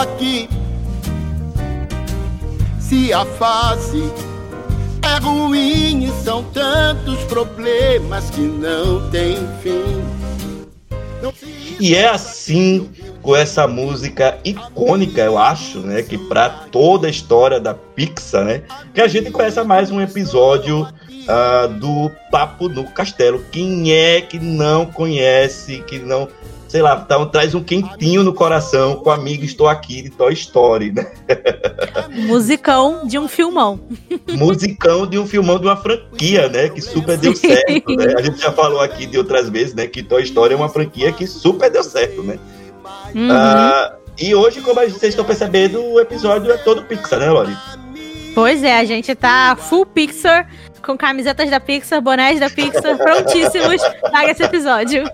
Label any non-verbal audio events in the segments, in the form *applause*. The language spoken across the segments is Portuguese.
Aqui. Se a fase é ruim e são tantos problemas que não tem fim. E é assim, com essa música icônica, eu acho, né, que para toda a história da Pixar, né, que a gente começa mais um episódio uh, do Papo no Castelo. Quem é que não conhece, que não, sei lá, tá, traz um quentinho no coração com amigo Estou Aqui de Toy Story, né? *laughs* Musicão de um filmão. Musicão de um filmão de uma franquia, né? Que super deu certo, né? A gente já falou aqui de outras vezes, né? Que Toy Story é uma franquia que super deu certo, né? Uhum. Uh, e hoje, como vocês estão percebendo, o episódio é todo Pixar, né, Lori? Pois é, a gente tá full Pixar com camisetas da Pixar, bonés da Pixar, prontíssimos para esse episódio.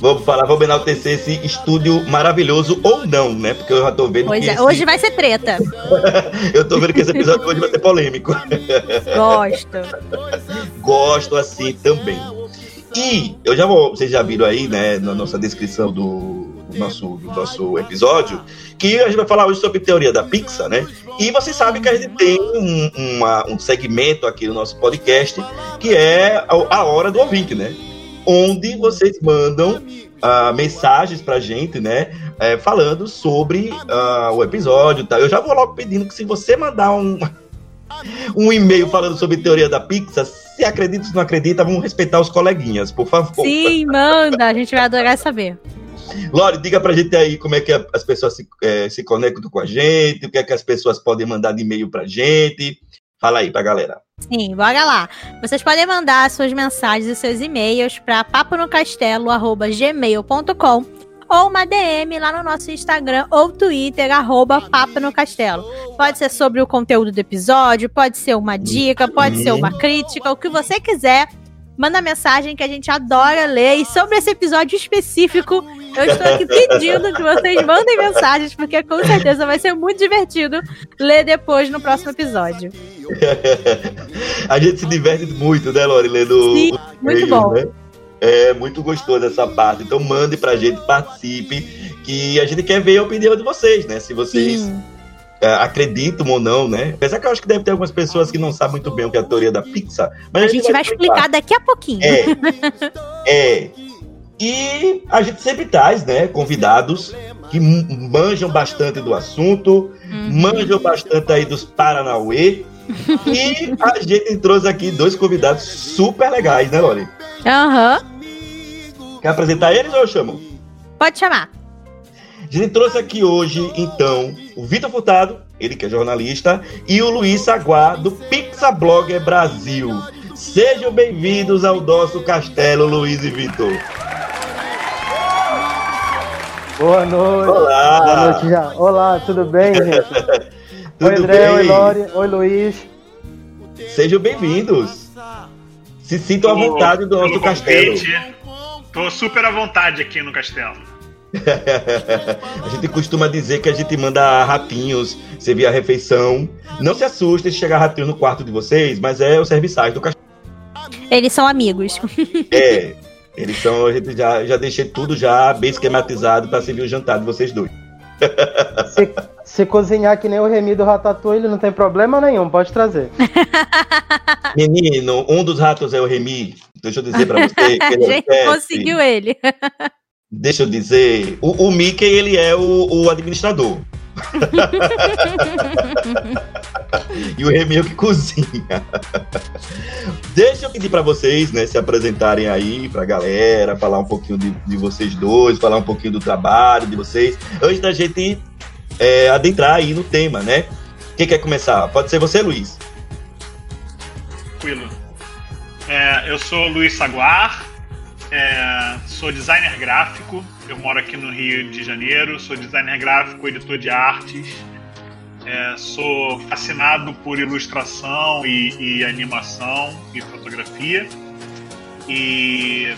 vamos falar, vamos enaltecer esse estúdio maravilhoso ou não, né? Porque eu já tô vendo pois que. É, esse... Hoje vai ser treta. *laughs* eu tô vendo que esse episódio hoje vai ser polêmico. Gosto. Gosto assim também. E eu já vou, vocês já viram aí, né, na nossa descrição do, do nosso, do nosso episódio, que a gente vai falar hoje sobre teoria da Pixar, né? E vocês sabem que a gente tem um, uma, um segmento aqui no nosso podcast que é a, hora do ouvinte, né? Onde vocês mandam uh, mensagens pra gente, né? É, falando sobre uh, o episódio. Tá? Eu já vou logo pedindo que se você mandar um, *laughs* um e-mail falando sobre teoria da Pixar, se acredita ou não acredita, vamos respeitar os coleguinhas, por favor. Sim, manda, a gente vai adorar saber. Lore, diga pra gente aí como é que as pessoas se, é, se conectam com a gente, o que é que as pessoas podem mandar de e-mail pra gente. Fala aí pra galera. Sim, bora lá. Vocês podem mandar suas mensagens e seus e-mails para paponocastelo.gmail.com ou uma DM lá no nosso Instagram ou Twitter, arroba Papo no Castelo. Pode ser sobre o conteúdo do episódio, pode ser uma dica, pode ser uma crítica, o que você quiser. Manda mensagem que a gente adora ler. E sobre esse episódio específico, eu estou aqui pedindo que vocês mandem mensagens, porque com certeza vai ser muito divertido ler depois no próximo episódio. *laughs* a gente se diverte muito, né, Lori? Lendo Sim, muito bom. Né? É muito gostoso essa parte. Então mande pra gente, participe, que a gente quer ver a opinião de vocês, né? Se vocês é, acreditam ou não, né? Apesar que eu acho que deve ter algumas pessoas que não sabem muito bem o que é a teoria da Pixar. Mas a, a gente, vai, vai explicar. explicar daqui a pouquinho. É. *laughs* é. E a gente sempre traz, né, convidados que manjam bastante do assunto, uhum. manjam bastante aí dos Paranauê. *laughs* e a gente trouxe aqui dois convidados super legais, né, Lori? Aham. Uhum. Quer apresentar eles ou eu chamo? Pode chamar. A gente trouxe aqui hoje, então, o Vitor Furtado, ele que é jornalista, e o Luiz Saguá, do Pixablogger Brasil. Sejam bem-vindos ao nosso castelo, Luiz e Vitor. Boa noite. Olá. Boa noite já. Olá, tudo bem, gente? *laughs* tudo oi, André. Bem? Oi, Lore. Oi, Luiz. Sejam bem-vindos. Se sintam à vontade do nosso castelo. Tô super à vontade aqui no castelo. *laughs* a gente costuma dizer que a gente manda ratinhos servir a refeição. Não se assustem se chegar ratinho no quarto de vocês, mas é o serviçais do castelo. Eles são amigos. é, *laughs* eles são. A gente já, já deixei tudo já bem esquematizado para servir o jantar de vocês dois. Se, se, cozinhar que nem o Remy do Ratatouille, não tem problema nenhum, pode trazer. *laughs* Menino, um dos ratos é o Remy. Deixa eu dizer para *laughs* você. Que ele a gente é conseguiu ele. Deixa eu dizer. O, o Mickey, ele é o, o administrador. *laughs* e o Remy é que cozinha. *laughs* Deixa eu pedir para vocês, né, se apresentarem aí pra galera, falar um pouquinho de, de, vocês dois, falar um pouquinho do trabalho de vocês, antes da gente é, adentrar aí no tema, né? Quem quer começar? Pode ser você, Luiz. tranquilo. É, eu sou Luiz Saguar, é, sou designer gráfico, eu moro aqui no Rio de Janeiro, sou designer gráfico, editor de artes, é, sou fascinado por ilustração e, e, animação e fotografia. E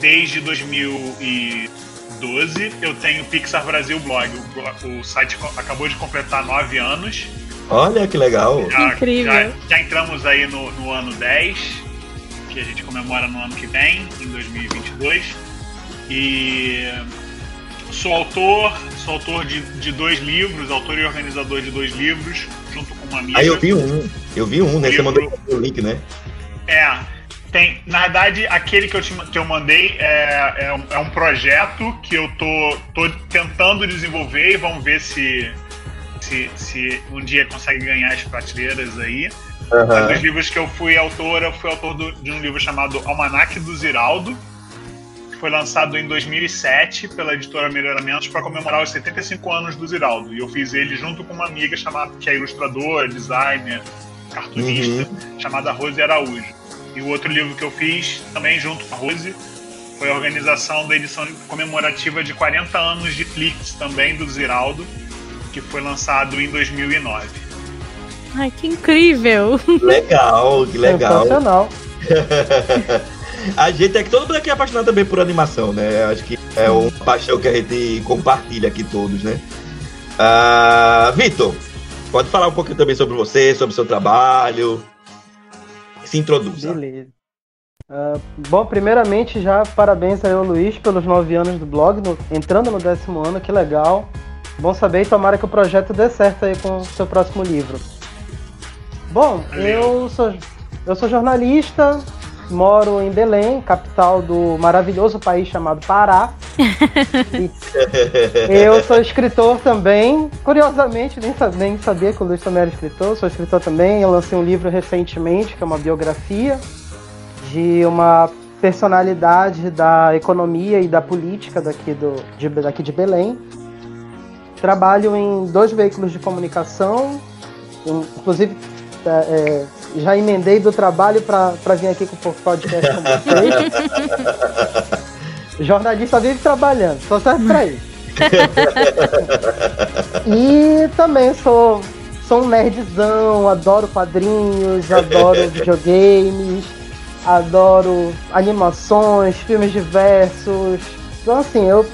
desde 2012 eu tenho Pixar Brasil Blog. O, o site acabou de completar nove anos. Olha que legal! Já, Incrível! Já, já entramos aí no, no ano 10, que a gente comemora no ano que vem, em 2022. E sou autor, sou autor de, de dois livros, autor e organizador de dois livros, junto com uma amiga. Aí eu vi um, eu vi um, né? Você Livro. mandou o link, né? É, tem, na verdade, aquele que eu, te, que eu mandei é, é, um, é um projeto que eu tô, tô tentando desenvolver e vamos ver se, se, se um dia consegue ganhar as prateleiras aí. Mas Aham. os livros que eu fui autor, eu fui autor do- de um livro chamado Almanac do Ziraldo, foi lançado em 2007 pela editora Melhoramentos para comemorar os 75 anos do Ziraldo. E eu fiz ele junto com uma amiga chamada que é ilustradora, designer, cartunista, chamada Rose Araújo. E o outro livro que eu fiz também junto com a Rose foi a organização da edição comemorativa de 40 anos de Flix também do Ziraldo, que foi lançado em 2009. Ai, que incrível! Legal, que legal. Sensacional. *laughs* a gente é que todo mundo aqui é apaixonado também por animação, né? Acho que é uma paixão que a gente compartilha aqui todos, né? Ah, Vitor, pode falar um pouquinho também sobre você, sobre o seu trabalho. Se introduza. Beleza. Ah, bom, primeiramente já parabéns aí ao Luiz pelos nove anos do blog, no- entrando no décimo ano, que legal. Bom saber e tomara que o projeto dê certo aí com o seu próximo livro. Bom, eu sou, eu sou jornalista, moro em Belém, capital do maravilhoso país chamado Pará. *laughs* Eu sou escritor também. Curiosamente, nem, nem sabia que o Luiz também era escritor. Sou escritor também. Eu lancei um livro recentemente, que é uma biografia de uma personalidade da economia e da política daqui, do, de, daqui de Belém. Trabalho em dois veículos de comunicação. Inclusive, é, é, já emendei do trabalho para vir aqui com o podcast com vocês. *laughs* Jornalista vive trabalhando, só serve pra isso. e também sou, sou um nerdzão, adoro quadrinhos, adoro *laughs* videogames, adoro animações, filmes diversos. Então assim, eu.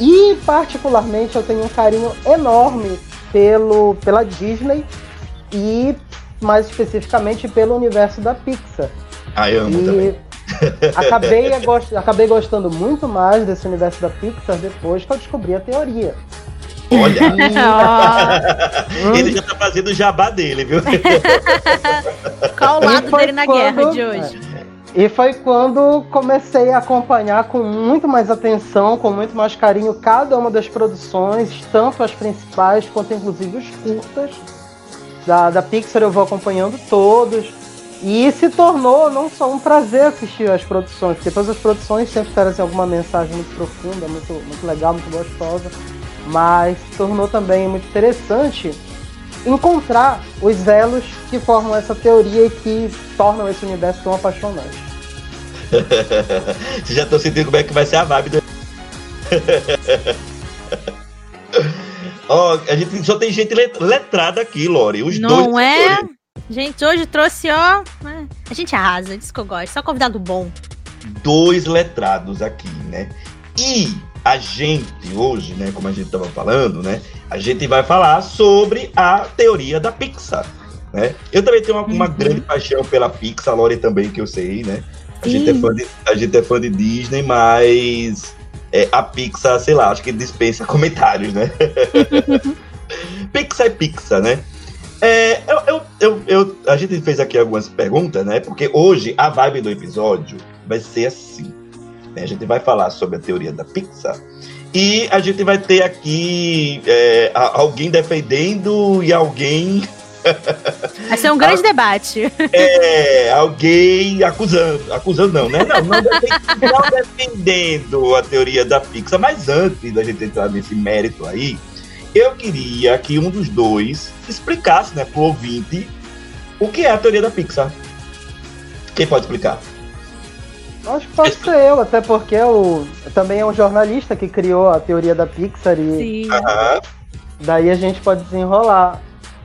E particularmente eu tenho um carinho enorme pelo, pela Disney e mais especificamente pelo universo da Pixar. Ah, eu amo também. E *laughs* acabei, a gost- acabei gostando muito mais desse universo da Pixar depois que eu descobri a teoria. Olha, *laughs* ele já tá fazendo o jabá dele, viu? *laughs* qual o lado dele na quando- guerra de hoje? E foi quando comecei a acompanhar com muito mais atenção, com muito mais carinho, cada uma das produções, tanto as principais quanto inclusive os curtas. Da, da Pixar eu vou acompanhando todos. E se tornou não só um prazer assistir as produções, porque todas as produções sempre trazem alguma mensagem muito profunda, muito, muito legal, muito gostosa. Mas se tornou também muito interessante encontrar os elos que formam essa teoria e que tornam esse universo tão apaixonante. *laughs* Vocês já estão sentindo como é que vai ser a vibe do. *laughs* Ó, a gente só tem gente let- letrada aqui, Lore. Os dois. Não é? Gente, hoje trouxe, ó. né? A gente arrasa, disso que eu gosto. Só convidado bom. dois letrados aqui, né? E a gente hoje, né, como a gente estava falando, né, a gente vai falar sobre a teoria da Pixar, né? Eu também tenho uma, uma Uhum. grande paixão pela Pixar, a Lore também, que eu sei, né? A Sim. gente, é fã de, a gente é fã de Disney, mas é, a Pixar, sei lá, acho que dispensa *laughs* comentários, né? *laughs* Pixar é Pixar, né? É, eu, eu, eu, eu- a gente fez aqui algumas perguntas, né? Porque hoje a vibe do episódio vai ser assim. né? A gente vai falar sobre a teoria da Pixar e a gente vai ter aqui é, alguém defendendo e alguém Vai ser um grande debate. *laughs* é, alguém acusando, acusando não, né? Não, não, defend- não defendendo a teoria da Pixar, mas antes da gente entrar nesse mérito aí, eu queria que um dos dois explicasse, né, pro ouvinte, o que é a teoria da Pixar. Quem pode explicar? Acho que pode ser eu, até porque o também é um jornalista que criou a teoria da Pixar e Sim. Aham. daí a gente pode desenrolar.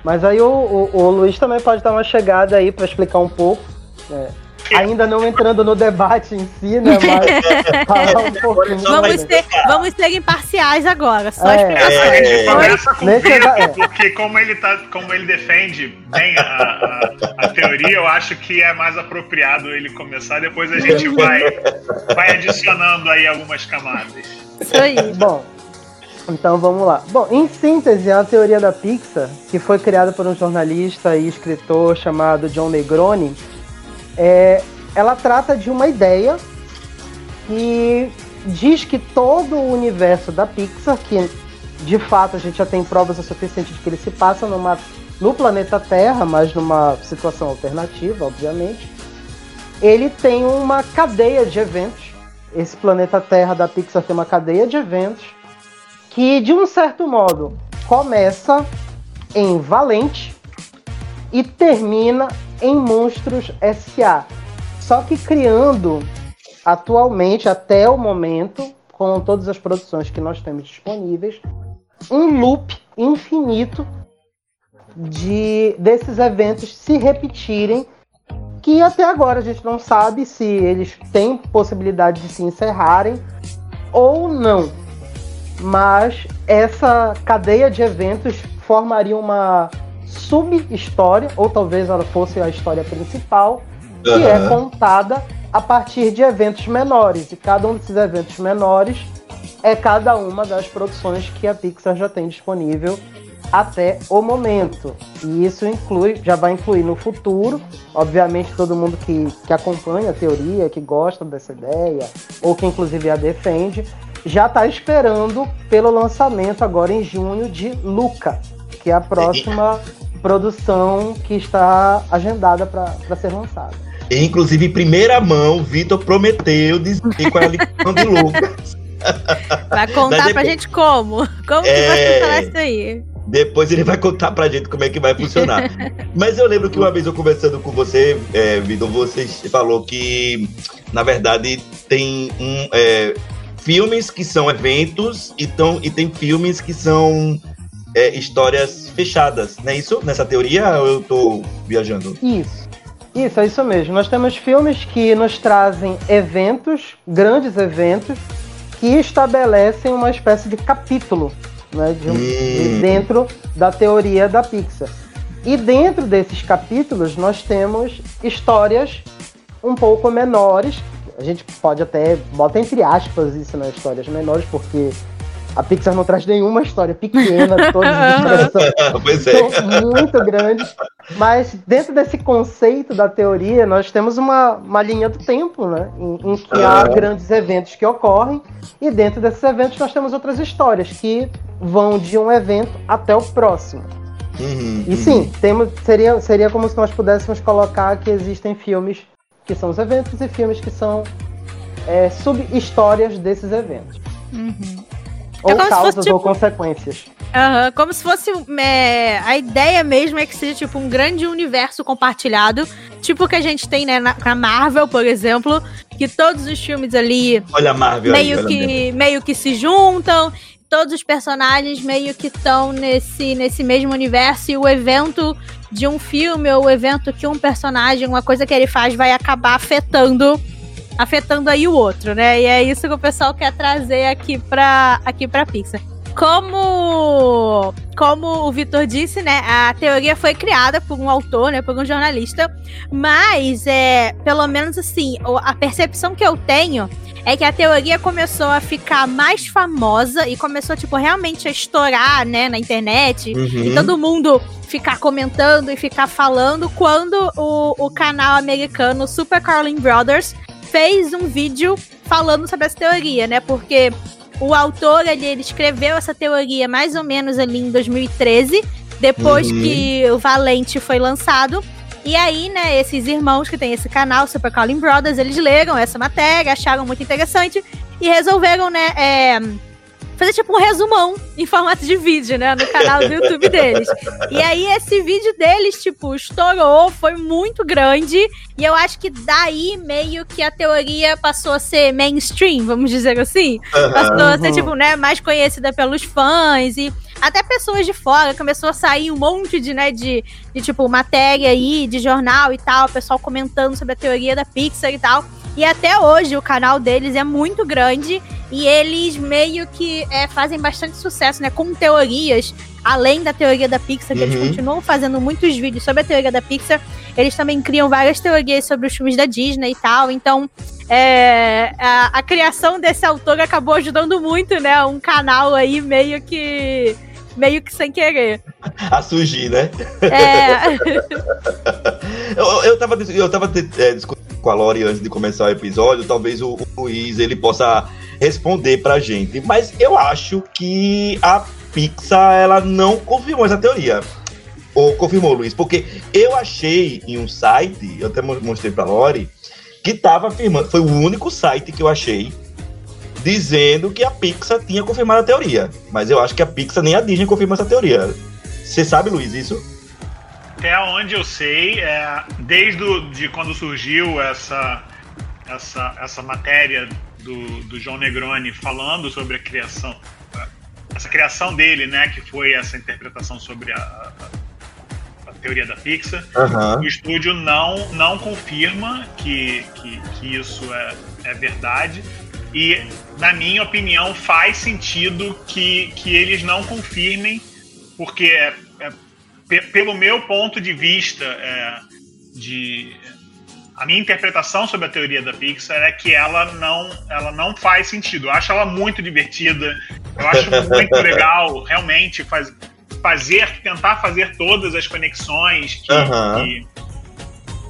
Mas aí o, o, o Luiz também pode dar uma chegada aí pra explicar um pouco. né? Ainda não entrando no debate em si, né? Mas *laughs* falar um pouquinho. Só Vamos ser, vamos ser imparciais agora, só É. A explicações. gente É. começa com o Nem chega- Vitor, é. porque como ele, tá, como ele defende bem a, a- a teoria, eu acho que é mais apropriado ele começar, depois a gente vai, vai adicionando aí algumas camadas. Isso aí. Bom, então vamos lá. Bom, em síntese, a teoria da Pixar, que foi criada por um jornalista e escritor chamado John Negroni, é, ela trata de uma ideia que diz que todo o universo da Pixar, que de fato a gente já tem provas o suficiente de que ele se passa numa, no planeta Terra, mas numa situação alternativa, obviamente, ele tem uma cadeia de eventos. Esse planeta Terra da Pixar tem uma cadeia de eventos que, de um certo modo, começa em Valente e termina em Monstros S.A. Só que criando atualmente, até o momento, com todas as produções que nós temos disponíveis, um loop infinito de desses eventos se repetirem que até agora a gente não sabe se eles têm possibilidade de se encerrarem ou não. Mas essa cadeia de eventos formaria uma sub-história, ou talvez ela fosse a história principal, que é Aham. contada a partir de eventos menores. E cada um desses eventos menores é cada uma das produções que a Pixar já tem disponível até o momento. E isso inclui, já vai incluir no futuro, obviamente todo mundo que, que acompanha a teoria, que gosta dessa ideia, ou que inclusive a defende, já está esperando pelo lançamento agora em junho de Luca, que é a próxima produção que está agendada para ser lançada. E, Inclusive, em primeira mão, Vitor prometeu dizer qual é a lição de Lucas. *laughs* Vai contar Mas pra depois- gente como. Como que É. vai funcionar isso aí? Depois ele vai contar pra gente como é que vai funcionar. *laughs* Mas eu lembro que uma vez eu conversando com você, é, Vitor, você falou que, na verdade, tem um, é, filmes que são eventos e, tão, e tem filmes que são é, histórias fechadas, não é isso? Nessa teoria eu tô viajando? Isso. Isso, é isso mesmo. Nós temos filmes que nos trazem eventos, grandes eventos, que estabelecem uma espécie de capítulo né, de um- de Hum. dentro da teoria da Pixar. E dentro desses capítulos nós temos histórias um pouco menores. A gente pode até bota entre aspas isso nas histórias menores, porque a Pixar não traz nenhuma história pequena, *laughs* todas as histórias são *laughs* pois é. muito grandes. Mas dentro desse conceito da teoria, nós temos uma, uma linha do tempo, né? Em, em que há grandes eventos que ocorrem, e dentro desses eventos nós temos outras histórias que vão de um evento até o próximo. Uhum, E sim, temos, seria, seria como se nós pudéssemos colocar que existem filmes que são os eventos e filmes que são é, sub-histórias desses eventos. Ou É causas fosse, tipo- ou consequências. Aham, como se fosse. é, a ideia mesmo é que seja tipo um grande universo compartilhado. Tipo o que a gente tem, né, na, na Marvel, por exemplo. Que todos os filmes ali Olha a Marvel aí, meio olha mesmo. que, meio que se juntam. Todos os personagens meio que estão nesse, nesse mesmo universo. E o evento de um filme, ou o evento que um personagem, uma coisa que ele faz, vai acabar afetando. Afetando aí o outro, né? E é isso que o pessoal quer trazer aqui pra, aqui pra Pixar. Como, como o Vitor disse, né, a teoria foi criada por um autor, né, por um jornalista, mas é, pelo menos assim, a percepção que eu tenho é que a teoria começou a ficar mais famosa e começou tipo realmente a estourar, né, na internet. E Uhum. todo mundo ficar comentando e ficar falando quando o, o canal americano Super Carlin Brothers fez um vídeo falando sobre essa teoria, né? Porque o autor ali, ele escreveu essa teoria mais ou menos ali em 2013, depois Uhum. que o Valente foi lançado. E aí, né, esses irmãos que tem esse canal, Super Carlin Brothers, eles leram essa matéria, acharam muito interessante e resolveram, né, é, fazer tipo um resumão em formato de vídeo, né? No canal do YouTube *laughs* deles. E aí esse vídeo deles, tipo, estourou, foi muito grande. E eu acho que daí meio que a teoria passou a ser mainstream, vamos dizer assim. Uhum. Passou a ser, tipo, né, mais conhecida pelos fãs e até pessoas de fora. Começou a sair um monte de, né, de, de tipo, matéria aí, de jornal e tal, pessoal comentando sobre a teoria da Pixar e tal. E até hoje o canal deles é muito grande e eles meio que é, fazem bastante sucesso, né? Com teorias, além da teoria da Pixar, que uhum. eles continuam fazendo muitos vídeos sobre a teoria da Pixar. Eles também criam várias teorias sobre os filmes da Disney e tal. Então, é, a, a criação desse autor acabou ajudando muito, né? Um canal aí meio que meio que sem querer. *laughs* A surgir, né? É. *laughs* eu, eu tava, eu tava é, discutindo com a Lori antes de começar o episódio, talvez o, o Luiz ele possa responder pra gente. Mas eu acho que a Pixar ela não confirmou essa teoria. Ou confirmou, Luiz? Porque eu achei em um site, eu até mostrei pra Lori, que tava afirmando. Foi o único site que eu achei dizendo que a Pixar tinha confirmado a teoria. Mas eu acho que a Pixar nem a Disney confirma essa teoria. Você sabe, Luiz, isso? Até onde eu sei, é, desde do, de quando surgiu essa, essa, essa matéria do, do João Negroni falando sobre a criação, essa criação dele, né, que foi essa interpretação sobre a, a, a teoria da Pixar, uhum. o estúdio não, não confirma que, que, que isso é, é verdade. E, na minha opinião, faz sentido que, que eles não confirmem, porque, é, é, pelo meu ponto de vista, é, de, a minha interpretação sobre a teoria da Pixar é que ela não, ela não faz sentido. Eu acho ela muito divertida, eu acho *laughs* muito legal, realmente, faz, fazer, tentar fazer todas as conexões que, uhum. que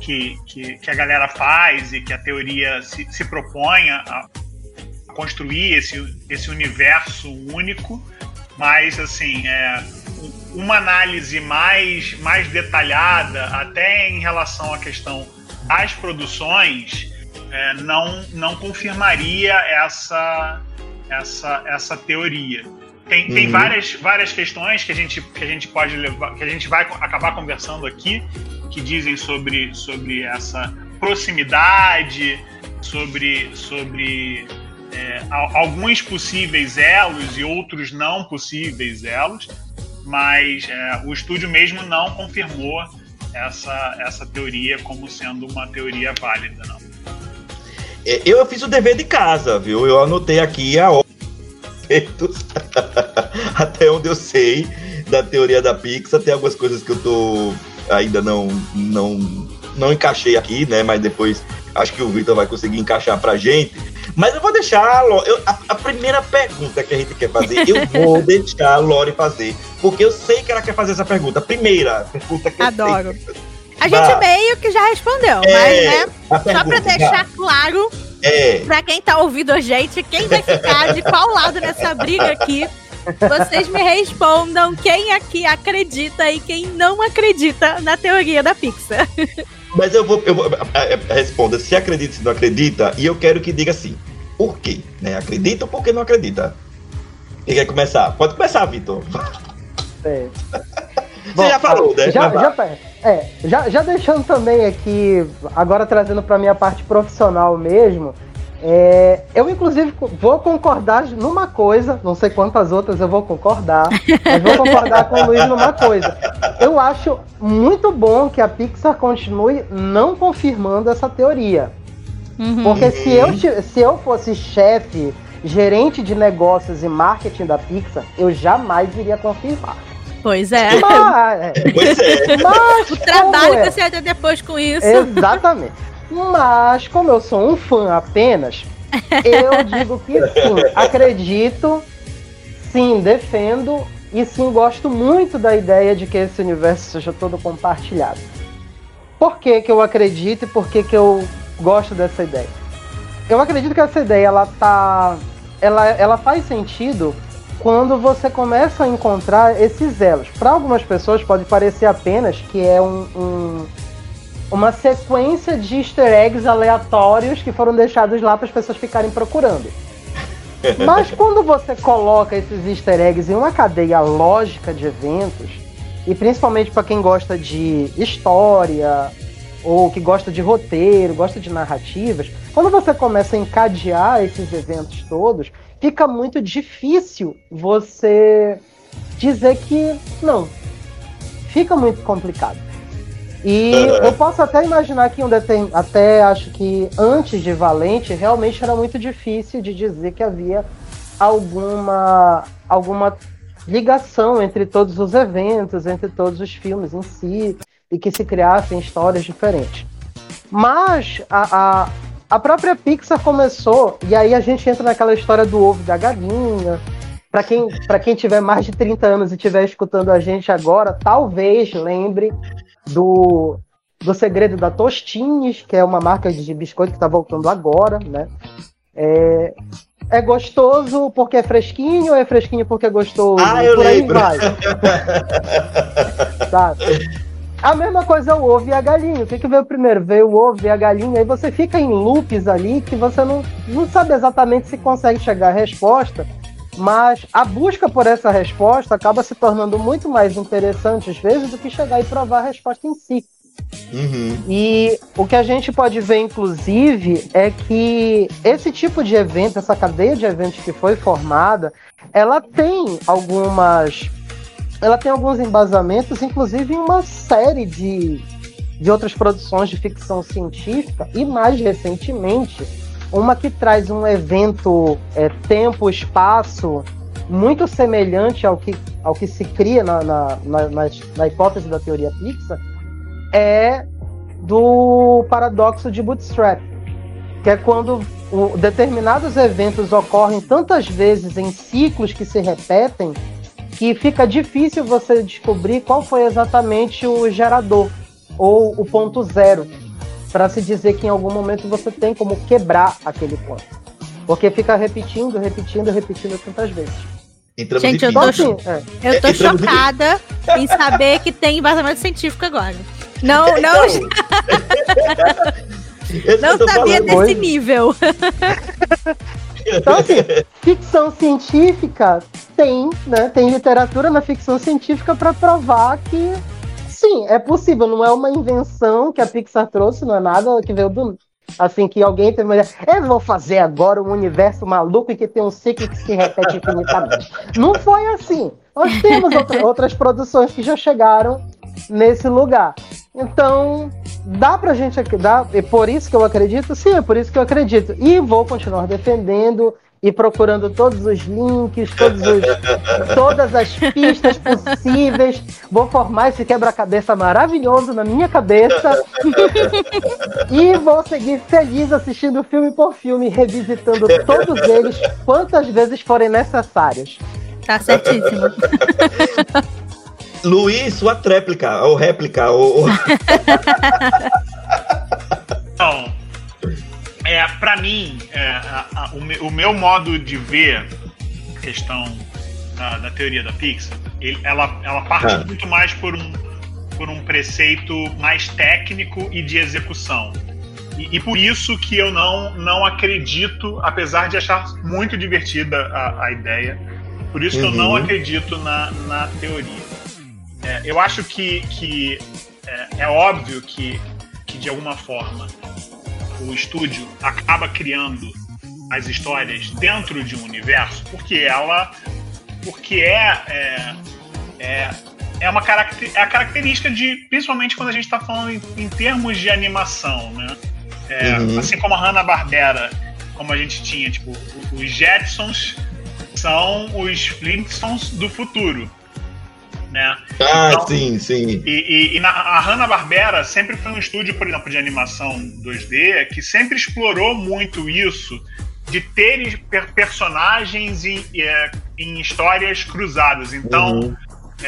que, que, que, a galera faz e que a teoria se, se propõe a, construir esse, esse universo único, mas assim, é, uma análise mais, mais detalhada, até em relação à questão das produções, é, não, não confirmaria essa, essa, essa teoria. Tem, tem uhum. várias, várias questões que a, gente, que a gente pode levar, que a gente vai acabar conversando aqui, que dizem sobre, sobre essa proximidade, sobre, sobre é, alguns possíveis elos e outros não possíveis elos, mas é, o estúdio mesmo não confirmou essa, essa teoria como sendo uma teoria válida, não. É, eu fiz o dever de casa, viu? Eu anotei aqui a *laughs* até onde eu sei da teoria da Pixar, tem algumas coisas que eu tô ainda não não não encaixei aqui, né? Mas depois acho que o Vitor vai conseguir encaixar pra gente. Mas eu vou deixar a, Lori, eu, a, a, primeira pergunta que a gente quer fazer, eu *laughs* vou deixar a Lori fazer. Porque eu sei que ela quer fazer essa pergunta. Primeira pergunta que Adoro. A gente meio que já respondeu, é, mas né, só pra deixar já. claro é. pra quem tá ouvindo a gente, quem vai ficar de qual lado nessa briga aqui. Vocês me respondam quem aqui acredita e quem não acredita na teoria da Pixar. Mas eu vou, eu vou responda se acredita, se não acredita, e eu quero que diga assim, por quê? Né? Acredita ou por que não acredita? Quem quer começar? Pode começar, Vitor. É. *laughs* Você Bom, já falou, né? Já, já, é, já, já deixando também aqui, agora trazendo para minha parte profissional mesmo, é, eu, inclusive, vou concordar numa coisa, não sei quantas outras eu vou concordar, mas vou concordar com o Luiz numa coisa. Eu acho muito bom que a Pixar continue não confirmando essa teoria. Uhum. Porque se eu, se eu fosse chefe, gerente de negócios e marketing da Pixar, eu jamais iria confirmar. Pois é. Mas, *laughs* pois é. Mas, o trabalho é? que você vai ter depois com isso. Exatamente. Mas, como eu sou um fã apenas, eu *laughs* digo que sim, acredito, sim, defendo e sim gosto muito da ideia de que esse universo seja todo compartilhado. Por que, que eu acredito e por que, que eu gosto dessa ideia? Eu acredito que essa ideia ela tá. Ela, ela faz sentido quando você começa a encontrar esses elos. Para algumas pessoas pode parecer apenas que é um, um uma sequência de easter eggs aleatórios que foram deixados lá para as pessoas ficarem procurando. *laughs* Mas quando você coloca esses easter eggs em uma cadeia lógica de eventos, e principalmente para quem gosta de história, ou que gosta de roteiro, gosta de narrativas, quando você começa a encadear esses eventos todos, fica muito difícil você dizer que não. Fica muito complicado. E eu posso até imaginar que um determin... até acho que antes de Valente realmente era muito difícil de dizer que havia alguma alguma ligação entre todos os eventos, entre todos os filmes em si, e que se criassem histórias diferentes. Mas a, a, a própria Pixar começou, e aí a gente entra naquela história do ovo da galinha. Para quem, quem tiver mais de 30 anos e estiver escutando a gente agora, talvez lembre do, do Segredo da Tostines, que é uma marca de biscoito que está voltando agora, né? É, é gostoso porque é fresquinho ou é fresquinho porque é gostoso? Ah, eu Por aí lembro. vai. *laughs* Sabe? A mesma coisa é o ovo e a galinha. O que, que veio primeiro? Veio o ovo e a galinha. Aí você fica em loops ali que você não, não sabe exatamente se consegue chegar à resposta. Mas a busca por essa resposta acaba se tornando muito mais interessante, às vezes, do que chegar e provar a resposta em si. Uhum. E o que a gente pode ver, inclusive, é que esse tipo de evento, essa cadeia de eventos que foi formada, ela tem algumas. Ela tem alguns embasamentos, inclusive em uma série de, de outras produções de ficção científica, e mais recentemente, uma que traz um evento é, tempo-espaço muito semelhante ao que, ao que se cria na, na, na, na, hipótese da teoria Pixar, é do paradoxo de Bootstrap, que é quando o, determinados eventos ocorrem tantas vezes em ciclos que se repetem que fica difícil você descobrir qual foi exatamente o gerador ou o ponto zero para se dizer que em algum momento você tem como quebrar aquele ponto. Porque fica repetindo, repetindo, repetindo tantas vezes. Entramos Gente, em eu tô, Então, assim, é, eu tô Entramos em- chocada em saber que tem embasamento científico agora. Não, não, *laughs* não que eu tô sabia falando. desse Coisa. nível. Então, assim, ficção científica tem, né? Tem literatura na ficção científica para provar que sim, é possível. Não é uma invenção que a Pixar trouxe, não é nada que veio do. Assim, que alguém teve uma ideia. Eu vou fazer agora um universo maluco e que tem um ciclo que se repete infinitamente. Não foi assim. Nós temos outra- outras produções que já chegaram nesse lugar. Então, dá pra gente dá, é por isso que eu acredito? Sim, é por isso que eu acredito. E vou continuar defendendo e procurando todos os links, todos os- todas as pistas possíveis. Vou formar esse quebra-cabeça maravilhoso na minha cabeça. e vou seguir feliz assistindo filme por filme, revisitando todos eles quantas vezes forem necessárias. Tá certíssimo. Luiz, sua tréplica, ou réplica, ou. Então, é, para mim, é, a- a- o, o meu modo de ver a questão da, da teoria da Pixar, ele- ela, ela parte Ah. muito mais por um, por um preceito mais técnico e de execução. E, e por isso que eu não, não acredito, apesar de achar muito divertida a, a ideia, por isso que eu não Uhum. acredito na, na teoria. É, eu acho que, que é, é óbvio que, que, de alguma forma, o estúdio acaba criando as histórias dentro de um universo, porque ela. Porque é. É, é, é uma caracter, é a característica de. Principalmente quando a gente está falando em, em termos de animação, né? É, Uhum. Assim como a Hanna-Barbera, como a gente tinha, tipo, os Jetsons são os Flintstones do futuro. Né? Ah, Então- sim, sim. E, e- e na, a Hanna-Barbera sempre foi um estúdio, por exemplo, de animação 2D que sempre explorou muito isso de ter per- personagens em, é, em histórias cruzadas. Então, Uhum.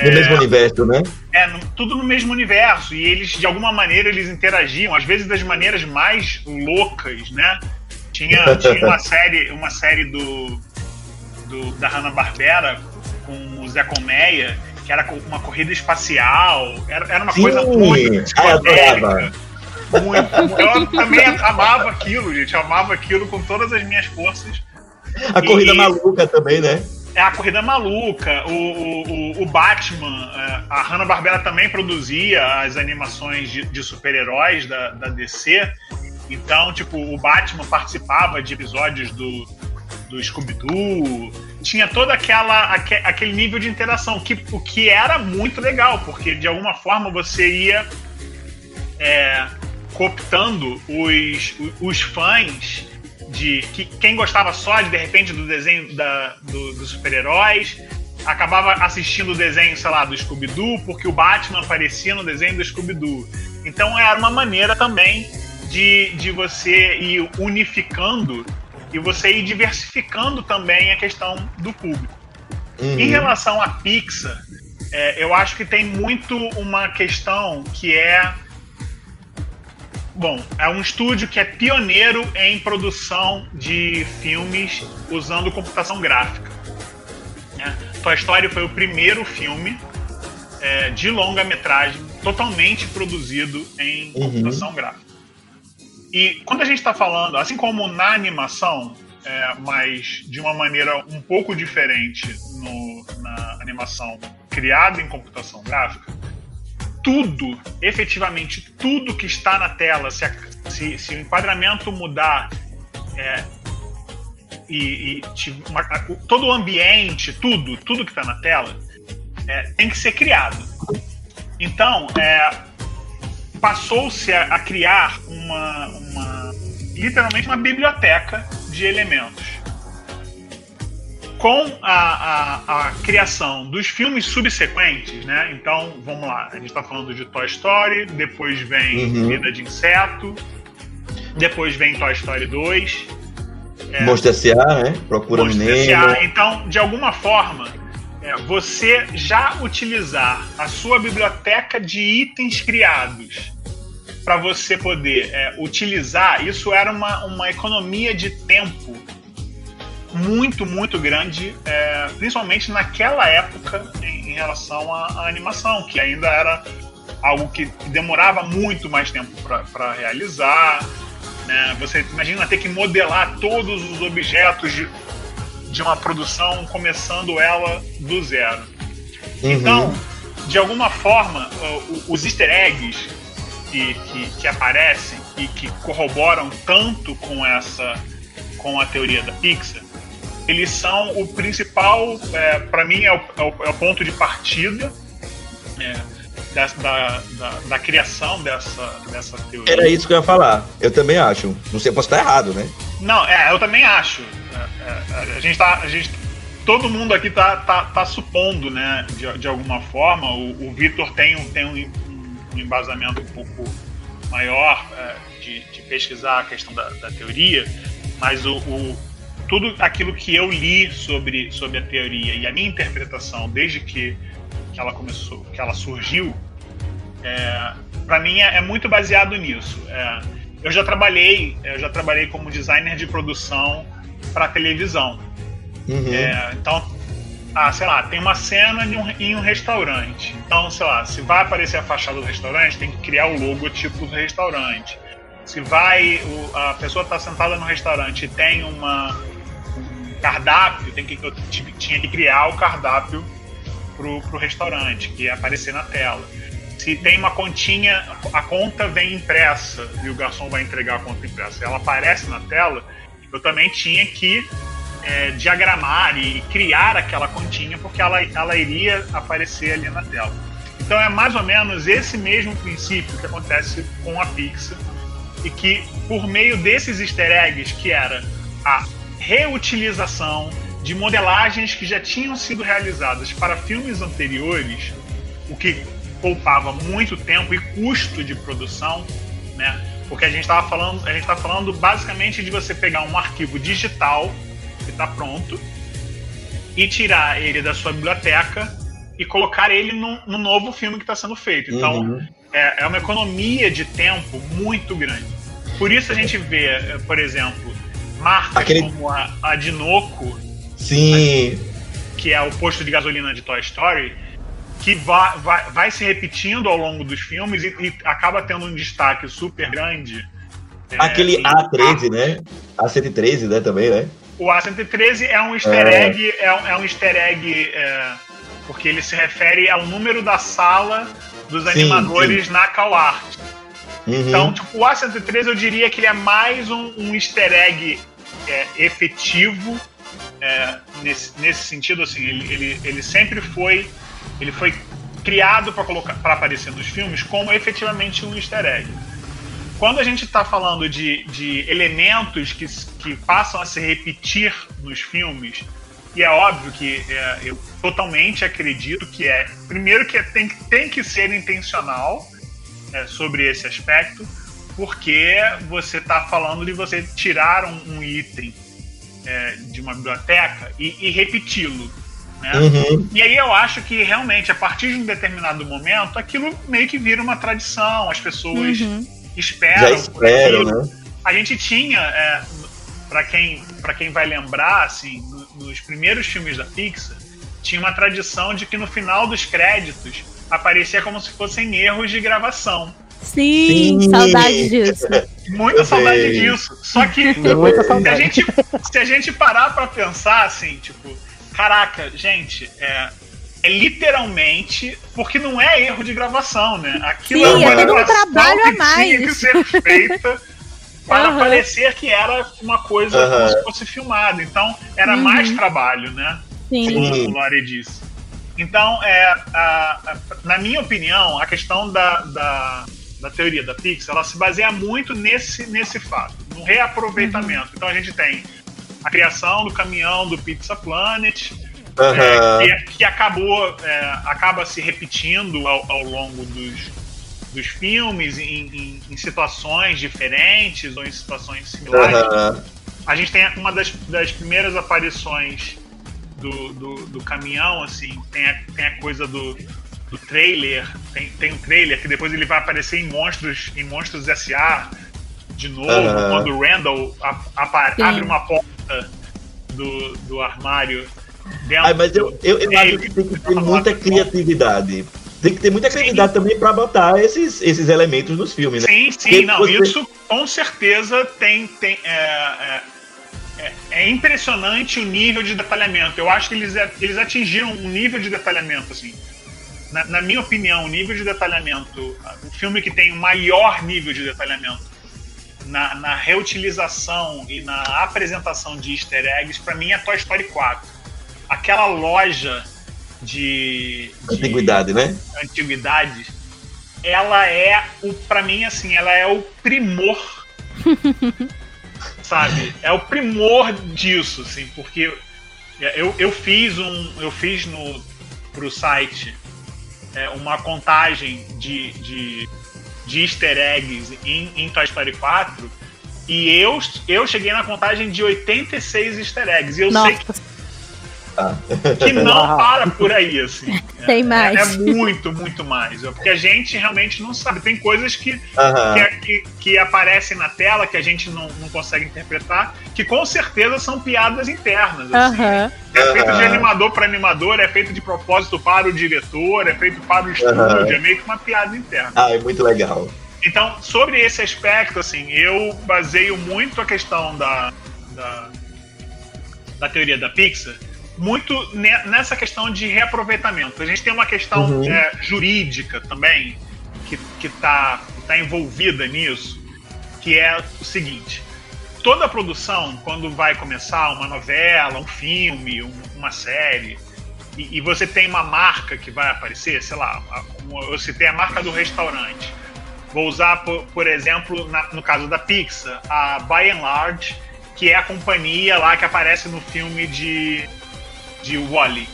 No mesmo universo, né? é no- tudo no mesmo universo e eles de alguma maneira eles interagiam, às vezes das maneiras mais loucas, né? Tinha, tinha uma *laughs* série, uma série do, do da Hanna Barbera com o Zé Colmeia que era uma corrida espacial, era, era uma Sim. coisa muito eu psicodélica. Muito, eu também amava aquilo, gente. Eu amava aquilo com todas as minhas forças. A corrida e, maluca também, né? É a corrida maluca. O, o, o Batman, é, a Hanna-Barbera também produzia as animações de, de super-heróis da, da DC. Então, tipo, o Batman participava de episódios do, do Scooby-Doo. Tinha todo aquela, aquele nível de interação, que, o que era muito legal, porque de alguma forma você ia é, cooptando os, os fãs de que quem gostava só de de repente do desenho da, do, dos super-heróis acabava assistindo o desenho, sei lá, do Scooby-Doo, porque o Batman aparecia no desenho do Scooby-Doo. Então era uma maneira também de, de você ir unificando e você ir diversificando também a questão do público. Uhum. Em relação à Pixar, é, eu acho que tem muito uma questão que é Bom, é um estúdio que é pioneiro em produção de filmes usando computação gráfica. Né? Toy Story foi o primeiro filme é, de longa-metragem totalmente produzido em uhum. computação gráfica. E quando a gente está falando, assim como na animação, é, mas de uma maneira um pouco diferente no, na animação criada em computação gráfica, tudo, efetivamente tudo que está na tela, se, a, se, se o enquadramento mudar é, e, e uma, todo o ambiente, tudo, tudo que está na tela, é, tem que ser criado. Então, é, passou-se a, a, criar uma, uma, literalmente uma biblioteca de elementos com a, a, a, criação dos filmes subsequentes, né? Então, vamos lá, a gente está falando de Toy Story, depois vem uhum. Vida de Inseto, depois vem Toy Story 2. É, Monstro S.A., né? Procura Monstro Nemo. Então, de alguma forma, é, você já utilizar a sua biblioteca de itens criados para você poder é, utilizar, isso era uma, uma economia de tempo muito, muito grande, é, principalmente naquela época em, em relação à, à, animação, que ainda era algo que demorava muito mais tempo para realizar. Né? Você imagina ter que modelar todos os objetos de, de uma produção, começando ela do zero. Uhum. Então, de alguma forma, os easter eggs que, que, que aparecem e que corroboram tanto com essa com a teoria da Pixar eles são o principal, é, para mim, é o, é, o, é o, ponto de partida é, da, da, da, da, criação dessa, dessa teoria. Era isso que eu ia falar. Eu também acho. Não sei, posso estar errado, né? Não, é, eu também acho. É, é, a gente tá. A gente, todo mundo aqui tá, tá, tá supondo, né, de, de alguma forma. O, o Vitor tem, tem um, um, embasamento um pouco maior é, de, de, pesquisar a questão da, da teoria, mas o, o, tudo aquilo que eu li sobre, sobre a teoria e a minha interpretação desde que, que ela começou, que ela surgiu, é, para mim é, é, muito baseado nisso. É, eu já trabalhei, eu já trabalhei como designer de produção para televisão. Uhum. É, então, ah, sei lá, tem uma cena em um, em um restaurante. Então, sei lá, se vai aparecer a fachada do restaurante, tem que criar o logotipo do restaurante. Se vai, o, a pessoa está sentada no restaurante e tem uma, cardápio, tem que, eu tinha que criar o cardápio pro, pro restaurante, que ia aparecer na tela. Se tem uma continha, a conta vem impressa e o garçom vai entregar a conta impressa, ela aparece na tela, eu também tinha que é, diagramar e criar aquela continha, porque ela, ela iria aparecer ali na tela. Então é mais ou menos esse mesmo princípio que acontece com a Pixar e que por meio desses easter eggs que era a reutilização de modelagens que já tinham sido realizadas para filmes anteriores, o que poupava muito tempo e custo de produção, né? Porque a gente estava falando, a gente está falando basicamente de você pegar um arquivo digital que está pronto e tirar ele da sua biblioteca e colocar ele no, no novo filme que está sendo feito. Então uhum. é, é uma economia de tempo muito grande. Por isso a gente vê, por exemplo, marcas Aquele... como a, a Dinoco, Sim. Que é o posto de gasolina de Toy Story, que vai, vai, vai se repetindo ao longo dos filmes e, e acaba tendo um destaque super grande. É, Aquele é, A13, né? A113, né, também, né? O A113 é um easter É. egg, é, um- é um easter egg é, porque ele se refere ao número da sala dos Sim, animadores na CalArt. Uhum. Então, tipo, o A113 eu diria que ele é mais um, um easter egg é, efetivo é, nesse, nesse sentido, assim, ele, ele, ele sempre foi. Ele foi criado para aparecer nos filmes como efetivamente um easter egg. Quando a gente está falando de, de elementos que, que passam a se repetir nos filmes, e é óbvio que é, eu totalmente acredito que é. Primeiro que é- tem, que- tem que ser intencional é, sobre esse aspecto, porque você está falando de você tirar um, um item é, de uma biblioteca e, e repeti-lo. Né? Uhum. E aí eu acho que realmente, a partir de um determinado momento, aquilo meio que vira uma tradição, as pessoas Uhum. esperam. Já aquilo. né? A gente tinha, é, para quem, pra quem vai lembrar, assim, no- nos primeiros filmes da Pixar, tinha uma tradição de que no final dos créditos aparecia como se fossem erros de gravação. Sim, Sim. saudade disso. *laughs* Muita saudade disso. Só que *laughs* Muita se a gente, se a gente parar pra pensar assim, tipo, caraca, gente, é, é literalmente porque não é erro de gravação, né? Aquilo Sim, é é todo um trabalho a que mais. tinha que ser feita para Aham. parecer que era uma coisa como Aham. se fosse filmado. Então, era Uhum. mais trabalho, né? Sim. como o Lore disse. Então, é, a- a- na minha opinião, a questão da, da, da teoria da Pixar, ela se baseia muito nesse, nesse fato, no reaproveitamento. Então a gente tem a criação do caminhão do Pizza Planet, Aham. é, que, que acabou, é, acaba se repetindo ao, ao longo dos, dos filmes, em, em- em situações diferentes ou em situações similares. Aham. A gente tem uma das, das primeiras aparições do, do, do caminhão, assim, tem a, tem a coisa do, do trailer, tem, tem um trailer que depois ele vai aparecer em Monstros, em Monstros S.A. de novo, quando o Randall a- Sim. abre uma porta do, do armário dentro Ai, mas eu, eu, eu É, acho que tem que ter muita criatividade. Tem que ter muita criatividade também pra botar esses, esses elementos nos filmes, né? Sim, sim, Porque não, você- isso com certeza tem. tem é, é, é- é impressionante o nível de detalhamento. Eu acho que eles, eles atingiram um nível de detalhamento, assim. Na, na minha opinião, o nível de detalhamento, o filme que tem o maior nível de detalhamento na, na reutilização e na apresentação de easter eggs, pra mim é Toy Story 4. Aquela loja de, de Antiguidade, né? antiguidades, ela é o para mim assim, ela é o primor. *laughs* sabe? É o primor disso, assim, porque eu, eu fiz um eu fiz no pro site é, uma contagem de, de, de easter eggs em, em Toy Story 4 e eu, eu cheguei na contagem de 86 easter eggs. E eu sei que *laughs* Que não Uau. para por aí, assim. *laughs* Tem É- mais. É, muito, muito mais. Porque a gente realmente não sabe. Tem coisas que, Aham. que, que, aparecem na tela que a gente não, não consegue interpretar, que com certeza são piadas internas. assim. Aham. É feito de animador para animador, é feito de propósito para o diretor, é feito para o estúdio, Aham. é meio que uma piada interna. Ah, é muito legal. Então, sobre esse aspecto, assim, eu baseio muito a questão da, da, da teoria da Pixar muito ne- nessa questão de reaproveitamento. A gente tem uma questão Uhum. é, jurídica também que está tá envolvida nisso, que é o seguinte: toda produção, quando vai começar uma novela, um filme, um- uma série, e, e você tem uma marca que vai aparecer, sei lá, eu citei a marca do restaurante. Vou usar, por, por exemplo, na- no caso da Pixar, a By and Large, que é a companhia lá que aparece no filme de, de Wally.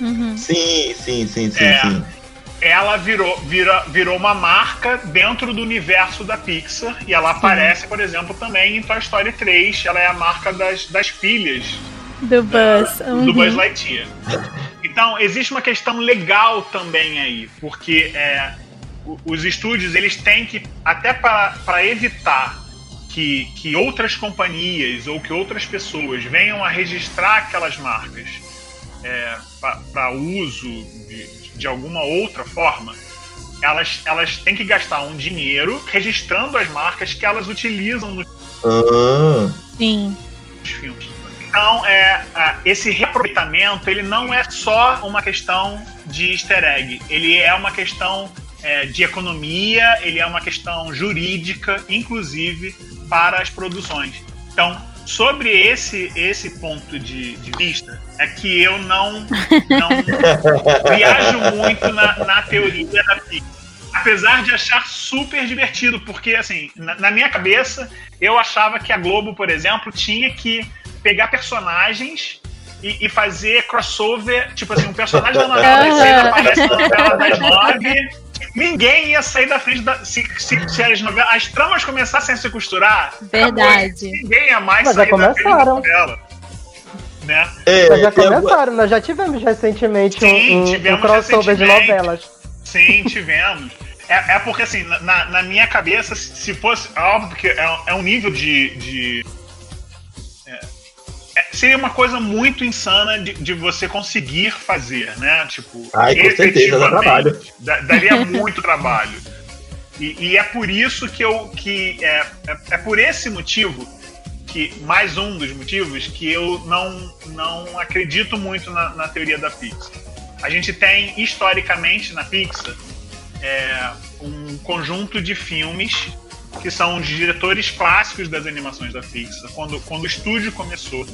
Uhum. Sim, sim, sim, sim, É. sim. Ela virou, vira, virou uma marca dentro do universo da Pixar e ela aparece, por exemplo, também em Toy Story 3. Ela é a marca das, das filhas Do Buzz. do Uhum. Buzz Lightyear. Então, existe uma questão legal também aí, porque é, os estúdios eles têm que, até para evitar que, que outras companhias ou que outras pessoas venham a registrar aquelas marcas para uso de, de alguma outra forma, elas, elas têm que gastar um dinheiro registrando as marcas que elas utilizam nos Ah, Sim. filmes. Então, é, esse reaproveitamento, ele não é só uma questão de easter egg. Ele é uma questão é, de economia, ele é uma questão jurídica, inclusive, para as produções. Então, sobre esse, esse ponto de, de vista, é que eu não, não *laughs* viajo muito na, na teoria da Pixar apesar de achar super divertido, porque assim, na, na, minha cabeça, eu achava que a Globo, por exemplo, tinha que pegar personagens e, e fazer crossover, tipo assim, um personagem da novela das seis aparece na novela das nove. Ninguém ia sair da frente da. Se, se, se as, novelas, as tramas começassem a se costurar, verdade. ninguém ia mais Mas sair da frente da novela. Né? É, já começaram, nós já tivemos recentemente Sim, um, tivemos um crossover de novelas. Sim, tivemos. É, é porque, assim, na, na minha cabeça, se fosse. Óbvio que é, é um nível de. de é, é, seria uma coisa muito insana de, de, você conseguir fazer, né? Tipo, Ai, com certeza, dá trabalho. Daria muito trabalho. E, e, é por isso que eu. Que é, é, é, por esse motivo que. Mais um dos motivos que eu não, não acredito muito na, na teoria da Pixar. A gente tem, historicamente, na Pixar, é, um conjunto de filmes que são os diretores clássicos das animações da Pixar, quando, quando o estúdio começou,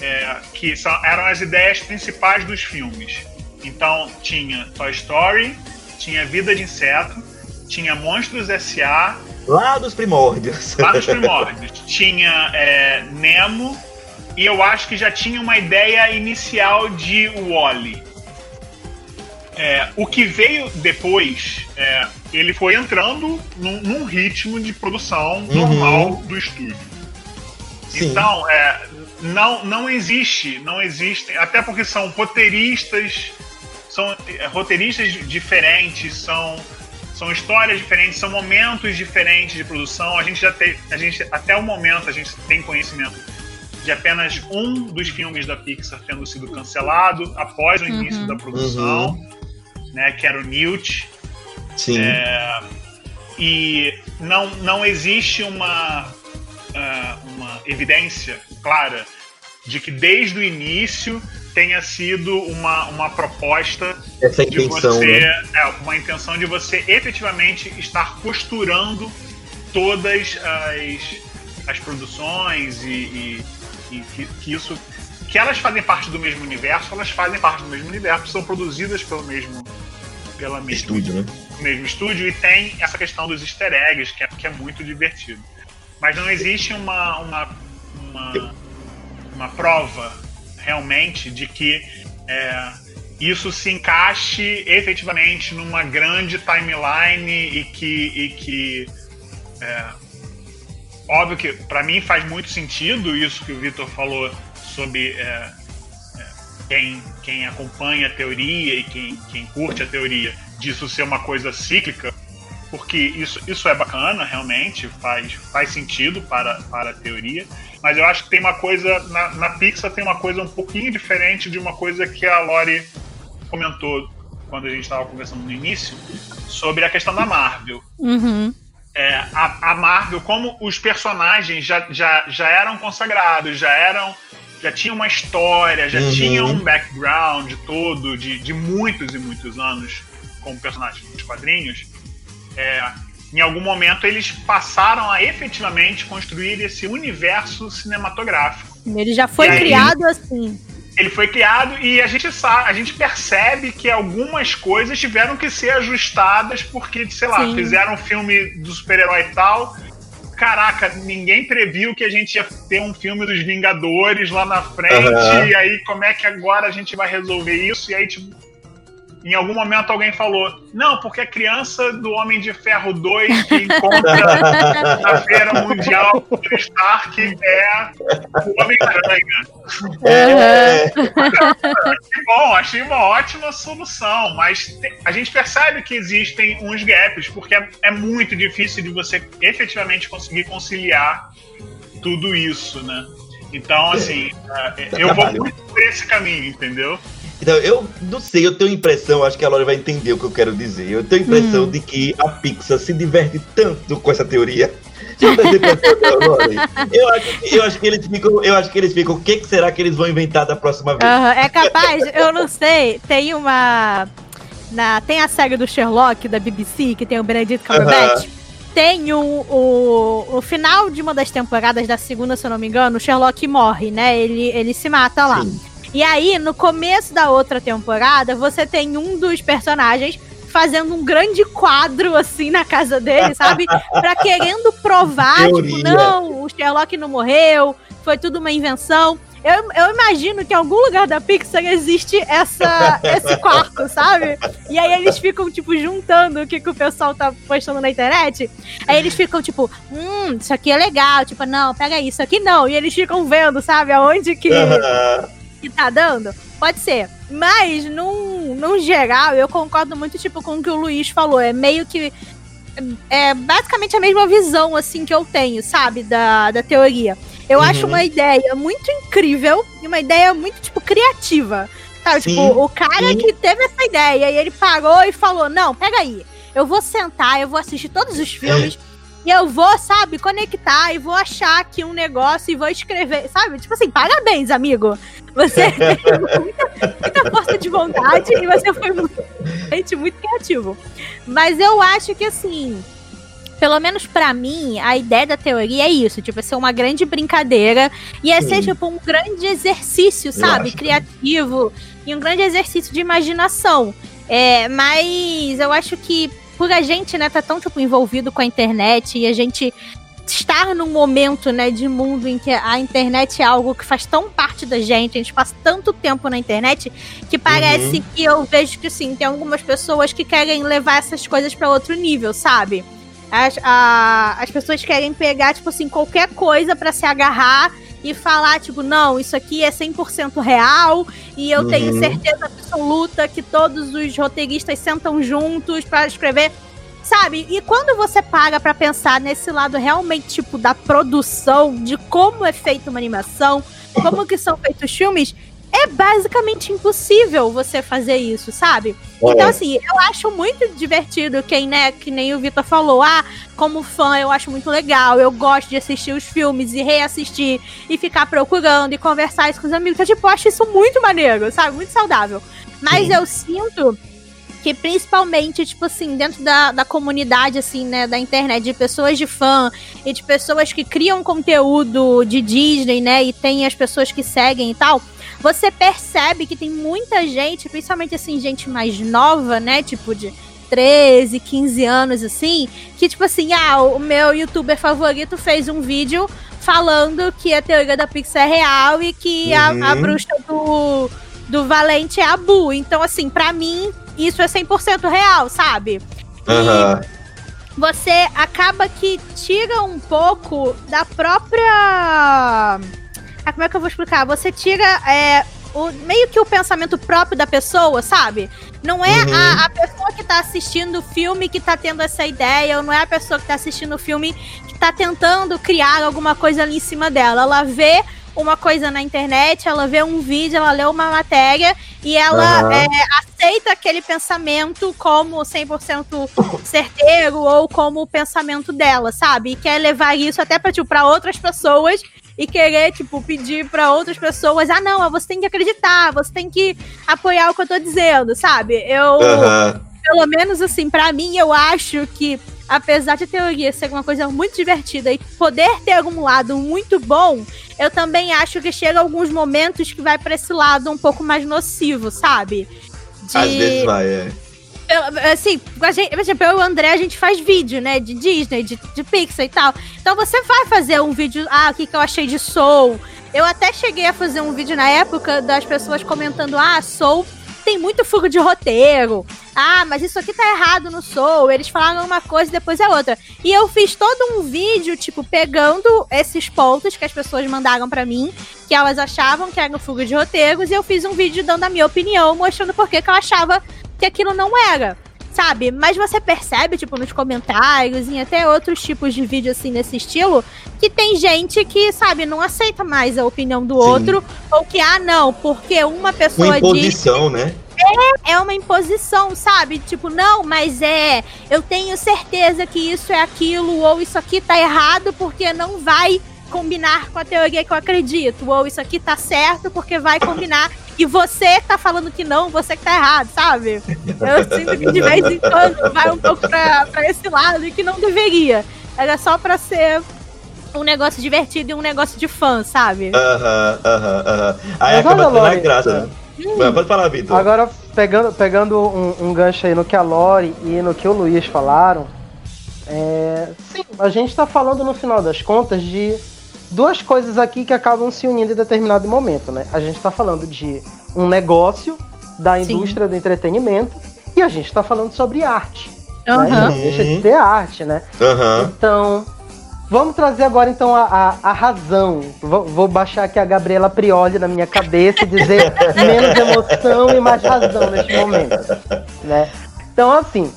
é, que são, eram as ideias principais dos filmes. Então tinha Toy Story, tinha Vida de Inseto, tinha Monstros S.A. Lá dos primórdios. Lá dos primórdios. *laughs* tinha é, Nemo, e eu acho que já tinha uma ideia inicial de Wally. É, o que veio depois, é, ele foi entrando num, num, ritmo de produção uhum. normal do estúdio. Sim. Então, é, não, não existe, não existem, até porque são roteiristas, são é, roteiristas diferentes, são, são histórias diferentes, são momentos diferentes de produção. A gente já tem, a gente até o momento a gente tem conhecimento de apenas um dos filmes da Pixar tendo sido cancelado após o início uhum. da produção. Uhum né, que era o Newt. Sim. É, e não, não existe uma, uh, uma evidência clara de que desde o início tenha sido uma, uma proposta Essa intenção, de você, né? é, uma intenção de você efetivamente estar costurando todas as, as produções e, e, e que, que, isso que elas fazem parte do mesmo universo, elas fazem parte do mesmo universo, são produzidas pelo mesmo pela mesma, estúdio, né? mesmo estúdio e tem essa questão dos easter eggs que é, que é muito divertido. Mas não existe uma, uma, uma, uma prova realmente de que é, isso se encaixe efetivamente numa grande timeline e que, e que é, óbvio que para mim faz muito sentido isso que o Vitor falou sobre é, quem, quem acompanha a teoria e quem, quem curte a teoria disso ser uma coisa cíclica, porque isso, isso é bacana, realmente, faz, faz sentido para, para a teoria, mas eu acho que tem uma coisa, na, na Pixar tem uma coisa um pouquinho diferente de uma coisa que a Lori comentou quando a gente estava conversando no início, sobre a questão da Marvel. Uhum. É, a, a Marvel, como os personagens já, já, já eram consagrados, já eram já tinha uma história, já uhum. tinha um background todo de, de muitos e muitos anos como personagem dos quadrinhos, é, em algum momento eles passaram a efetivamente construir esse universo cinematográfico. Ele já foi aí, criado assim. Ele foi criado e a gente sabe, a gente percebe que algumas coisas tiveram que ser ajustadas porque, sei lá, Sim. fizeram um filme do super-herói e tal, caraca, ninguém previu que a gente ia ter um filme dos Vingadores lá na frente, uhum. e aí como é que agora a gente vai resolver isso? E aí, tipo, em algum momento alguém falou: não, porque a criança do Homem de Ferro 2 que encontra na Feira Mundial do Stark é o Homem-Aranha. É. que bom, achei uma ótima solução, mas a gente percebe que existem uns gaps, porque é, é muito difícil de você efetivamente conseguir conciliar tudo isso, né? Então, assim, é, eu vou muito por esse caminho, entendeu? Então, eu não sei, eu tenho impressão, acho que a Laura vai entender o que eu quero dizer. Eu tenho impressão hum. de que a Pixar se diverte tanto com essa teoria *laughs* eu, acho que, eu acho que eles ficam. Eu acho que eles ficam. O que, que será que eles vão inventar da próxima vez? Uhum, é capaz, eu não sei. Tem uma. Na, tem a série do Sherlock da BBC, que tem o Benedict Cumberbatch. Uhum. Tem o, o, o final de uma das temporadas da segunda, se eu não me engano, o Sherlock morre, né? Ele, ele se mata lá. Sim. E aí, no começo da outra temporada, você tem um dos personagens fazendo um grande quadro assim na casa dele, sabe? *laughs* pra querendo provar, tipo, não, o Sherlock não morreu, foi tudo uma invenção. Eu, eu imagino que em algum lugar da Pixar existe essa, esse quarto, sabe? E aí eles ficam, tipo, juntando o que, que o pessoal tá postando na internet. Aí eles ficam, tipo, hum, isso aqui é legal. Tipo, não, pega isso aqui não. E eles ficam vendo, sabe, aonde que, que tá dando. Pode ser. Mas, num, num geral, eu concordo muito, tipo, com o que o Luiz falou. É meio que. É basicamente a mesma visão, assim, que eu tenho, sabe? Da, da teoria. Eu uhum. acho uma ideia muito incrível e uma ideia muito, tipo, criativa. Sabe? Sim, tipo, o cara sim. que teve essa ideia e ele parou e falou: Não, pega aí. Eu vou sentar, eu vou assistir todos os filmes. E eu vou, sabe, conectar e vou achar aqui um negócio e vou escrever, sabe? Tipo assim, parabéns, amigo. Você *laughs* teve muita, muita força de vontade e você foi muito, muito criativo. Mas eu acho que assim, pelo menos para mim, a ideia da teoria é isso, tipo, é ser uma grande brincadeira e é Sim. ser, tipo, um grande exercício, sabe? Criativo e um grande exercício de imaginação. É, mas eu acho que por a gente, né, tá tão, tipo, envolvido com a internet e a gente estar num momento, né, de mundo em que a internet é algo que faz tão parte da gente, a gente passa tanto tempo na internet, que parece uhum. que eu vejo que, sim, tem algumas pessoas que querem levar essas coisas para outro nível, sabe? As, a, as pessoas querem pegar, tipo assim, qualquer coisa para se agarrar e falar, tipo, não, isso aqui é 100% real e eu uhum. tenho certeza absoluta que todos os roteiristas sentam juntos para escrever. Sabe? E quando você paga para pensar nesse lado realmente, tipo, da produção, de como é feita uma animação, como que são feitos filmes, é basicamente impossível você fazer isso, sabe? É. Então, assim, eu acho muito divertido quem, né, que nem o Vitor falou, ah, como fã, eu acho muito legal, eu gosto de assistir os filmes e reassistir e ficar procurando e conversar isso com os amigos. Então, tipo, eu acho isso muito maneiro, sabe? Muito saudável. Mas Sim. eu sinto que principalmente, tipo assim, dentro da, da comunidade, assim, né, da internet, de pessoas de fã e de pessoas que criam conteúdo de Disney, né, e tem as pessoas que seguem e tal, você percebe que tem muita gente, principalmente assim, gente mais nova, né? Tipo de 13, 15 anos, assim, que tipo assim, ah, o meu youtuber favorito fez um vídeo falando que a teoria da Pixar é real e que uhum. a, a, bruxa do, do Valente é a Bu. Então, assim, para mim, isso é 100% real, sabe? Uhum. você acaba que tira um pouco da própria ah, como é que eu vou explicar? Você tira é, o, meio que o pensamento próprio da pessoa, sabe? Não é uhum. a, a, pessoa que tá assistindo o filme que tá tendo essa ideia, ou não é a pessoa que tá assistindo o filme que tá tentando criar alguma coisa ali em cima dela. Ela vê uma coisa na internet, ela vê um vídeo, ela lê uma matéria e ela uhum. é, aceita aquele pensamento como 100% certeiro ou como o pensamento dela, sabe? E quer levar isso até para tipo, outras pessoas e querer, tipo, pedir para outras pessoas, ah, não, você tem que acreditar, você tem que apoiar o que eu tô dizendo, sabe? Eu, uhum. pelo menos assim, para mim, eu acho que apesar de a teoria ser uma coisa muito divertida e poder ter algum lado muito bom, eu também acho que chega alguns momentos que vai para esse lado um pouco mais nocivo, sabe? De... Às vezes vai, é assim, a gente, por exemplo, eu e o André, a gente faz vídeo, né, de Disney, de, de Pixar e tal. Então você vai fazer um vídeo, ah, o que, que eu achei de Soul. Eu até cheguei a fazer um vídeo na época das pessoas comentando, ah, Soul tem muito fuga de roteiro. Ah, mas isso aqui tá errado no Soul. Eles falaram uma coisa e depois é outra. E eu fiz todo um vídeo, tipo, pegando esses pontos que as pessoas mandaram para mim, que elas achavam que eram fuga de roteiros, e eu fiz um vídeo dando a minha opinião, mostrando por que eu achava que aquilo não era. Sabe? Mas você percebe, tipo, nos comentários e até outros tipos de vídeo assim nesse estilo, que tem gente que, sabe, não aceita mais a opinião do Sim. outro, ou que, ah, não, porque uma pessoa uma imposição, diz. né? É, é uma imposição, sabe? Tipo, não, mas é. Eu tenho certeza que isso é aquilo, ou isso aqui tá errado porque não vai combinar com a teoria que eu acredito, ou isso aqui tá certo porque vai combinar. E você tá falando que não, você que tá errado, sabe? Eu sinto que de vez em quando vai um pouco pra, pra esse lado e que não deveria. Era só pra ser um negócio divertido e um negócio de fã, sabe? Aham, aham, aham. Aí Mas acaba tendo graça, né? Vai, Pode falar, Vitor. Agora, pegando, pegando um, um gancho aí no que a Lori e no que o Luiz falaram, é, sim, a gente está falando no final das contas de duas coisas aqui que acabam se unindo em determinado momento, né? A gente está falando de um negócio da Sim. indústria do entretenimento e a gente está falando sobre arte. né? Aham. Não deixa de ser arte, né? Aham. Então, vamos trazer agora então a, a, a razão. Vou, vou baixar aqui a Gabriela Prioli na minha cabeça e dizer *laughs* menos emoção e mais razão neste momento. Né? Então, assim,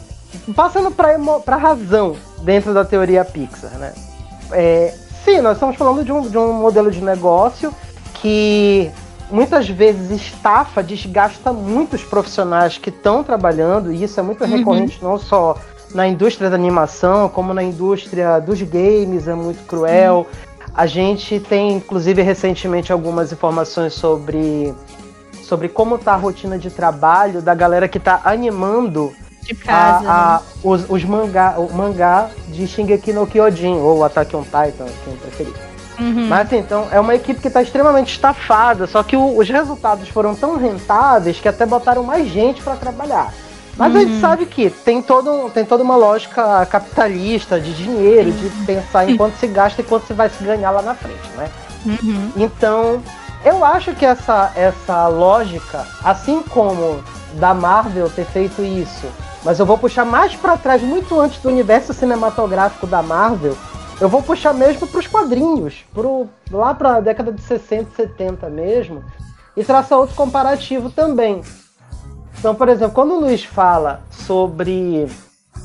passando para a razão dentro da teoria Pixar, né? É, sim, nós estamos falando de um, de um modelo de negócio que muitas vezes estafa, desgasta muitos profissionais que estão trabalhando, e isso é muito recorrente não só na indústria da animação, como na indústria dos games, é muito cruel. A gente tem, inclusive, recentemente algumas informações sobre, sobre como tá a rotina de trabalho da galera que tá animando De casa. né? a, a- os, os mangá, o mangá de Shingeki no Kyojin, ou Attack on Titan, quem preferir. Uhum. Mas assim, então, é uma equipe que está extremamente estafada, só que o- os resultados foram tão rentáveis que até botaram mais gente para trabalhar. Mas a gente sabe que tem, todo, tem toda uma lógica capitalista de dinheiro, de pensar em quanto se gasta e quanto se vai se ganhar lá na frente, né? Uhum. Então, eu acho que essa, essa lógica, assim como da Marvel ter feito isso, mas eu vou puxar mais pra trás, muito antes do universo cinematográfico da Marvel, eu vou puxar mesmo pros quadrinhos, pro, lá pra década de 60, 70 mesmo, e traçar outro comparativo também. Então, por exemplo, quando o Luiz fala sobre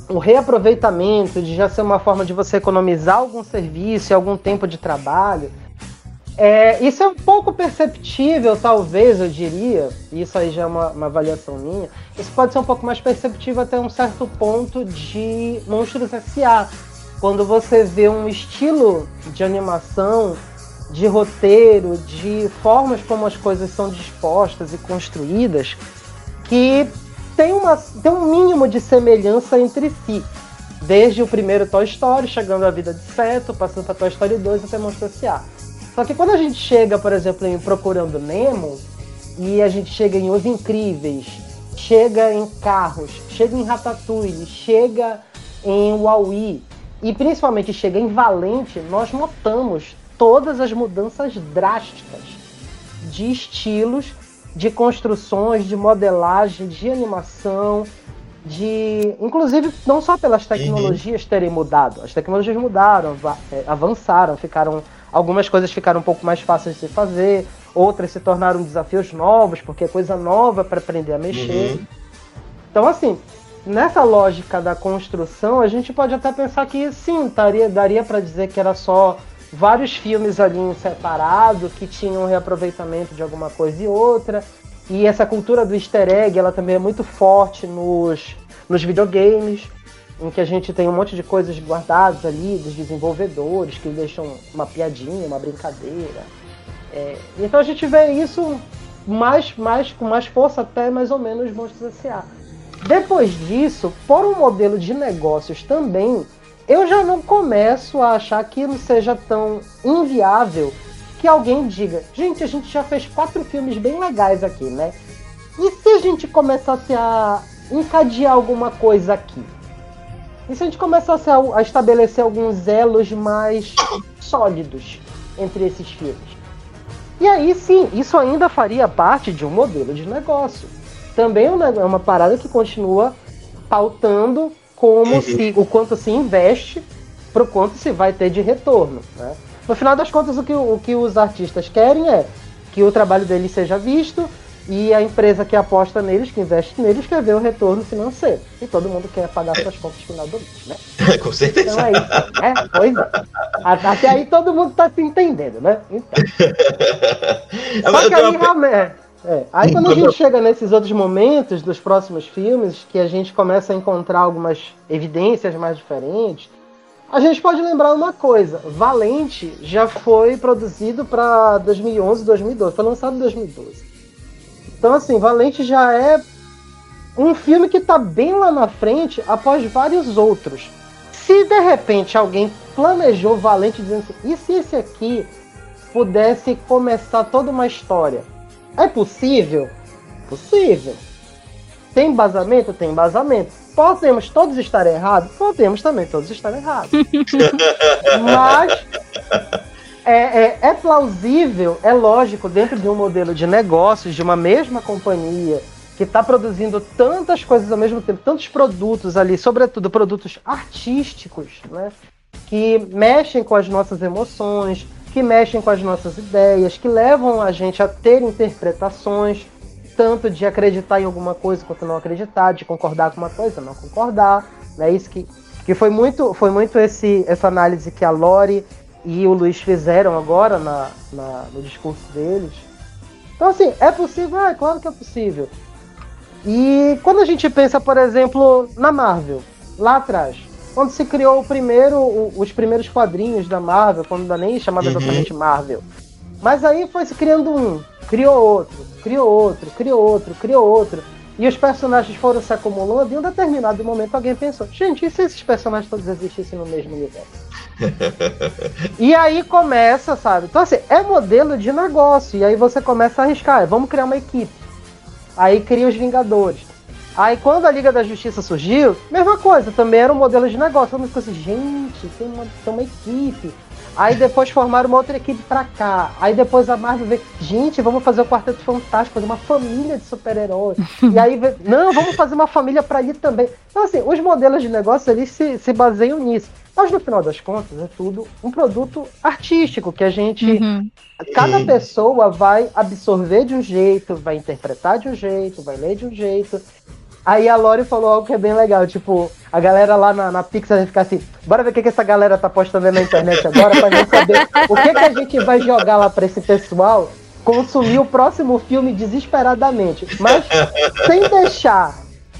o reaproveitamento, de já ser uma forma de você economizar algum serviço e algum tempo de trabalho, é, isso é um pouco perceptível, talvez, eu diria, isso aí já é uma, uma avaliação minha, isso pode ser um pouco mais perceptível até um certo ponto de Monstros S.A., quando você vê um estilo de animação, de roteiro, de formas como as coisas são dispostas e construídas, que tem, uma, tem um mínimo de semelhança entre si. Desde o primeiro Toy Story, chegando à Vida de Feto, passando para Toy Story 2 até Monstros S.A. Só que quando a gente chega, por exemplo, em Procurando Nemo, e a gente chega em Os Incríveis, chega em Carros, chega em Ratatouille, chega em Wall-E, e principalmente chega em Valente, nós notamos todas as mudanças drásticas de estilos, de construções, de modelagem, de animação, de. Inclusive, não só pelas tecnologias terem mudado. As tecnologias mudaram, é, avançaram, ficaram. Algumas coisas ficaram um pouco mais fáceis de se fazer, outras se tornaram desafios novos, porque é coisa nova para aprender a mexer. Uhum. Então, assim, nessa lógica da construção, a gente pode até pensar que sim, daria, daria para dizer que era só vários filmes ali em separado que tinham reaproveitamento de alguma coisa e outra. E essa cultura do easter egg, ela também é muito forte nos, nos videogames, em que a gente tem um monte de coisas guardadas ali dos desenvolvedores que deixam uma piadinha, uma brincadeira. É, então a gente vê isso mais, mais, com mais força até mais ou menos Monstros S.A. Depois disso, por um modelo de negócios também, eu já não começo a achar que não seja tão inviável que alguém diga: gente, a gente já fez quatro filmes bem legais aqui, né? E se a gente começasse a encadear alguma coisa aqui? E se a gente começasse a, a estabelecer alguns elos mais sólidos entre esses filmes? E aí sim, isso ainda faria parte de um modelo de negócio. Também é é uma parada que continua pautando como se o quanto se investe pro quanto se vai ter de retorno. né? No final das contas, o que, o que os artistas querem é que o trabalho deles seja visto e a empresa que aposta neles, que investe neles, quer ver o retorno financeiro. E todo mundo quer pagar suas contas no final do mês, né? *laughs* Com certeza. Então é isso, né? Pois é. Até aí todo mundo tá se entendendo, né? Então. *laughs* Só que aí, realmente. É. Aí quando a gente chega nesses outros momentos dos próximos filmes, que a gente começa a encontrar algumas evidências mais diferentes, a gente pode lembrar uma coisa: Valente já foi produzido para 2011, 2012, foi lançado em 2012. Então assim, Valente já é um filme que está bem lá na frente após vários outros. Se de repente alguém planejou Valente dizendo assim, e se esse aqui pudesse começar toda uma história? É possível? Possível. Tem embasamento? Tem embasamento. Podemos todos estar errados? Podemos também todos estar errados. *laughs* Mas é, é, é, plausível, é lógico, dentro de um modelo de negócios, de uma mesma companhia, que está produzindo tantas coisas ao mesmo tempo, tantos produtos ali, sobretudo produtos artísticos, né? Que mexem com as nossas emoções, que mexem com as nossas ideias, que levam a gente a ter interpretações, tanto de acreditar em alguma coisa quanto não acreditar, de concordar com uma coisa, não concordar. É né? isso que, que foi muito, foi muito esse, essa análise que a Lori e o Luiz fizeram agora na, na, no discurso deles. Então, assim, é possível? Ah, é claro que é possível. E quando a gente pensa, por exemplo, na Marvel, lá atrás, quando se criou o primeiro, o, os primeiros quadrinhos da Marvel, quando ainda nem chamava uhum. exatamente Marvel. Mas aí foi se criando um, criou outro, criou outro, criou outro, criou outro. E os personagens foram se acumulando e em um determinado momento alguém pensou, gente, e se esses personagens todos existissem no mesmo universo? *laughs* e aí começa, sabe? Então assim, é modelo de negócio. E aí você começa a arriscar, vamos criar uma equipe. Aí cria os Vingadores. Aí quando a Liga da Justiça surgiu, mesma coisa, também era um modelo de negócio. Todo mundo ficou assim, gente, tem uma, tem uma equipe. Aí depois formaram uma outra equipe pra cá. Aí depois a Marvel veio, gente, vamos fazer o Quarteto Fantástico, fazer uma família de super-heróis. e aí, veio, não, vamos fazer uma família pra ali também. Então, assim, os modelos de negócio eles se, se baseiam nisso. Mas no final das contas, é tudo um produto artístico que a gente. Uhum. Cada pessoa vai absorver de um jeito, vai interpretar de um jeito, vai ler de um jeito. Aí a Lori falou algo que é bem legal, tipo, a galera lá na, na Pixar vai ficar assim, bora ver o que, que essa galera tá postando na internet agora pra gente saber o que, que a gente vai jogar lá pra esse pessoal consumir o próximo filme desesperadamente. Mas sem deixar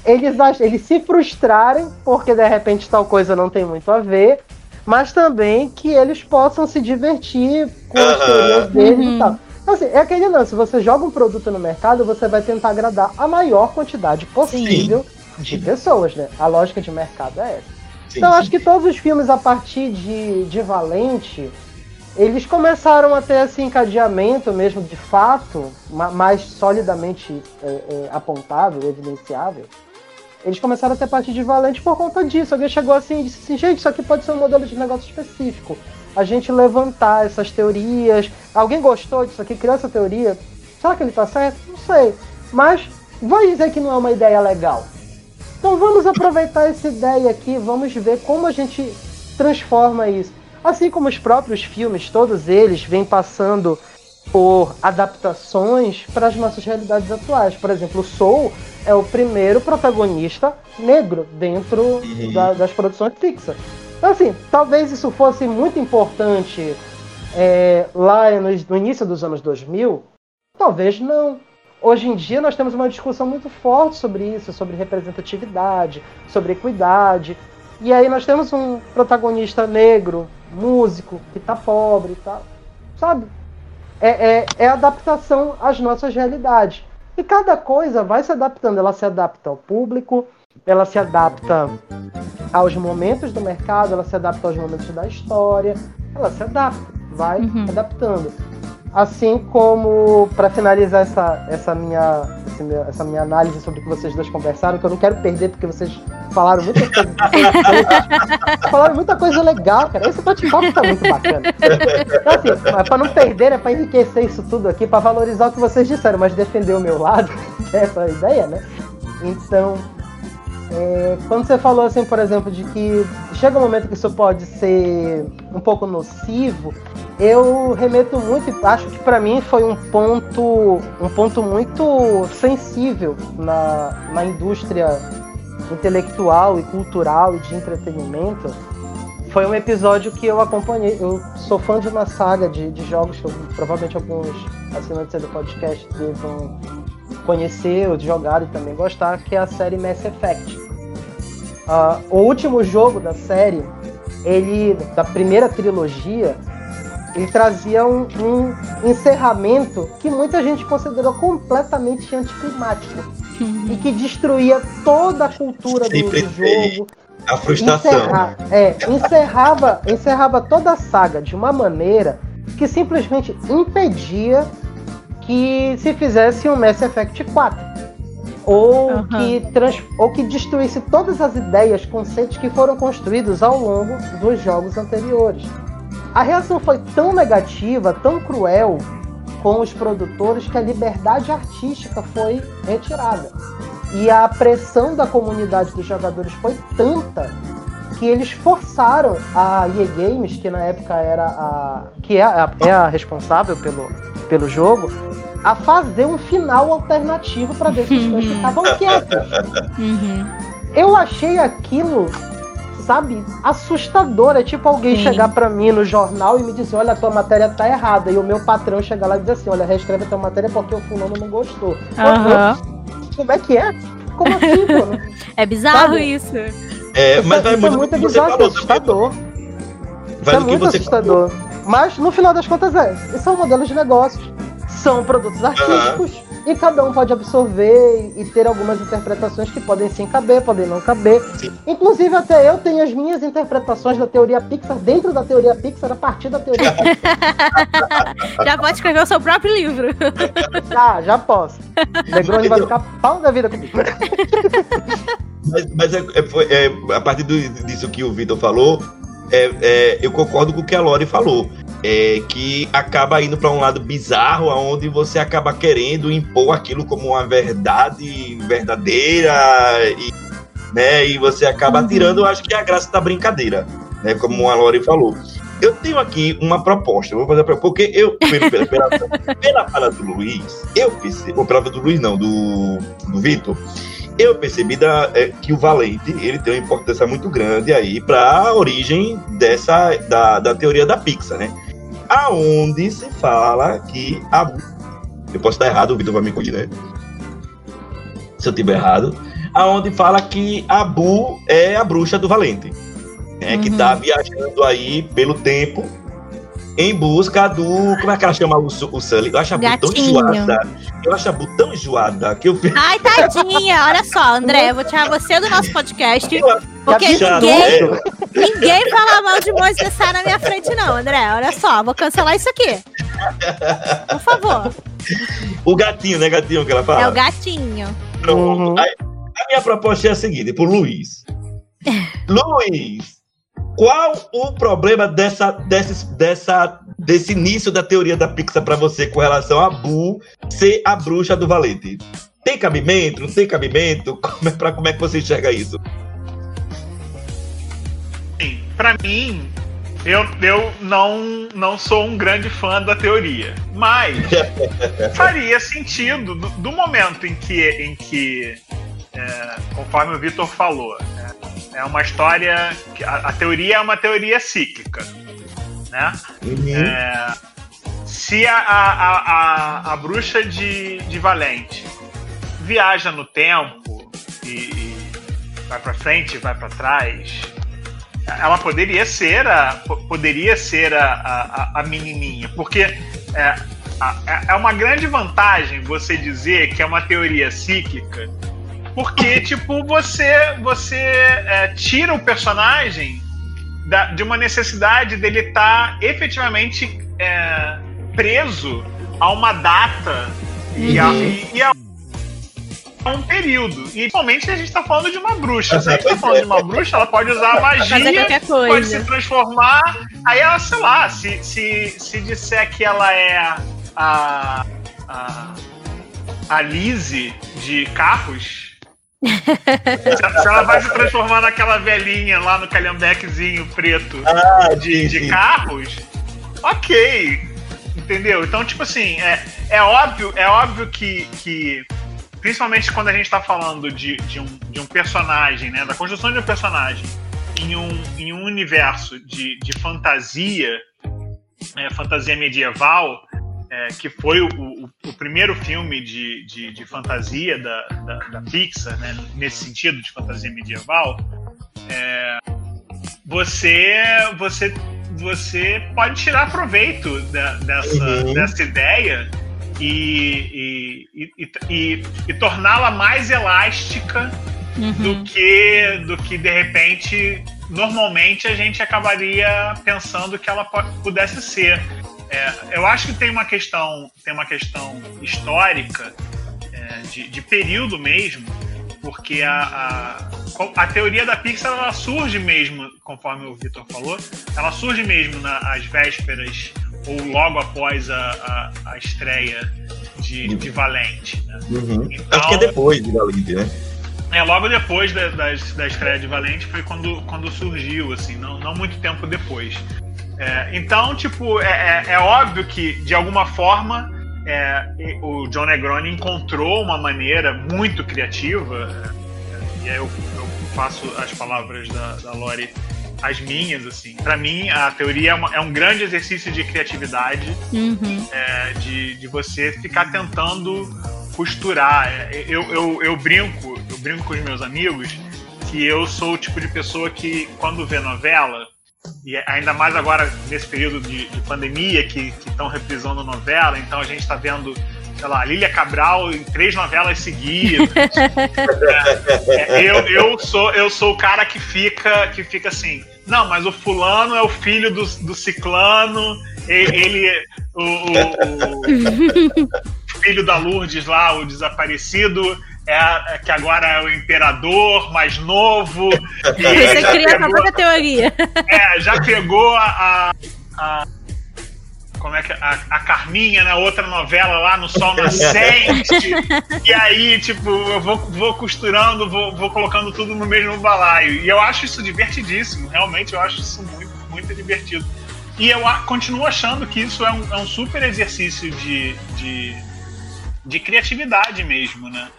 eles, eles se frustrarem porque de repente tal coisa não tem muito a ver, mas também que eles possam se divertir com as teorias deles uhum. e tal. Assim, é aquele lance, se você joga um produto no mercado, você vai tentar agradar a maior quantidade possível Sim. de pessoas, né? A lógica de mercado é essa. Sim, então, acho que todos os filmes a partir de, de Valente, eles começaram a ter esse encadeamento mesmo de fato, mais solidamente é, é, apontável, evidenciável. Eles começaram a ter a partir de Valente por conta disso. Alguém chegou assim e disse assim, gente, isso aqui pode ser um modelo de negócio específico a gente levantar essas teorias. Alguém gostou disso aqui, criou essa teoria? Será que ele está certo? Não sei. Mas vai dizer que não é uma ideia legal. Então vamos aproveitar essa ideia aqui, vamos ver como a gente transforma isso. Assim como os próprios filmes, todos eles vêm passando por adaptações para as nossas realidades atuais. Por exemplo, o Soul é o primeiro protagonista negro dentro uhum. da, das produções Pixar. Então, assim, talvez isso fosse muito importante é, lá no, no início dos anos 2000, talvez não. Hoje em dia nós temos uma discussão muito forte sobre isso, sobre representatividade, sobre equidade. E aí nós temos um protagonista negro, músico, que tá pobre e tal. Sabe? É, é, é adaptação às nossas realidades. E cada coisa vai se adaptando. Ela se adapta ao público, ela se adapta aos momentos do mercado, ela se adapta aos momentos da história, ela se adapta, vai uhum. adaptando. Assim como, para finalizar essa, essa, minha, essa minha análise sobre o que vocês dois conversaram, que eu não quero perder porque vocês falaram muita coisa. *laughs* falaram muita coisa legal, cara. Esse bate-papo tá muito bacana. Então, assim, para não perder, é para enriquecer isso tudo aqui, para valorizar o que vocês disseram, mas defender o meu lado, *laughs* essa é a ideia, né? Então, é, quando você falou assim, por exemplo, de que chega um momento que isso pode ser um pouco nocivo, eu remeto muito, acho que para mim foi um ponto, um ponto muito sensível na, na indústria intelectual e cultural e de entretenimento. Foi um episódio que eu acompanhei. Eu sou fã de uma saga de, de jogos que eu, provavelmente alguns assinantes do podcast devam conhecer, ou jogar e também gostar, que é a série Mass Effect. Uh, o último jogo da série, ele da primeira trilogia, ele trazia um, um encerramento que muita gente considerou completamente anticlimático uhum. e que destruía toda a cultura do, do jogo. A frustração. Encerra, é, encerrava, encerrava toda a saga de uma maneira que simplesmente impedia que se fizesse um Mass Effect 4. Ou, uhum. que trans, ou que destruísse todas as ideias, conceitos que foram construídos ao longo dos jogos anteriores. A reação foi tão negativa, tão cruel com os produtores que a liberdade artística foi retirada. E a pressão da comunidade dos jogadores foi tanta que eles forçaram a EA Games, que na época era a que é a, é a responsável pelo, pelo jogo, a fazer um final alternativo para ver se os fãs ficavam quietos. Uhum. Eu achei aquilo sabe, assustadora. É tipo alguém Sim. chegar para mim no jornal e me dizer, olha, a tua matéria tá errada. E o meu patrão chegar lá e dizer assim, olha, reescreve a tua matéria porque o fulano não gostou. Uhum. Como é que é? Como assim, pô? *laughs* É bizarro sabe? isso. É, mas vai muito, é muito bizarro, é assustador. Vai isso é muito assustador. Falou. Mas no final das contas é, isso é um modelo de negócios. São produtos artísticos. Uhum e cada um pode absorver e ter algumas interpretações que podem sim caber, podem não caber. Sim. Inclusive, até eu tenho as minhas interpretações da teoria Pixar dentro da teoria Pixar, a partir da teoria Pixar. *laughs* *laughs* já pode escrever o seu próprio livro. Já, *laughs* já posso. Negroni vai ficar pau da vida comigo. Mas, mas é, é, é, a partir do, disso que o Vitor falou, é, é, eu concordo com o que a Lori falou é, que acaba indo para um lado bizarro, onde você acaba querendo impor aquilo como uma verdade verdadeira e, né, e você acaba uhum. tirando, acho que a graça da brincadeira, né, como a Lori falou. Eu tenho aqui uma proposta, vou fazer porque eu, pela, pela, *laughs* pela fala do Luiz, eu pensei, ou pela do Luiz não, do, do Vitor, eu percebi da, é, que o Valente ele tem uma importância muito grande aí para a origem dessa da, da teoria da Pixar, né? aonde se fala que a. Eu posso estar errado, o Vitor vai me corrigir, né? Se eu tiver errado. Aonde fala que a Bu é a bruxa do Valente. Né? Uhum. Que tá viajando aí pelo tempo em busca do. Como é que ela chama o, o Sully? Eu acho a Bu tão enjoada. Eu acho a Bu tão enjoada que eu Ai, tadinha! Olha só, André, eu vou tirar você do nosso podcast. Porque ninguém, né? ninguém fala mal de Moisés Sá na minha frente, não, André. Olha só, vou cancelar isso aqui. Por favor. O gatinho, né, gatinho que ela fala? É o gatinho. Pronto. Uhum. A, a minha proposta é a seguinte, pro Luiz. *laughs* Luiz, qual o problema dessa, desse, dessa, desse início da teoria da Pixar para você com relação a Bu ser a bruxa do Valente? Tem cabimento? Não tem cabimento? *laughs* Como é, pra, como é que você enxerga isso? Para mim, eu, eu não, não sou um grande fã da teoria, mas *laughs* faria sentido do, do, momento em que, em que é, conforme o Vitor falou, é, uma história. Que a, a, teoria é uma teoria cíclica. Né? Uhum. É, se a, a, a, a, bruxa de, de Valente viaja no tempo e, e vai para frente, vai para trás, ela poderia ser a poderia ser a, a, a menininha, porque é, é, é uma grande vantagem você dizer que é uma teoria cíclica porque, tipo, você, você é, tira o personagem da, de uma necessidade dele estar tá efetivamente é, preso a uma data uhum. e, a, uhum. e, a, um período. E principalmente a gente está falando de uma bruxa. Se a gente está falando de uma bruxa, ela pode usar magia, pode se transformar. Aí ela, sei lá, se, se, se disser que ela é a. a a Lizzie de Carros, se ela vai se transformar naquela velhinha lá no calhambequezinho preto ah, de, de carros, ok. Entendeu? Então, tipo assim, é, é óbvio, é óbvio que, que principalmente quando a gente está falando de, de, um, de um personagem, né? Da construção de um personagem em um, em um universo de, de fantasia, é, fantasia medieval, é, que foi o, o, o, primeiro filme de, de, de fantasia da, da, da, Pixar, né, nesse sentido de fantasia medieval, é, você, você, você pode tirar proveito da, dessa, uhum. dessa ideia e, e, e, e, e torná-la mais elástica uhum. do que do que de repente normalmente a gente acabaria pensando que ela pudesse ser. É, eu acho que tem uma questão tem uma questão histórica é, de, de, período mesmo, porque a, a, a, teoria da Pixar ela surge mesmo, conforme o Vitor falou, ela surge mesmo nas vésperas ou logo após a, a, a estreia de, de Valente. Né? Uhum. Então, Acho que é depois de Valente, né? É, logo depois da, da, da, estreia de Valente foi quando, quando surgiu, assim, não, não muito tempo depois. É, então, tipo, é, é, é, óbvio que, de alguma forma, é, o John Negroni encontrou uma maneira muito criativa, é, e aí eu, eu faço as palavras da, da Lori as minhas, assim. Para mim, a teoria é, uma, é, um grande exercício de criatividade, uhum. é, de, de você ficar tentando costurar. É, eu, eu, eu brinco, eu brinco com os meus amigos que eu sou o tipo de pessoa que, quando vê novela, e ainda mais agora nesse período de, de pandemia que estão reprisando novela, então a gente está vendo sei lá, Lília Cabral em três novelas seguidas. *laughs* é, eu, eu, sou, eu sou o cara que fica, que fica assim, não, mas o fulano é o filho do, do ciclano, ele, ele o, o, o, *laughs* filho da Lourdes lá, o desaparecido, é, é, que agora é o imperador mais novo. Você cria pegou, a própria teoria. É, já pegou a, a como é que a, a Carminha na outra novela lá no Sol Nascente. e aí, tipo, eu vou, vou costurando, vou, vou colocando tudo no mesmo balaio. E eu acho isso divertidíssimo, realmente eu acho isso muito, muito divertido. E eu continuo achando que isso é um, é um super exercício de, de, de, criatividade mesmo, né?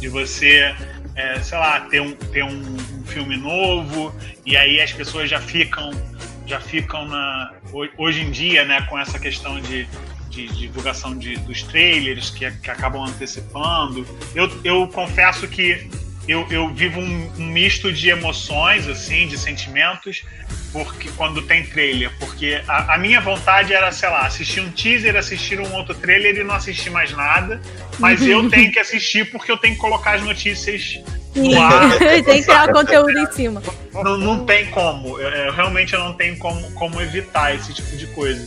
De você, é, sei lá, ter, um, ter um, um filme novo e aí as pessoas já ficam já ficam na hoje em dia, né, com essa questão de, de, divulgação de, dos trailers que, que acabam antecipando. Eu, eu confesso que eu, eu vivo um, um, misto de emoções, assim, de sentimentos, porque quando tem trailer, porque a, a, minha vontade era, sei lá, assistir um teaser, assistir um outro trailer e não assistir mais nada, mas eu *laughs* tenho que assistir porque eu tenho que colocar as notícias no ar. *laughs* tem que criar conteúdo em cima. Não, não tem como, eu, eu, realmente eu não tenho como, como evitar esse tipo de coisa,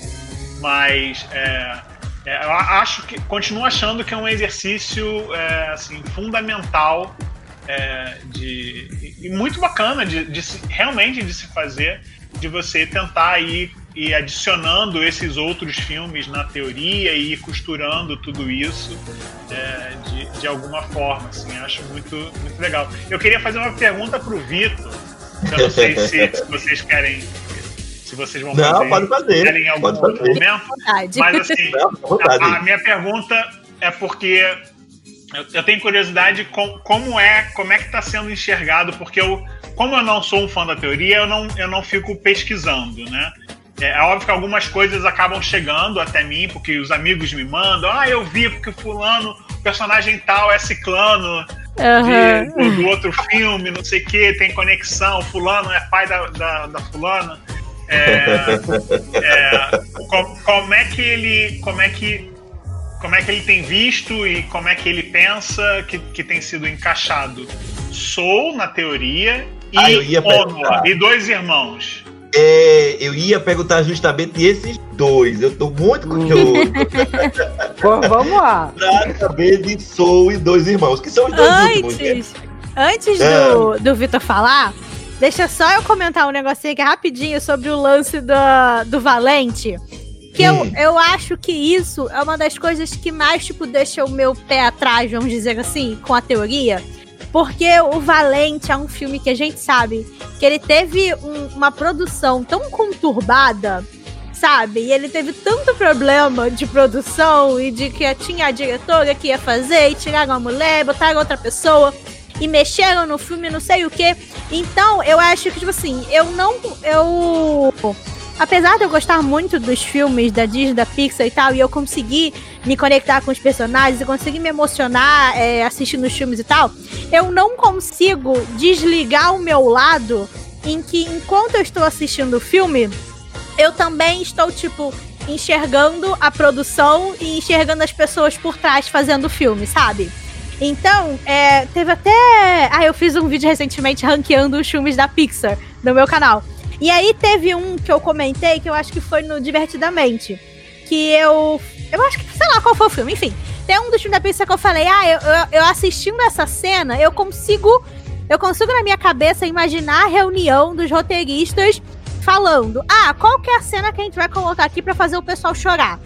mas é, é, eu acho que continuo achando que é um exercício é, assim fundamental é, de, e muito bacana de, de se, realmente de se fazer, de você tentar ir, ir adicionando esses outros filmes na teoria e ir costurando tudo isso é, de, de alguma forma. Assim, acho muito, muito legal. Eu queria fazer uma pergunta para o Vitor. Eu não sei se, *laughs* se vocês querem se vocês vão não, fazer, pode fazer. em algum pode fazer. momento. Mas assim, não, a, a, minha pergunta é porque eu, eu tenho curiosidade com como é como é que está sendo enxergado, porque eu, como eu não sou um fã da teoria, eu não, eu não fico pesquisando, né? É, é óbvio que algumas coisas acabam chegando até mim, porque os amigos me mandam, ah, eu vi porque fulano, o personagem tal é ciclano uhum. de, do, outro filme, não sei o que, tem conexão, fulano é pai da, da, da fulana. É, *laughs* é, como, como é que ele. Como é que como é que ele tem visto e como é que ele pensa que, que tem sido encaixado. Sou, na teoria, e ah, e dois irmãos. É, eu ia perguntar justamente esses dois. Eu tô muito curioso. *laughs* Pô, vamos lá. pra saber de Soul e dois irmãos, que são os dois antes, últimos. Né? Antes é. do, do Vitor falar, deixa só eu comentar um negocinho aqui rapidinho sobre o lance do, do Valente. Que eu, eu acho que isso é uma das coisas que mais, tipo, deixa o meu pé atrás, vamos dizer assim, com a teoria. Porque o Valente é um filme que a gente sabe que ele teve um, uma produção tão conturbada, sabe? E ele teve tanto problema de produção e de que tinha a diretora que ia fazer e tiraram a mulher, botaram outra pessoa e mexeram no filme, não sei o que. Então, eu acho que, tipo assim, eu não. Eu apesar de eu gostar muito dos filmes da Disney, da Pixar e tal, e eu conseguir me conectar com os personagens e conseguir me emocionar é, assistindo os filmes e tal, eu não consigo desligar o meu lado em que, enquanto eu estou assistindo o filme, eu também estou, tipo, enxergando a produção e enxergando as pessoas por trás fazendo o filme, sabe? Então, é, teve até. Ah, eu fiz um vídeo recentemente ranqueando os filmes da Pixar no meu canal. E aí teve um que eu comentei que eu acho que foi no Divertidamente. Que eu. Eu acho que, sei lá qual foi o filme, enfim. Tem um dos filmes da Pixar que eu falei, ah, eu, eu, eu assistindo essa cena, eu consigo. Eu consigo na minha cabeça imaginar a reunião dos roteiristas falando: ah, qual que é a cena que a gente vai colocar aqui para fazer o pessoal chorar?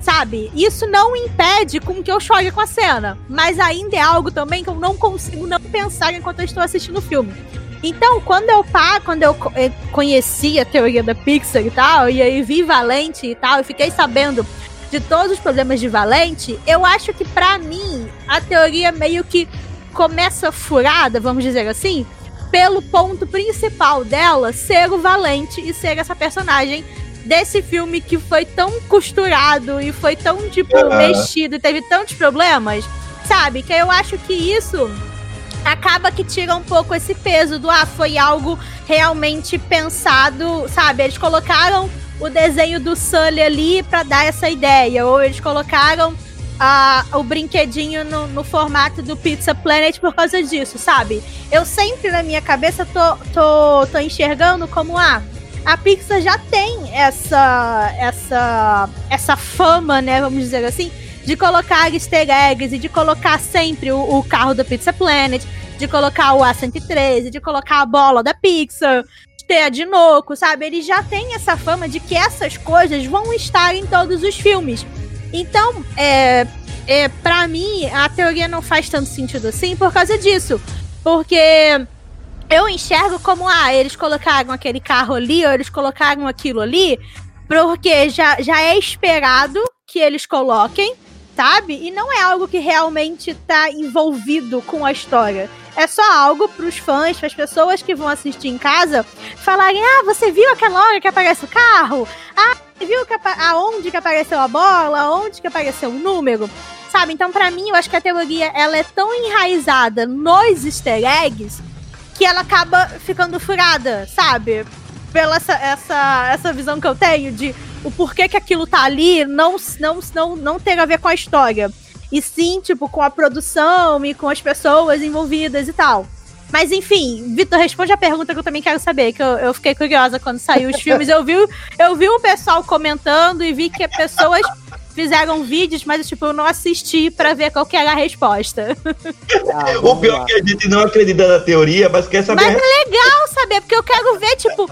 Sabe? Isso não impede com que eu chore com a cena, mas ainda é algo também que eu não consigo não pensar enquanto eu estou assistindo o filme. Então, quando eu pá, quando eu eh, conheci a teoria da Pixar e tal, e aí vi Valente e tal, e fiquei sabendo de todos os problemas de Valente, eu acho que para mim a teoria meio que começa furada, vamos dizer assim, pelo ponto principal dela ser o Valente e ser essa personagem desse filme que foi tão costurado e foi tão, tipo, uhum. mexido e teve tantos problemas, sabe? Que eu acho que isso acaba que tira um pouco esse peso do ah, foi algo realmente pensado, sabe? Eles colocaram o desenho do Sully ali para dar essa ideia, ou eles colocaram ah, o brinquedinho no, no, formato do Pizza Planet por causa disso, sabe? Eu sempre na minha cabeça tô, tô, tô enxergando como ah, a Pixar já tem essa essa essa fama, né, vamos dizer assim, de colocar easter eggs e de colocar sempre o, o carro da Pizza Planet, de colocar o A113, de colocar a bola da Pixar, ter a Dinoco, sabe? Ele já tem essa fama de que essas coisas vão estar em todos os filmes. Então, é, é, para mim, a teoria não faz tanto sentido assim por causa disso. Porque eu enxergo como, ah, eles colocaram aquele carro ali, ou eles colocaram aquilo ali, porque já, já é esperado que eles coloquem sabe? E não é algo que realmente tá envolvido com a história. É só algo pros fãs, as pessoas que vão assistir em casa, falarem: ah, você viu aquela hora que aparece o carro? Ah, você viu que aonde que apareceu a bola? Aonde que apareceu o número? Sabe? Então, para mim, eu acho que a teoria ela é tão enraizada nos easter eggs que ela acaba ficando furada, sabe? Pela essa, essa, essa visão que eu tenho de o porquê que aquilo tá ali não, não, não, não tem a ver com a história. E sim, tipo, com a produção e com as pessoas envolvidas e tal. Mas enfim, Vitor, responde a pergunta que eu também quero saber, que eu, eu fiquei curiosa quando saiu os filmes. Eu vi, eu vi o pessoal comentando e vi que pessoas fizeram vídeos, mas tipo, eu não assisti para ver qual que era a resposta. Ah, o pior é que a gente não acredita na teoria, mas quer saber. Mas é legal saber, porque eu quero ver, tipo,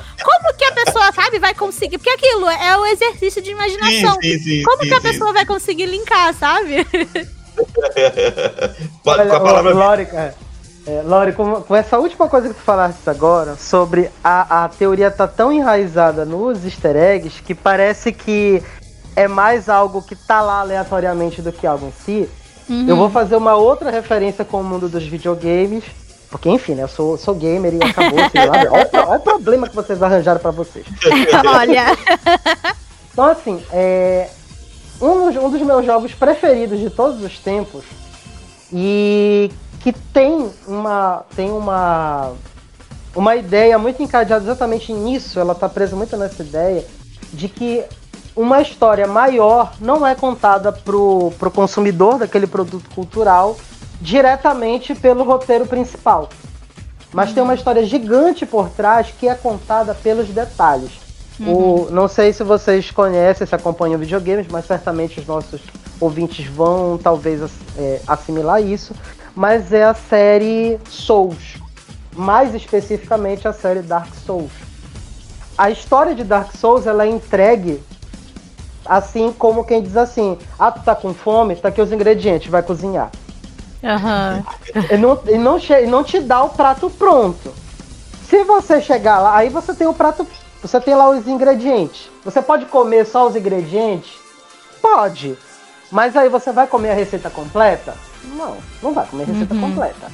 pessoa, sabe, vai conseguir. Porque aquilo é o exercício de imaginação. Sim, sim, sim, como que a pessoa vai conseguir linkar, sabe? *laughs* Olha, com a palavra. Lori, cara. É, Lori, com, com, essa última coisa que tu falaste agora, sobre a, a teoria tá tão enraizada nos easter eggs que parece que é mais algo que tá lá aleatoriamente do que algo em si, uhum. eu vou fazer uma outra referência com o mundo dos videogames. Porque, enfim, né? Eu sou, sou gamer e acabou. Assim, olha, olha, o problema que vocês arranjaram para vocês. *laughs* olha. Então, assim, é, um, dos, um dos meus jogos preferidos de todos os tempos e que tem uma tem uma uma ideia muito encadeada exatamente nisso, ela tá presa muito nessa ideia de que uma história maior não é contada pro, pro consumidor daquele produto cultural diretamente pelo roteiro principal. Mas uhum. tem uma história gigante por trás que é contada pelos detalhes. Uhum. O, não sei se vocês conhecem, se acompanham videogames, mas certamente os nossos ouvintes vão talvez é, assimilar isso. Mas é a série Souls. Mais especificamente a série Dark Souls. A história de Dark Souls ela é entregue Assim como quem diz assim: ah, tu tá com fome, tá aqui os ingredientes, vai cozinhar. Uhum. E, não, e, não, e não te dá o prato pronto. Se você chegar lá, aí você tem o prato, você tem lá os ingredientes. Você pode comer só os ingredientes? Pode. Mas aí você vai comer a receita completa? Não, não vai comer a receita uhum. completa.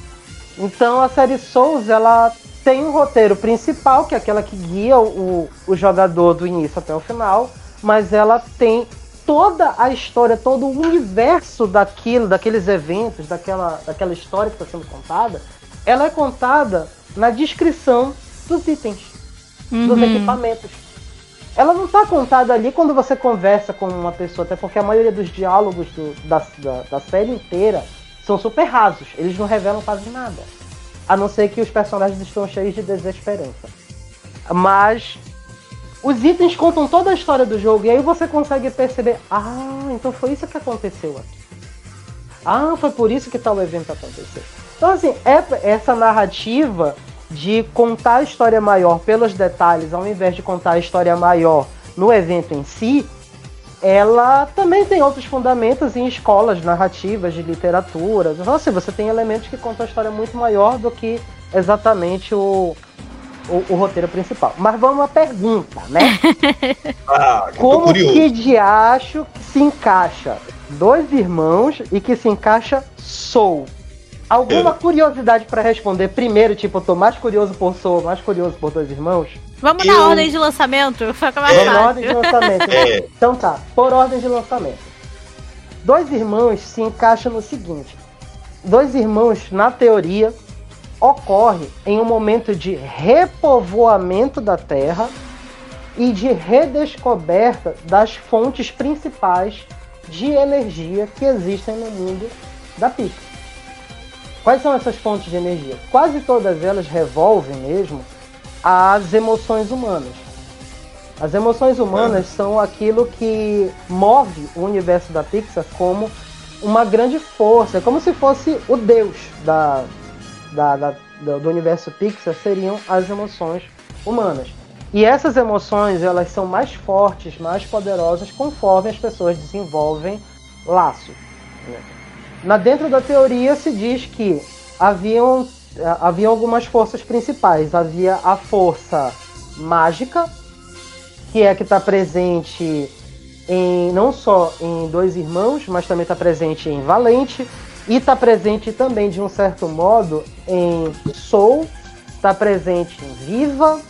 Então a série Souls, ela tem um roteiro principal, que é aquela que guia o, o jogador do início até o final, mas ela tem toda a história, todo o universo daquilo, daqueles eventos, daquela, daquela história que está sendo contada, ela é contada na descrição dos itens, uhum. dos equipamentos. Ela não está contada ali quando você conversa com uma pessoa, até porque a maioria dos diálogos do, da, da, da série inteira são super rasos, eles não revelam quase nada. A não ser que os personagens estão cheios de desesperança. Mas os itens contam toda a história do jogo e aí você consegue perceber, ah, então foi isso que aconteceu aqui. Ah, foi por isso que tal evento aconteceu. Então assim, é essa narrativa de contar a história maior pelos detalhes, ao invés de contar a história maior no evento em si, ela também tem outros fundamentos em escolas narrativas de literatura. Então, assim, você tem elementos que contam a história muito maior do que exatamente o, o, o roteiro principal. Mas vamos à pergunta, né? *laughs* ah, Como que de acho que se encaixa dois irmãos e que se encaixa Soul? Alguma curiosidade para responder primeiro, tipo, eu tô mais curioso por Soul, mais curioso por dois irmãos? Vamos eu... na ordem de lançamento? Fica mais é. fácil. ordem de lançamento. *laughs* É. Então tá, por ordem de lançamento. Dois irmãos se encaixam no seguinte: dois irmãos, na teoria, ocorre em um momento de repovoamento da Terra e de redescoberta das fontes principais de energia que existem no mundo da Pixar. Quais são essas fontes de energia? Quase todas elas revolvem mesmo as emoções humanas. As emoções humanas é. são aquilo que move o universo da Pixar como uma grande força, como se fosse o deus da, da, da, do universo Pixar seriam as emoções humanas. E essas emoções elas são mais fortes, mais poderosas conforme as pessoas desenvolvem laços. Na dentro da teoria se diz que haviam, havia algumas forças principais. Havia a força mágica, que é que está presente em não só em Dois Irmãos, mas também está presente em Valente e está presente também de um certo modo em Soul, está presente em Viva,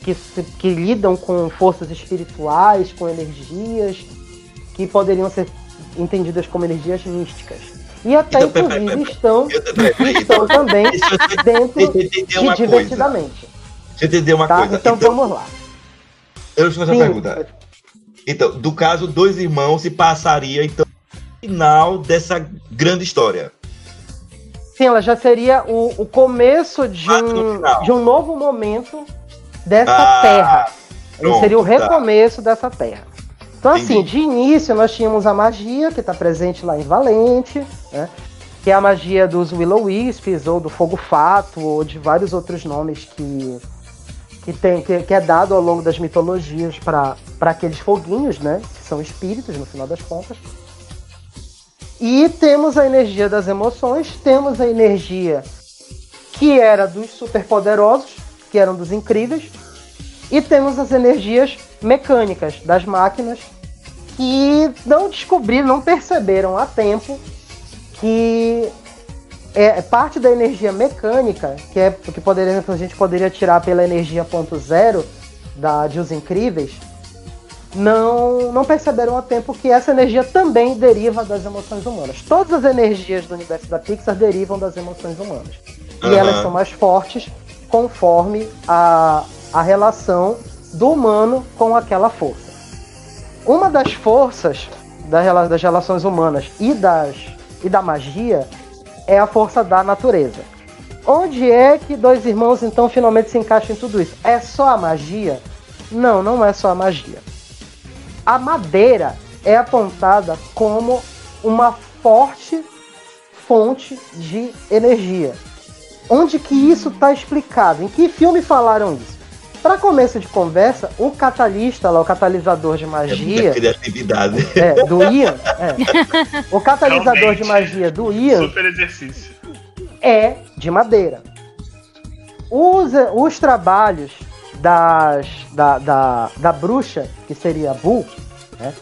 que, que lidam com forças espirituais, com energias que poderiam ser entendidas como energias místicas. E até, então, inclusive, estão, estão também dentro de Divertidamente. Deixa eu entender uma tá? coisa. Então, então, vamos lá. Eu deixa eu fazer uma pergunta. Então, do caso Dois Irmãos, se passaria, então, final dessa grande história. Sim, ela já seria o, o começo de um, de um novo momento dessa ah, terra. Pronto, seria o tá. recomeço tá. dessa terra. Então, assim, Entendi. assim, de início nós tínhamos a magia, que está presente lá em Valente, né? Que é a magia dos Willow Wisps, ou do Fogo Fato, ou de vários outros nomes que, que, tem, que, que é dado ao longo das mitologias para aqueles foguinhos, né? Que são espíritos, no final das contas. E temos a energia das emoções, temos a energia que era dos superpoderosos, que eram dos incríveis, e temos as energias mecânicas das máquinas que não descobriram, não perceberam a tempo que é parte da energia mecânica, que é que poderia, a gente poderia tirar pela energia ponto zero da de os incríveis, não, não perceberam a tempo que essa energia também deriva das emoções humanas. Todas as energias do universo da Pixar derivam das emoções humanas. Uhum. E elas são mais fortes conforme a, a relação do humano com aquela força. Uma das forças das relações humanas e, das, e da magia é a força da natureza. Onde é que dois irmãos então finalmente se encaixam em tudo isso? É só a magia? Não, não é só a magia. A madeira é apontada como uma forte fonte de energia. Onde que isso está explicado? Em que filme falaram isso? Para começo de conversa, o catalista lá, o catalisador de magia. É criatividade. É, do *laughs* Ian. É, o catalisador Realmente, de magia do Ian. Super exercício. É de madeira. Os, os trabalhos das, da, da, da bruxa, que seria a Bu, né,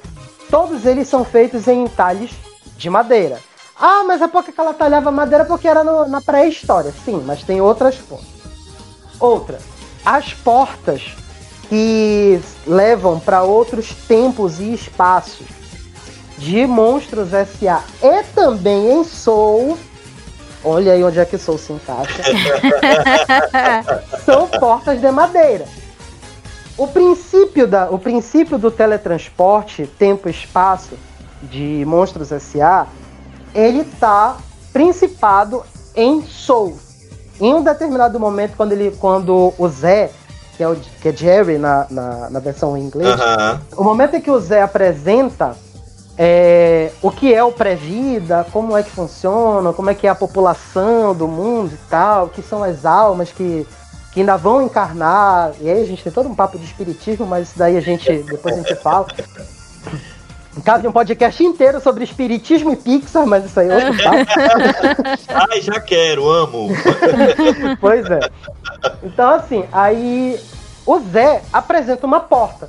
todos eles são feitos em entalhes de madeira. Ah, mas é porque ela talhava madeira porque era no, na pré-história. Sim, mas tem outras fontes. Outra, as portas que levam para outros tempos e espaços de Monstros S.A. e também em Soul. Olha aí onde é que Soul se encaixa. *laughs* São portas de madeira. O princípio, da, o princípio do teletransporte, tempo e espaço de Monstros S.A., ele tá principado em Soul. Em um determinado momento, quando, ele, quando o Zé, que é, o, que é Jerry na, na, na versão em inglês, Aham. o momento em que o Zé apresenta é, o que é o pré-vida, como é que funciona, como é que é a população do mundo e tal, que são as almas que, que ainda vão encarnar. E aí a gente tem todo um papo de espiritismo, mas isso daí a gente depois a gente fala. Cabe um podcast inteiro sobre espiritismo e Pixar, mas isso aí é outro papo. *laughs* Ai, já quero, amo. *laughs* pois é. Então, assim, aí o Zé apresenta uma porta.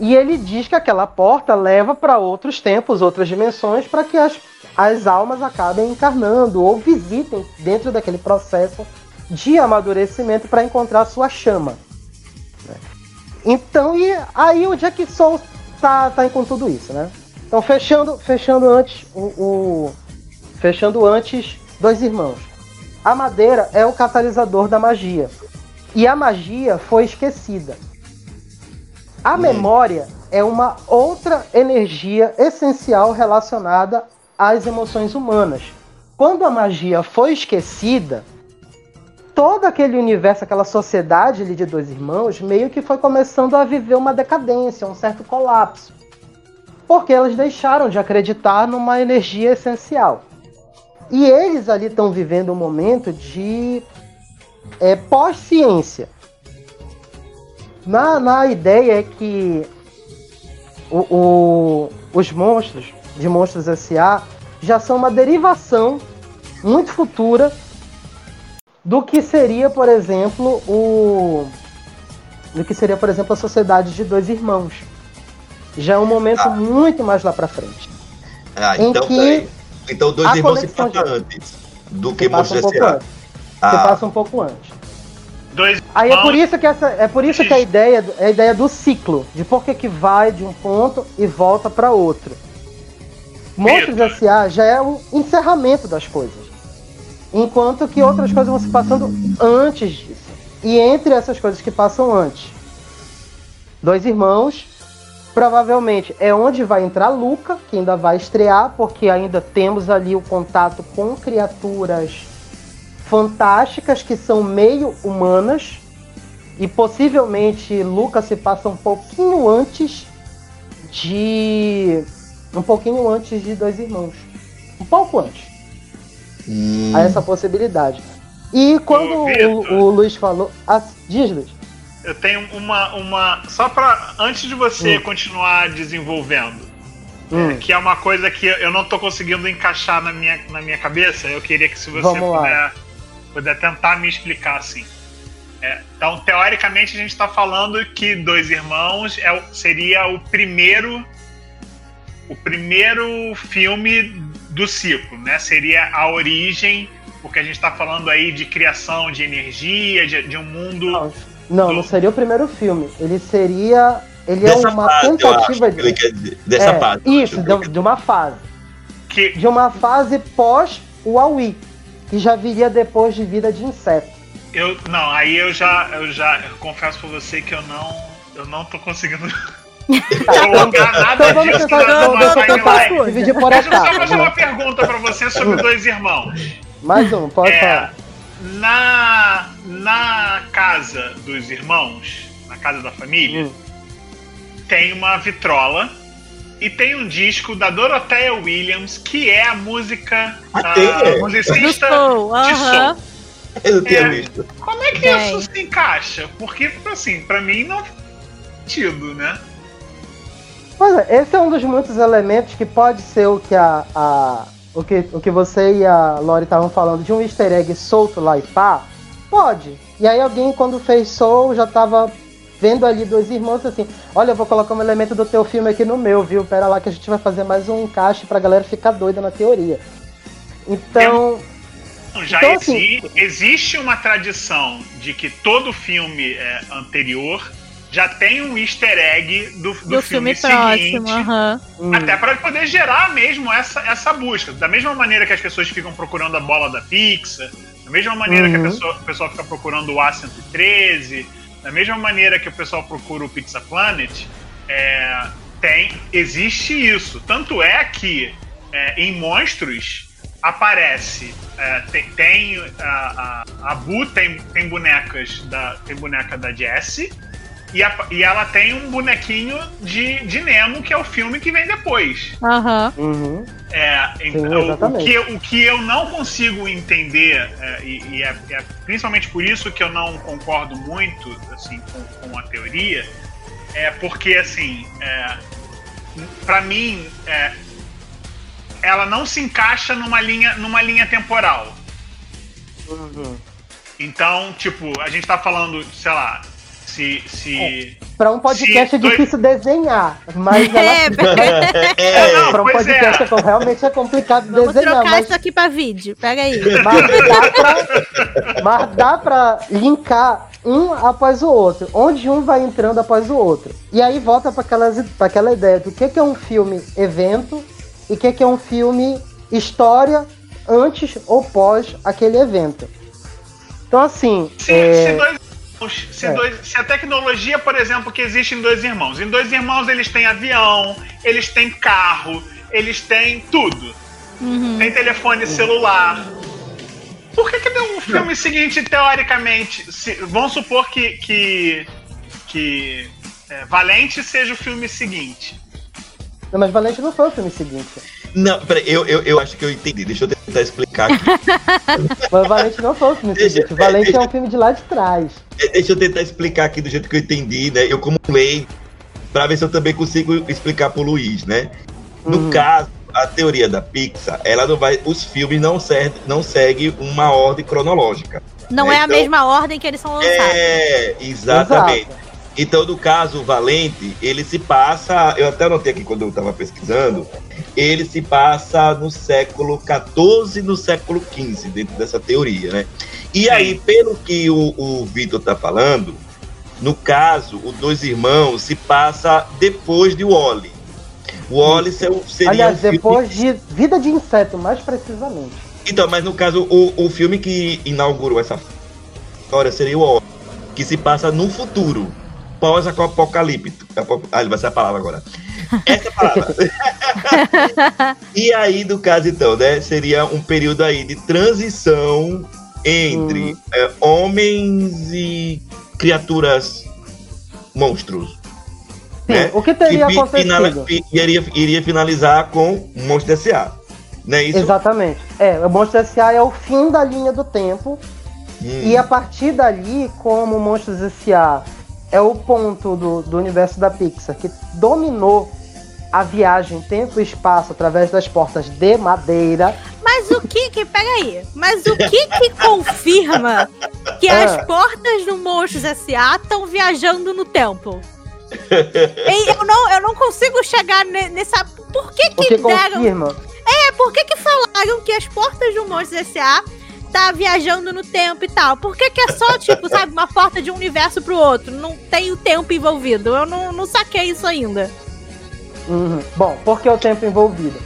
E ele diz que aquela porta leva para outros tempos, outras dimensões, para que as, as almas acabem encarnando ou visitem dentro daquele processo de amadurecimento para encontrar sua chama. né? Então, e aí o Jack Soul tá, tá com tudo isso, né? Então, fechando, fechando antes o, o- fechando antes dois irmãos. A madeira é o catalisador da magia. E a magia foi esquecida. A memória é uma outra energia essencial relacionada às emoções humanas. Quando a magia foi esquecida, todo aquele universo, aquela sociedade ali de dois irmãos, meio que foi começando a viver uma decadência, um certo colapso. Porque elas deixaram de acreditar numa energia essencial. E eles ali estão vivendo um momento de é, pós-ciência. Na, na ideia é que o, o- os monstros de Monstros S.A. já são uma derivação muito futura do que seria, por exemplo, o. Do que seria, por exemplo, a sociedade de dois irmãos. Já é um momento Ah. muito mais lá pra frente. Ah, Em então, que. Então, dois a irmãos se de- antes do Você que passa um pouco S.A. antes. Você Ah, passa um pouco antes. Dois Aí é por isso que essa é por isso que a ideia do- é a ideia do ciclo, de por que que vai de um ponto e volta para outro. Monstros. S.A. já é o encerramento das coisas. Enquanto que outras coisas vão se passando antes disso. E entre essas coisas que passam antes, dois irmãos, provavelmente é onde vai entrar Luca, que ainda vai estrear, porque ainda temos ali o contato com criaturas fantásticas que são meio humanas. E possivelmente Lucas se passa um pouquinho antes de um pouquinho antes de dois irmãos, um pouco antes hum, há essa possibilidade. E quando Ô, o, o Luiz falou, ah, diz Luiz, Eu tenho uma. uma só pra. Antes de você Hum. continuar desenvolvendo, Hum. é, que é uma coisa que eu não tô conseguindo encaixar na minha, na minha cabeça, eu queria que se você Vamos lá. puder, puder tentar me explicar assim. É, então, teoricamente, a gente está falando que Dois Irmãos é, seria o primeiro. O primeiro filme do ciclo, né? Seria a origem, porque a gente está falando aí de criação de energia, de, de um mundo. não, não, não seria o primeiro filme. Ele seria, ele é dessa uma fase, acho tentativa que ele de. Dessa é, fase. isso, de, de uma fase, que de uma fase pós Huawei, que já viria depois de Vida de Inseto. Eu não, aí eu já eu já eu confesso pra você que eu não eu não tô conseguindo nada Então vamos tentar, na, vamos numa tentar timeline. dividir por Deixa eu só etapas. fazer uma né? pergunta pra você sobre dois irmãos. Mais um, pode É, falar. na na casa dos irmãos, na casa da família, Hum. tem uma vitrola e tem um disco da Dorothea Williams que é a música Ah, a é? Musicista Soul, de aham. soul. Eu não tinha É. visto. Como é que Tem. isso se encaixa? Porque, assim, pra mim não faz sentido, né? Pois é, esse é um dos muitos elementos que pode ser o que a, a- o que o que você e a Lori estavam falando de um easter egg solto lá e pá. Pode. E aí alguém quando fez Soul já tava vendo ali dois irmãos assim, olha, eu vou colocar um elemento do teu filme aqui no meu, viu? Pera lá que a gente vai fazer mais um encaixe pra galera ficar doida na teoria. Então, Já Então, exi- assim- existe uma tradição de que todo filme é, anterior já tem um easter egg do, do, Do, filme, próximo, aham. Hum. Até para poder gerar mesmo essa, essa busca. Da mesma maneira que as pessoas ficam procurando a bola da Pixar, da mesma maneira que a Uhum. pessoa, o pessoal fica procurando o A113, da mesma maneira que o pessoal procura o Pizza Planet, é, tem, existe isso. Tanto é que é, em Monstros aparece. é, tem, tem a, a, a Bu tem, tem bonecas da. Tem boneca da Jessie. E, a- e ela tem um bonequinho de, de Nemo, que é o filme que vem depois. Aham. Uhum. É, então, o, exatamente. que, o que eu não consigo entender, é, e, e é, é principalmente por isso que eu não concordo muito assim, com, com a teoria, é porque, assim, é, para mim, é, ela não se encaixa numa linha, numa linha temporal. Uhum. Então, tipo, a gente tá falando, sei lá, se. se... Pra um podcast Se é dois- difícil desenhar, mas *laughs* ela, É, *laughs* É, Não, pra um é. podcast é. realmente é complicado Vamos desenhar, trocar mas, isso aqui pra vídeo. Pega aí. mas dá pra, *laughs* mas dá pra linkar um após o outro, onde um vai entrando após o outro. E aí volta pra, aquelas, pra aquela ideia do que, que é um filme evento e o que, que é um filme história antes ou pós aquele evento. Então assim, Se, é, se dois irmãos- se, É. dois- se a tecnologia, por exemplo, que existe em dois irmãos, em dois irmãos eles têm avião, eles têm carro, eles têm tudo. Uhum. Tem telefone celular. Por que, que deu um filme seguinte, teoricamente? Se, vamos supor que, que, que é, Valente seja o filme seguinte. não, mas Valente não foi o filme seguinte. Não, peraí, eu, eu, eu acho que eu entendi. Deixa eu tentar explicar aqui. *laughs* Mas Valente não foi o filme Deixa- seguinte. Valente deixa- é um filme de lá de trás. É, Deixa eu tentar explicar aqui do jeito que eu entendi, né? Eu como lei, pra ver se eu também consigo explicar pro Luiz, né? No Uhum. caso, a teoria da Pixar, ela não vai. Os filmes não, serve, não seguem uma ordem cronológica. Não é a Então- mesma ordem que eles são lançados. É, exatamente. Exato. Então, no caso, o Valente, ele se passa. Eu até anotei aqui quando eu estava pesquisando. Ele se passa no século XIV no século XV, dentro dessa teoria, né? E aí, pelo que o, o Vitor tá falando, no caso, os dois irmãos se passa depois de Wally. O Wally se- seria Aliás, um filme- depois de Vida de Inseto, mais precisamente. Então, mas no caso, o, o filme que inaugurou essa história seria o Wally, que se passa no futuro, pós-apocalíptico. Apo- Ah, vai ser a palavra agora. Essa palavra. *laughs* e aí, no caso, então, né, seria um período aí de transição entre Uhum. é, homens e criaturas monstros. Sim, né? o que teria finala- acontecido? fi- iria, iria finalizar com Monstro S.A. Não é isso? Exatamente. É, o Monstros S.A. é o fim da linha do tempo. Hum. E a partir dali, como Monstros S.A. é o ponto do, do universo da Pixar que dominou a viagem tempo e espaço através das portas de madeira. Mas o que que. Pega aí. Mas o que que *laughs* confirma que Ah. as portas do Monstros S.A. estão viajando no tempo? Ei, eu, não, eu não consigo chegar ne- nessa. Por que O que, que deram. confirma? É, por que que falaram que as portas do Monstros S.A. tá viajando no tempo e tal? Por que que é só, tipo, sabe, uma porta de um universo pro outro? Não tem o tempo envolvido. Eu não, não saquei isso ainda. Uhum. Bom, porque o tempo envolvido.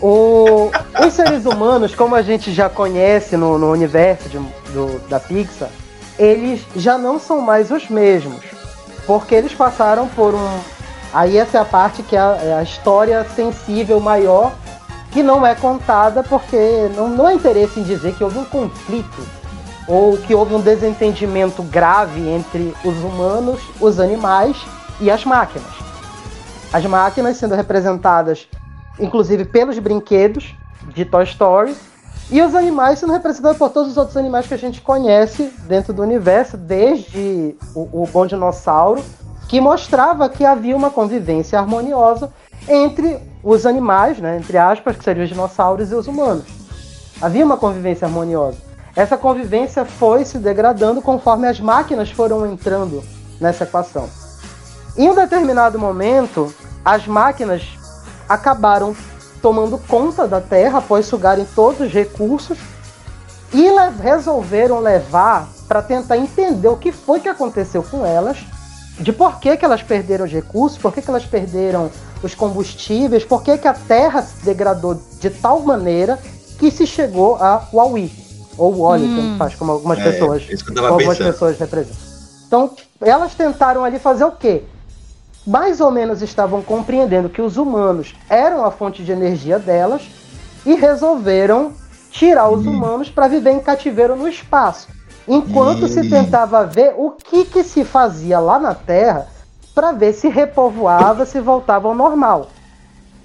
O- os seres humanos, como a gente já conhece no, no universo de- do- da Pixar, eles já não são mais os mesmos. Porque eles passaram por um. Aí essa é a parte que é a, é a história sensível maior, que não é contada porque não, não há interesse em dizer que houve um conflito ou que houve um desentendimento grave entre os humanos, os animais e as máquinas. As máquinas sendo representadas, inclusive, pelos brinquedos de Toy Story, e os animais sendo representados por todos os outros animais que a gente conhece dentro do universo, desde o, o Bom Dinossauro, que mostrava que havia uma convivência harmoniosa entre os animais, né, entre aspas, que seriam os dinossauros e os humanos. Havia uma convivência harmoniosa. Essa convivência foi se degradando conforme as máquinas foram entrando nessa equação. Em um determinado momento, as máquinas acabaram tomando conta da Terra após sugarem todos os recursos e le resolveram levar para tentar entender o que foi que aconteceu com elas, de por que, que elas perderam os recursos, por que, que elas perderam os combustíveis, por que, que a Terra se degradou de tal maneira que se chegou a Huawei, ou Wally, hum. faz, como algumas É, pessoas, como algumas pensando. pessoas representam. Então, elas tentaram ali fazer o quê? Mais ou menos estavam compreendendo que os humanos eram a fonte de energia delas e resolveram tirar os Hum. humanos para viver em cativeiro no espaço. Enquanto se Hum. tentava ver o que, que se fazia lá na Terra para ver se repovoava, se voltava ao normal.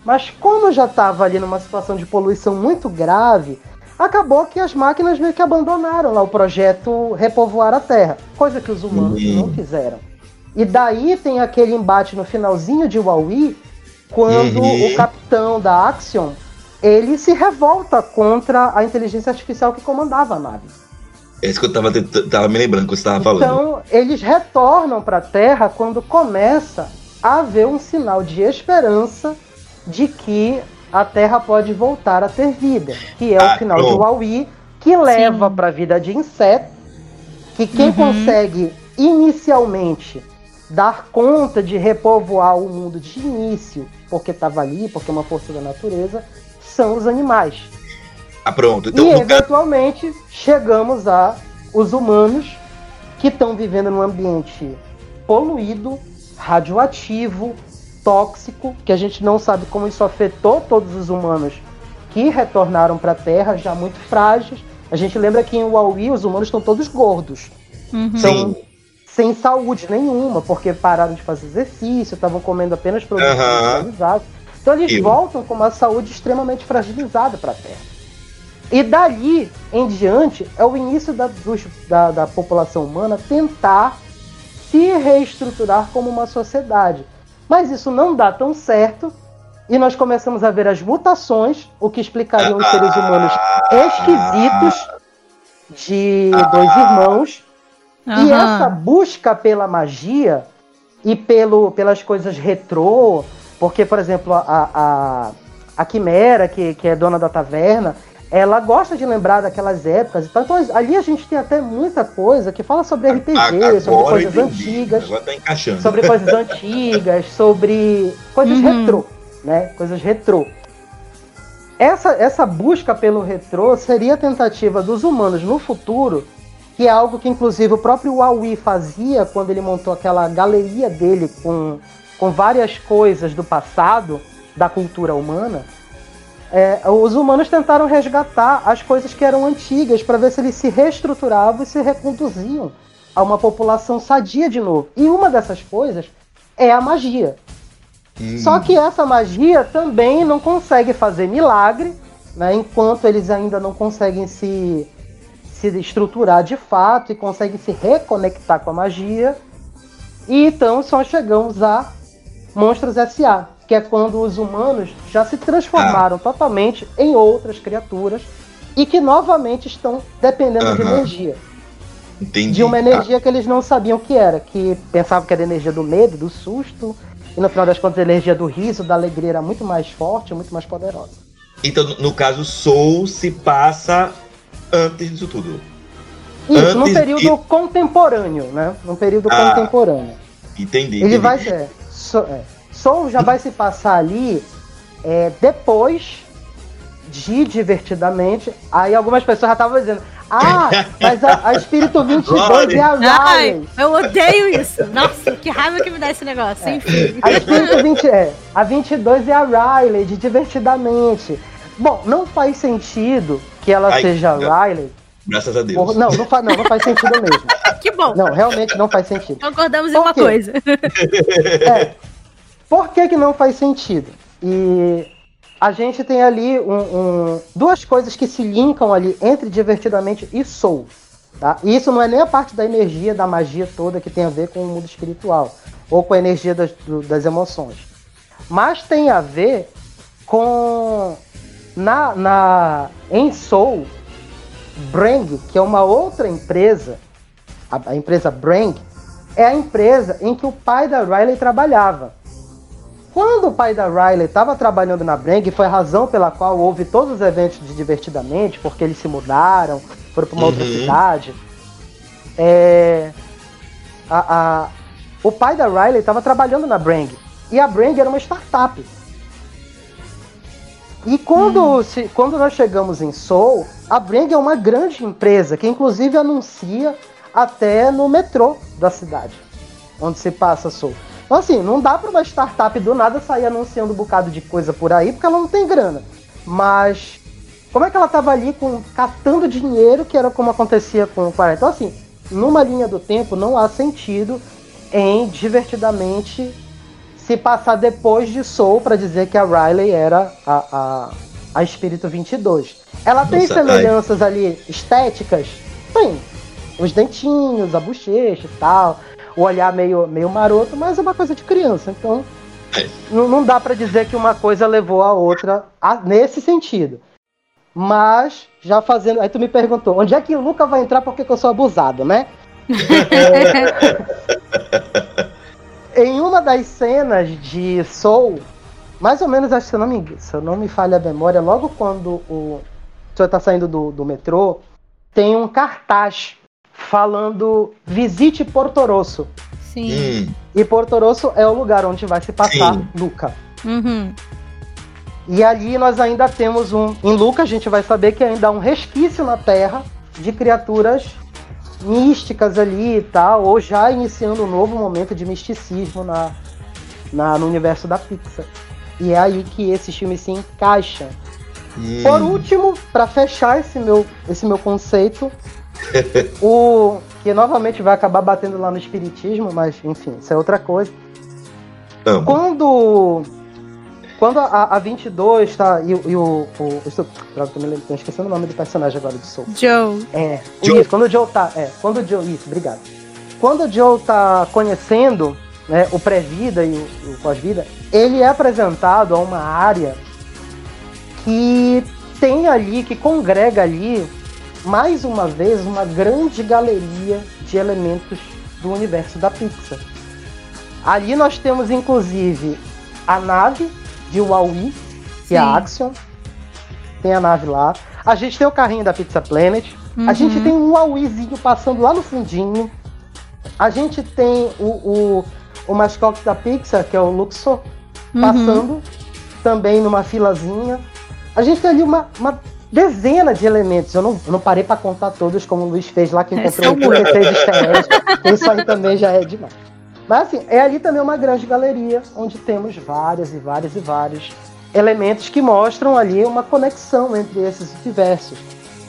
Mas como já estava ali numa situação de poluição muito grave, acabou que as máquinas meio que abandonaram lá o projeto repovoar a Terra, coisa que os humanos Hum. não fizeram. E daí tem aquele embate no finalzinho de Huawei, quando Uhum. o capitão da Axion ele se revolta contra a inteligência artificial que comandava a nave. É isso que eu tava, tava me lembrando que você tava falando. Então, eles retornam para a Terra quando começa a haver um sinal de esperança de que a Terra pode voltar a ter vida, que é Ah, o final de pronto. Huawei, que leva para a vida de inseto, que quem Uhum. consegue inicialmente dar conta de repovoar o mundo de início, porque estava ali, porque é uma força da natureza, são os animais. Ah, pronto. Então, e caso, eventualmente chegamos a os humanos que estão vivendo num ambiente poluído, radioativo, tóxico, que a gente não sabe como isso afetou todos os humanos que retornaram para a Terra, já muito frágeis. A gente lembra que em Huawei os humanos estão todos gordos, Uhum. então sem saúde nenhuma, porque pararam de fazer exercício, estavam comendo apenas produtos Aham. industrializados. Então eles Eu. voltam com uma saúde extremamente fragilizada para a Terra. E dali em diante é o início da, dos- da, da população humana tentar se reestruturar como uma sociedade. Mas isso não dá tão certo e nós começamos a ver as mutações, o que explicariam os seres humanos esquisitos de dois irmãos. E Aham. essa busca pela magia e pelo, pelas coisas retrô, porque, por exemplo, a, a, a Quimera, que, que é dona da taverna, ela gosta de lembrar daquelas épocas. Então, então, ali a gente tem até muita coisa que fala sobre RPG, agora sobre eu coisas entendi. antigas, Agora tá encaixando. sobre coisas *laughs* antigas, sobre coisas Uhum. retrô, né? Coisas retrô. Essa, essa busca pelo retrô seria a tentativa dos humanos no futuro, que é algo que inclusive o próprio Huawei fazia quando ele montou aquela galeria dele com, com várias coisas do passado, da cultura humana. É, os humanos tentaram resgatar as coisas que eram antigas para ver se eles se reestruturavam e se reconduziam a uma população sadia de novo. E uma dessas coisas é a magia. Hum. Só que essa magia também não consegue fazer milagre, né, enquanto eles ainda não conseguem se, se estruturar de fato e conseguem se reconectar com a magia. E então só chegamos a Monstros S.A., que é quando os humanos já se transformaram totalmente em outras criaturas e que novamente estão dependendo de energia. Entendi. De uma energia que eles não sabiam o que era, que pensavam que era energia do medo, do susto, e no final das contas a energia do riso, da alegria era muito mais forte, muito mais poderosa. Então, no- caso, Soul se passa antes disso tudo. Isso, num Antes período de- contemporâneo, né? Num período Ah, contemporâneo. Entendi. Ele entendi. vai ser. So, é, Soul já vai se passar ali é, depois de Divertidamente. Aí algumas pessoas já estavam dizendo. Ah, mas a, a Espírito 22 é a Ai, Riley. eu odeio isso. Nossa, que raiva que me dá esse negócio. Enfim. A Espírito 20 é. A 22 é a Riley, de Divertidamente. Bom, não faz sentido que ela Ai, seja não. Riley. Graças a Deus. Por- não, não, fa- não, não faz sentido mesmo. *laughs* Que bom. Não, realmente não faz sentido. Concordamos em uma coisa. É. Por que, que não faz sentido? E a gente tem ali um- um- duas coisas que se linkam ali entre Divertidamente e Soul. Tá? E isso não é nem a parte da energia, da magia toda que tem a ver com o mundo espiritual. Ou com a energia das, das emoções. Mas tem a ver com. Na, na, em Soul, Brang, que é uma outra empresa, a, a empresa Brang, é a empresa em que o pai da Riley trabalhava. Quando o pai da Riley estava trabalhando na Brang, foi a razão pela qual houve todos os eventos de Divertidamente, porque eles se mudaram, foram pra uma outra Uhum. cidade. É, a, a- o pai da Riley estava trabalhando na Brang. E a Brang era uma startup. E quando, se- quando nós chegamos em Seoul, a Brang é uma grande empresa que inclusive anuncia até no metrô da cidade, onde se passa Seoul. Então assim, não dá para uma startup do nada sair anunciando um bocado de coisa por aí, porque ela não tem grana. Mas como é que ela tava ali com, catando dinheiro, que era como acontecia com o 40? Então assim, numa linha do tempo não há sentido em divertidamente se passar depois de Soul para dizer que a Riley era a, a, a Espírito 22. Ela tem Nossa, semelhanças ali estéticas? Tem. Os dentinhos, a bochecha e tal, o olhar meio, meio maroto, mas é uma coisa de criança, então É. não, não dá para dizer que uma coisa levou a outra a- nesse sentido. Mas, já fazendo. Aí tu me perguntou, onde é que o Luca vai entrar porque que eu sou abusado, né? *laughs* em uma das cenas de Soul, mais ou menos, acho que se eu não me, se eu não me falha a memória, logo quando o senhor tá saindo do, do metrô, tem um cartaz falando visite Porto Rosso. Sim. Hum, E Porto Rosso é o lugar onde vai se passar Sim. Luca. Uhum. E ali nós ainda temos um. Em Luca, a gente vai saber que ainda há um resquício na Terra de criaturas místicas ali e tal, ou já iniciando um novo momento de misticismo na, na, no universo da Pixar. E é aí que esse filme se encaixa. hum. Por último, para fechar esse meu, esse meu conceito, o que novamente vai acabar batendo lá no espiritismo, mas enfim, isso é outra coisa. Amo. Quando quando a, a 22 tá e, o- e o, o eu estou, droga, tô me lem- tô esquecendo o nome do personagem agora de Soul. Joe. É, Joe. isso, quando o Joe tá, é, quando o Joe, isso, obrigado. Quando o Joe tá conhecendo, né, o pré-vida e o, o pós-vida, ele é apresentado a uma área que tem ali, que congrega ali, mais uma vez, uma grande galeria de elementos do universo da Pixar. Ali nós temos, inclusive, a nave de Huawei, que é a Axion. Tem a nave lá. A gente tem o carrinho da Pizza Planet. A Uhum. gente tem um Huaweizinho passando lá no fundinho. A gente tem o, o, o mascote da Pixar, que é o Luxor, Uhum. passando também numa filazinha. A gente tem ali uma, uma dezena de elementos. Eu não, eu não parei para contar todos, como o Luiz fez lá, que É, encontrou são 36 easter eggs. Isso aí também já é demais. Mas assim, é ali também uma grande galeria, onde temos várias e várias e vários elementos que mostram ali uma conexão entre esses universos.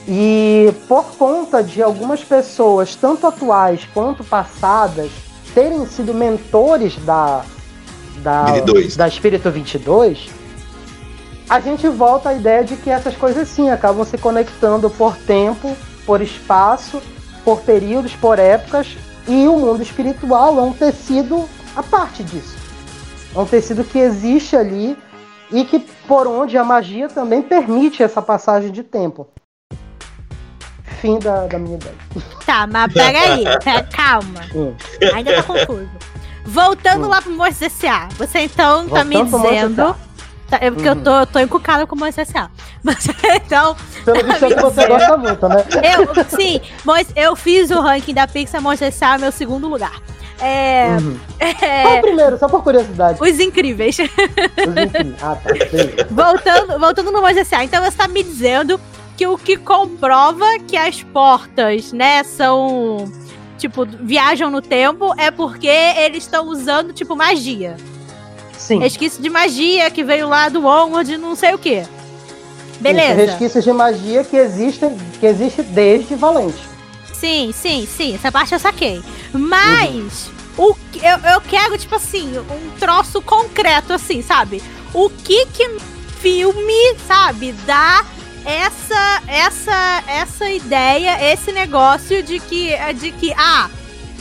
E por conta de algumas pessoas, tanto atuais quanto passadas, terem sido mentores da, da, 22. da Espírito 22, a gente volta à ideia de que essas coisas sim acabam se conectando por tempo, por espaço, por períodos, por épocas, e o mundo espiritual é um tecido a parte disso. É um tecido que existe ali e que por onde a magia também permite essa passagem de tempo. Fim da, da minha ideia. Tá, mas peraí, *laughs* pera, calma. Hum. Ainda tá confuso. Voltando lá pro Monstros S.A. Você então tá me Voltando pro Monstros dizendo. Tá, é porque eu Uhum. tô, eu tô encucada com o Monstros S.A. *laughs* Mas então, Pelo visto é que *laughs* você gosta muito, né? eu, sim, mas eu fiz o ranking da Pixar Monstros S.A. meu segundo lugar. É, Uhum. é, Qual o primeiro? Só por curiosidade. Os Incríveis. Os incríveis. Ah, tá. Beleza. *laughs* voltando, voltando no Monstros S.A. Então você tá me dizendo que o que comprova que as portas, né, são. Tipo, viajam no tempo é porque eles estão usando, tipo, magia. Sim. Resquício de magia que veio lá do Onward, não sei o quê. Beleza. resquícios de magia que existem, que existe desde Valente. Sim, sim, sim. Essa parte eu saquei. Mas o que- eu, eu quero, tipo assim, um troço concreto, assim, sabe? O que que filme, sabe, dá essa, essa, essa ideia, esse negócio de que, de que, ah,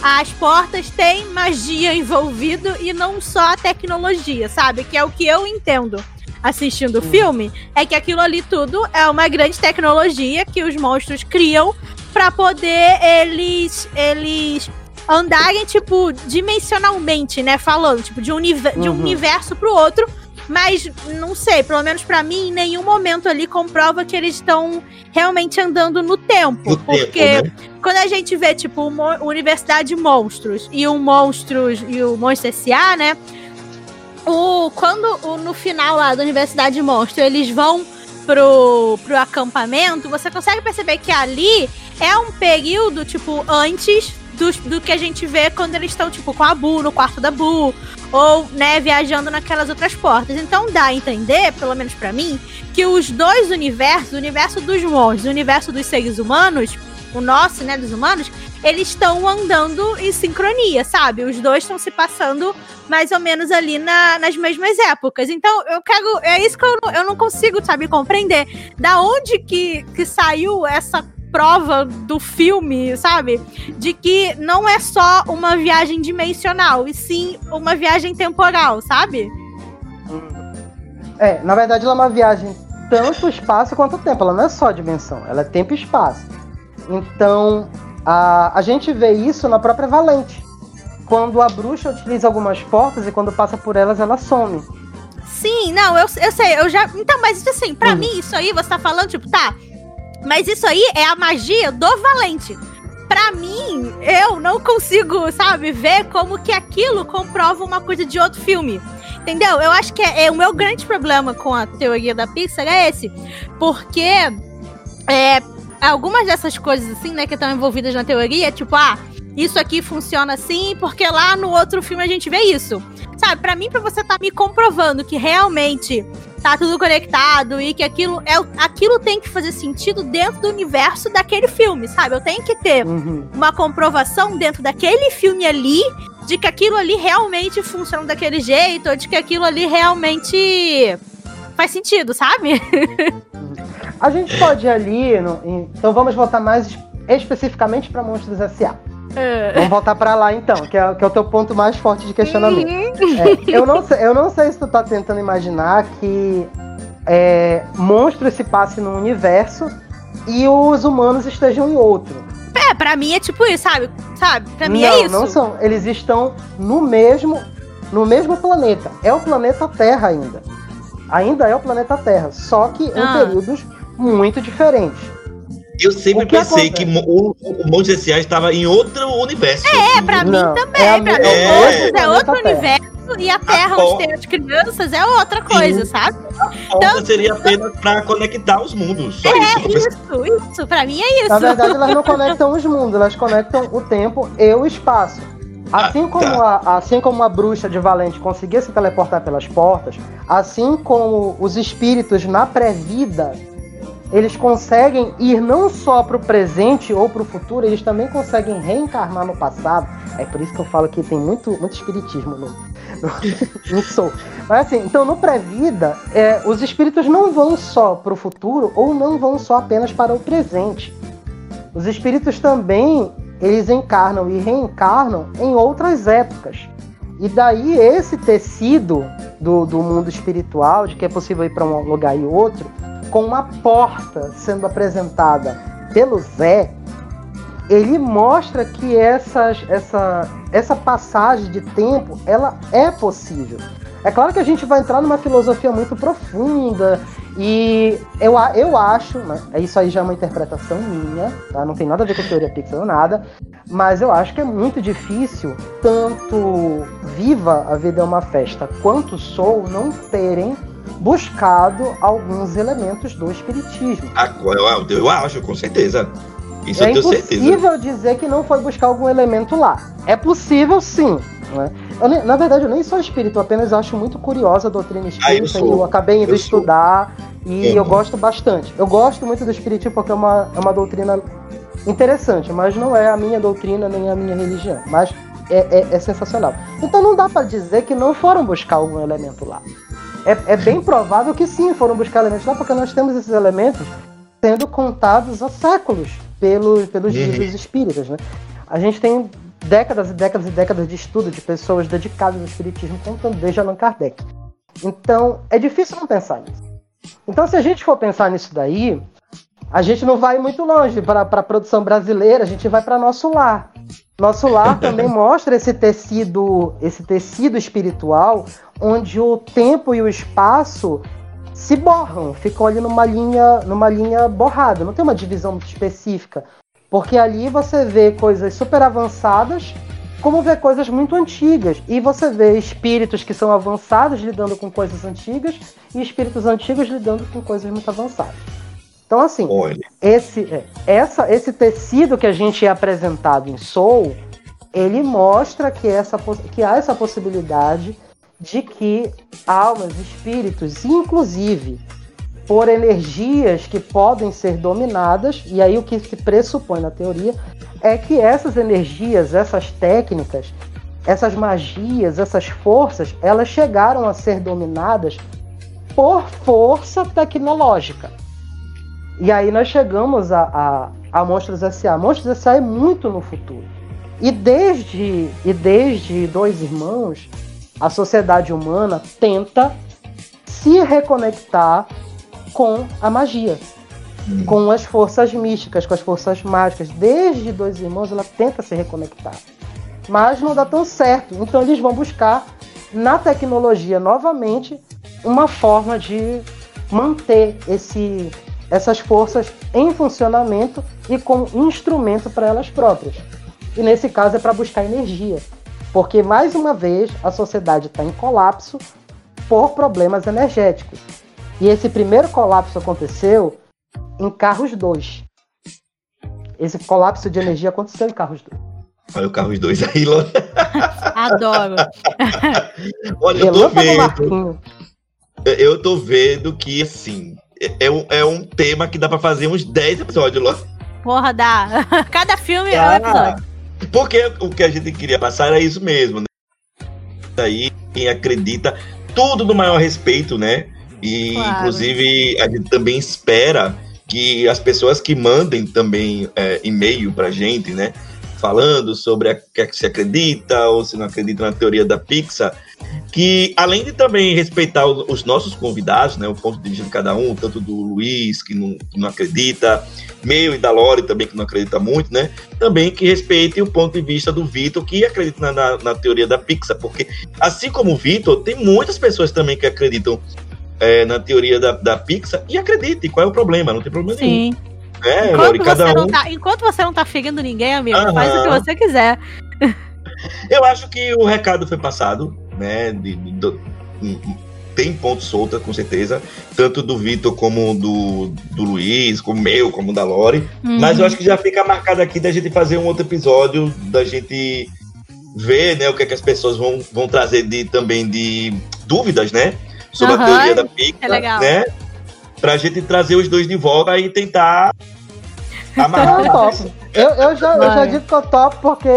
as portas têm magia envolvido e não só a tecnologia, sabe? Que é o que eu entendo assistindo o filme, é que aquilo ali tudo é uma grande tecnologia que os monstros criam pra poder eles eles andarem tipo dimensionalmente, né, falando, tipo de um, univer- de um Uhum. universo pro outro mas não sei, pelo menos pra mim, em nenhum momento ali comprova que eles estão realmente andando no tempo. No porque tempo, né? quando a gente vê, tipo, uma Universidade de Monstros e o Monstros e o Monstro S.A., né? O, quando o, no final lá da Universidade de Monstros eles vão pro, pro acampamento, você consegue perceber que ali é um período, tipo, antes do, do que a gente vê quando eles estão, tipo, com a Bu, no quarto da Bu, ou, né, viajando naquelas outras portas. Então dá a entender, pelo menos pra mim, que os dois universos, o universo dos monstros o universo dos seres humanos, o nosso, né, dos humanos, eles estão andando em sincronia, sabe? Os dois estão se passando mais ou menos ali na- nas mesmas épocas. Então, eu quero. É isso que eu, eu não consigo, sabe, compreender. Da onde que, que saiu essa prova do filme, sabe? De que não é só uma viagem dimensional, e sim uma viagem temporal, sabe? É, na verdade ela é uma viagem tanto espaço quanto tempo. Ela não é só dimensão, ela é tempo e espaço. Então, a, a gente vê isso na própria Valente. Quando a bruxa utiliza algumas portas e quando passa por elas, ela some. Sim, não, eu, eu sei, eu já. Então, mas assim, pra Hum. mim, isso aí, você tá falando, tipo, tá. Mas isso aí é a magia do Valente. Pra mim, eu não consigo, sabe, ver como que aquilo comprova uma coisa de outro filme. Entendeu? Eu acho que é, é o meu grande problema com a teoria da Pixar é esse. Porque é, algumas dessas coisas, assim, né, que estão envolvidas na teoria, tipo, ah, isso aqui funciona assim, porque lá no outro filme a gente vê isso. Sabe, pra mim, pra você tá me comprovando que realmente tá tudo conectado e que aquilo é aquilo tem que fazer sentido dentro do universo daquele filme, sabe? Eu tenho que ter Uhum. uma comprovação dentro daquele filme ali de que aquilo ali realmente funciona daquele jeito, ou de que aquilo ali realmente faz sentido, sabe? *laughs* A gente pode ir ali, no- então vamos voltar mais especificamente para Monstros S.A. Vamos voltar para lá então, que é, que é o teu ponto mais forte de questionamento. É, eu, não sei, eu não sei se tu tá tentando imaginar que é, monstros se passem num universo e os humanos estejam em outro. É, pra mim é tipo isso, sabe? Sabe? Pra mim não, é isso. não são. Eles estão no mesmo, no mesmo planeta. É o planeta Terra ainda. Ainda é o planeta Terra, só que Ah. em períodos muito diferentes. Eu sempre que pensei acontece? que o, o Monte S.A. estava em outro universo. É, pra mim Não, também. é a pra mim, é mesmo é outro universo e a Terra, bom. onde tem as crianças, é outra coisa, sabe? A porta seria apenas para conectar os mundos. Só isso. eu pensei. Isso, isso, pra mim é isso. Na verdade, elas não *laughs* conectam os mundos, elas conectam o tempo e o espaço. Assim Ah, como, tá. a, assim como a bruxa de Valente conseguia se teleportar pelas portas, assim como os espíritos na pré-vida, eles conseguem ir não só para o presente ou para o futuro, eles também conseguem reencarnar no passado. É por isso que eu falo que tem muito, muito espiritismo no, no, *laughs* no. Mas assim, então no pré-vida, é, os espíritos não vão só para o futuro ou não vão só apenas para o presente. Os espíritos também, eles encarnam e reencarnam em outras épocas. E daí esse tecido do, do mundo espiritual, de que é possível ir para um lugar e outro, com uma porta sendo apresentada pelo Zé, ele mostra que essas, essa, essa passagem de tempo, ela é possível. É claro que a gente vai entrar numa filosofia muito profunda e eu, eu acho, né, isso aí já é uma interpretação minha, tá? não tem nada a ver com teoria Pixar ou nada, mas eu acho que é muito difícil tanto Viva a Vida é uma Festa quanto Soul não terem buscado alguns elementos do espiritismo. Ah, Eu, eu acho, com certeza. Isso é eu tenho certeza. impossível dizer que não foi buscar algum elemento lá. É possível sim. né? Eu na verdade, eu nem sou espírita, eu apenas acho muito curiosa a doutrina espírita. Ah, eu sou. eu acabei indo Eu sou. estudar e Eu eu não. gosto bastante. Eu gosto muito do espiritismo porque é uma, é uma doutrina interessante, mas não é a minha doutrina nem a minha religião. Mas é, é- é sensacional. Então não dá pra dizer que não foram buscar algum elemento lá. É, é bem provável que sim foram buscar elementos lá, porque nós temos esses elementos sendo contados há séculos pelo, pelos Uhum. livros espíritas, né? A gente tem décadas e décadas e décadas de estudo de pessoas dedicadas ao espiritismo contando desde Allan Kardec. Então, é difícil não pensar nisso. Então, se a gente for pensar nisso daí, a gente não vai muito longe para a produção brasileira, a gente vai para nosso lar. Nosso lar também mostra esse tecido, esse tecido espiritual, onde o tempo e o espaço se borram, ficam ali numa linha, numa linha borrada, não tem uma divisão específica. Porque ali você vê coisas super avançadas, como vê coisas muito antigas. E você vê espíritos que são avançados lidando com coisas antigas e espíritos antigos lidando com coisas muito avançadas. Então, assim, Olha, esse, é, essa, esse tecido que a gente é apresentado em Soul, ele mostra que, essa, que há essa possibilidade de que almas, espíritos, inclusive por energias que podem ser dominadas, e aí o que se pressupõe na teoria é que essas energias, essas técnicas, essas magias, essas forças, elas chegaram a ser dominadas por força tecnológica. E aí nós chegamos a, a, a Monstros S.A. Monstros S.A. é muito no futuro. E desde, e desde Dois Irmãos, a sociedade humana tenta se reconectar com a magia, Hum. com as forças místicas, com as forças mágicas. Desde Dois Irmãos, ela tenta se reconectar. Mas não dá tão certo. Então eles vão buscar na tecnologia novamente uma forma de manter esse, essas forças em funcionamento e com instrumento para elas próprias. E nesse caso é para buscar energia. Porque, mais uma vez, a sociedade está em colapso por problemas energéticos. E esse primeiro colapso aconteceu em Carros 2. Esse colapso de energia aconteceu em Carros 2. olha o Carros 2 aí, Lô. *laughs* Adoro. Olha, eu tô Relâmpago vendo. Eu tô vendo que, assim, é- é um, é um tema que dá pra fazer uns 10 episódios, Lô. Porra, dá. *laughs* Cada filme é um Ah, episódio. Porque o que a gente queria passar era isso mesmo, né? Aí, quem acredita, tudo no maior respeito, né? E, Claro. inclusive, a gente também espera que as pessoas que mandem também é, e-mail pra gente, né? Falando sobre o que é que se acredita ou se não acredita na teoria da Pixar, que além de também respeitar os nossos convidados, né? O ponto de vista de cada um, tanto do Luiz, que não, que não acredita, meu e da Lore também, que não acredita muito, né? também que respeite o ponto de vista do Vitor, que acredita na, na, na teoria da Pixar, porque assim como o Vitor, tem muitas pessoas também que acreditam é, na teoria da, da Pixar e acreditem, qual é o problema? Não tem problema nenhum. É, Enquanto Lori, você, cada não um. tá, enquanto você não tá ferindo ninguém, amigo, Aham. faz o que você quiser. *laughs* Eu acho que o recado foi passado, né? de- de- hum, tem ponto solta, com certeza, tanto do Vitor como do, do Luiz, como meu, como da Lore. Mas Uhum. eu acho que já fica marcado aqui da gente fazer um outro episódio, da gente ver né, o que, é que as pessoas vão, vão trazer de, também de dúvidas, né? Sobre Aham, a teoria da Pixar, é legal. né? Pra gente trazer os dois de volta e tentar Eu amarrar. topo. Eu, eu, já, eu já digo que eu topo porque,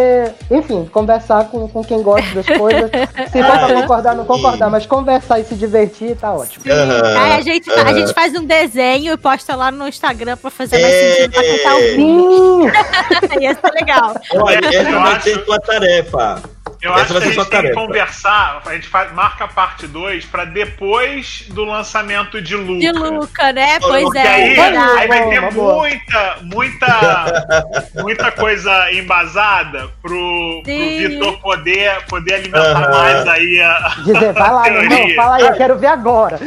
enfim, conversar com, com quem gosta das coisas. Se for pra concordar, não concordar, mas conversar e se divertir, tá ótimo. Aham, Aí a gente, a aham. gente faz um desenho e posta lá no Instagram pra fazer mais É. sentido pra tá ouvindo. Sim! *laughs* Ia ser legal. Olha, essa Eu vai ser tua tarefa. Eu Essa acho que a gente tem que conversar, a gente faz- marca a parte 2 pra depois do lançamento de Luca. De Luca, né? Pois Porque é. aí, verdade. aí vai ter Boa, boa. muita, muita, *laughs* muita coisa embasada pro, pro. Vitor poder, poder alimentar Aham. mais aí a, Dizer, vai lá, meu irmão, fala aí, eu quero ver agora.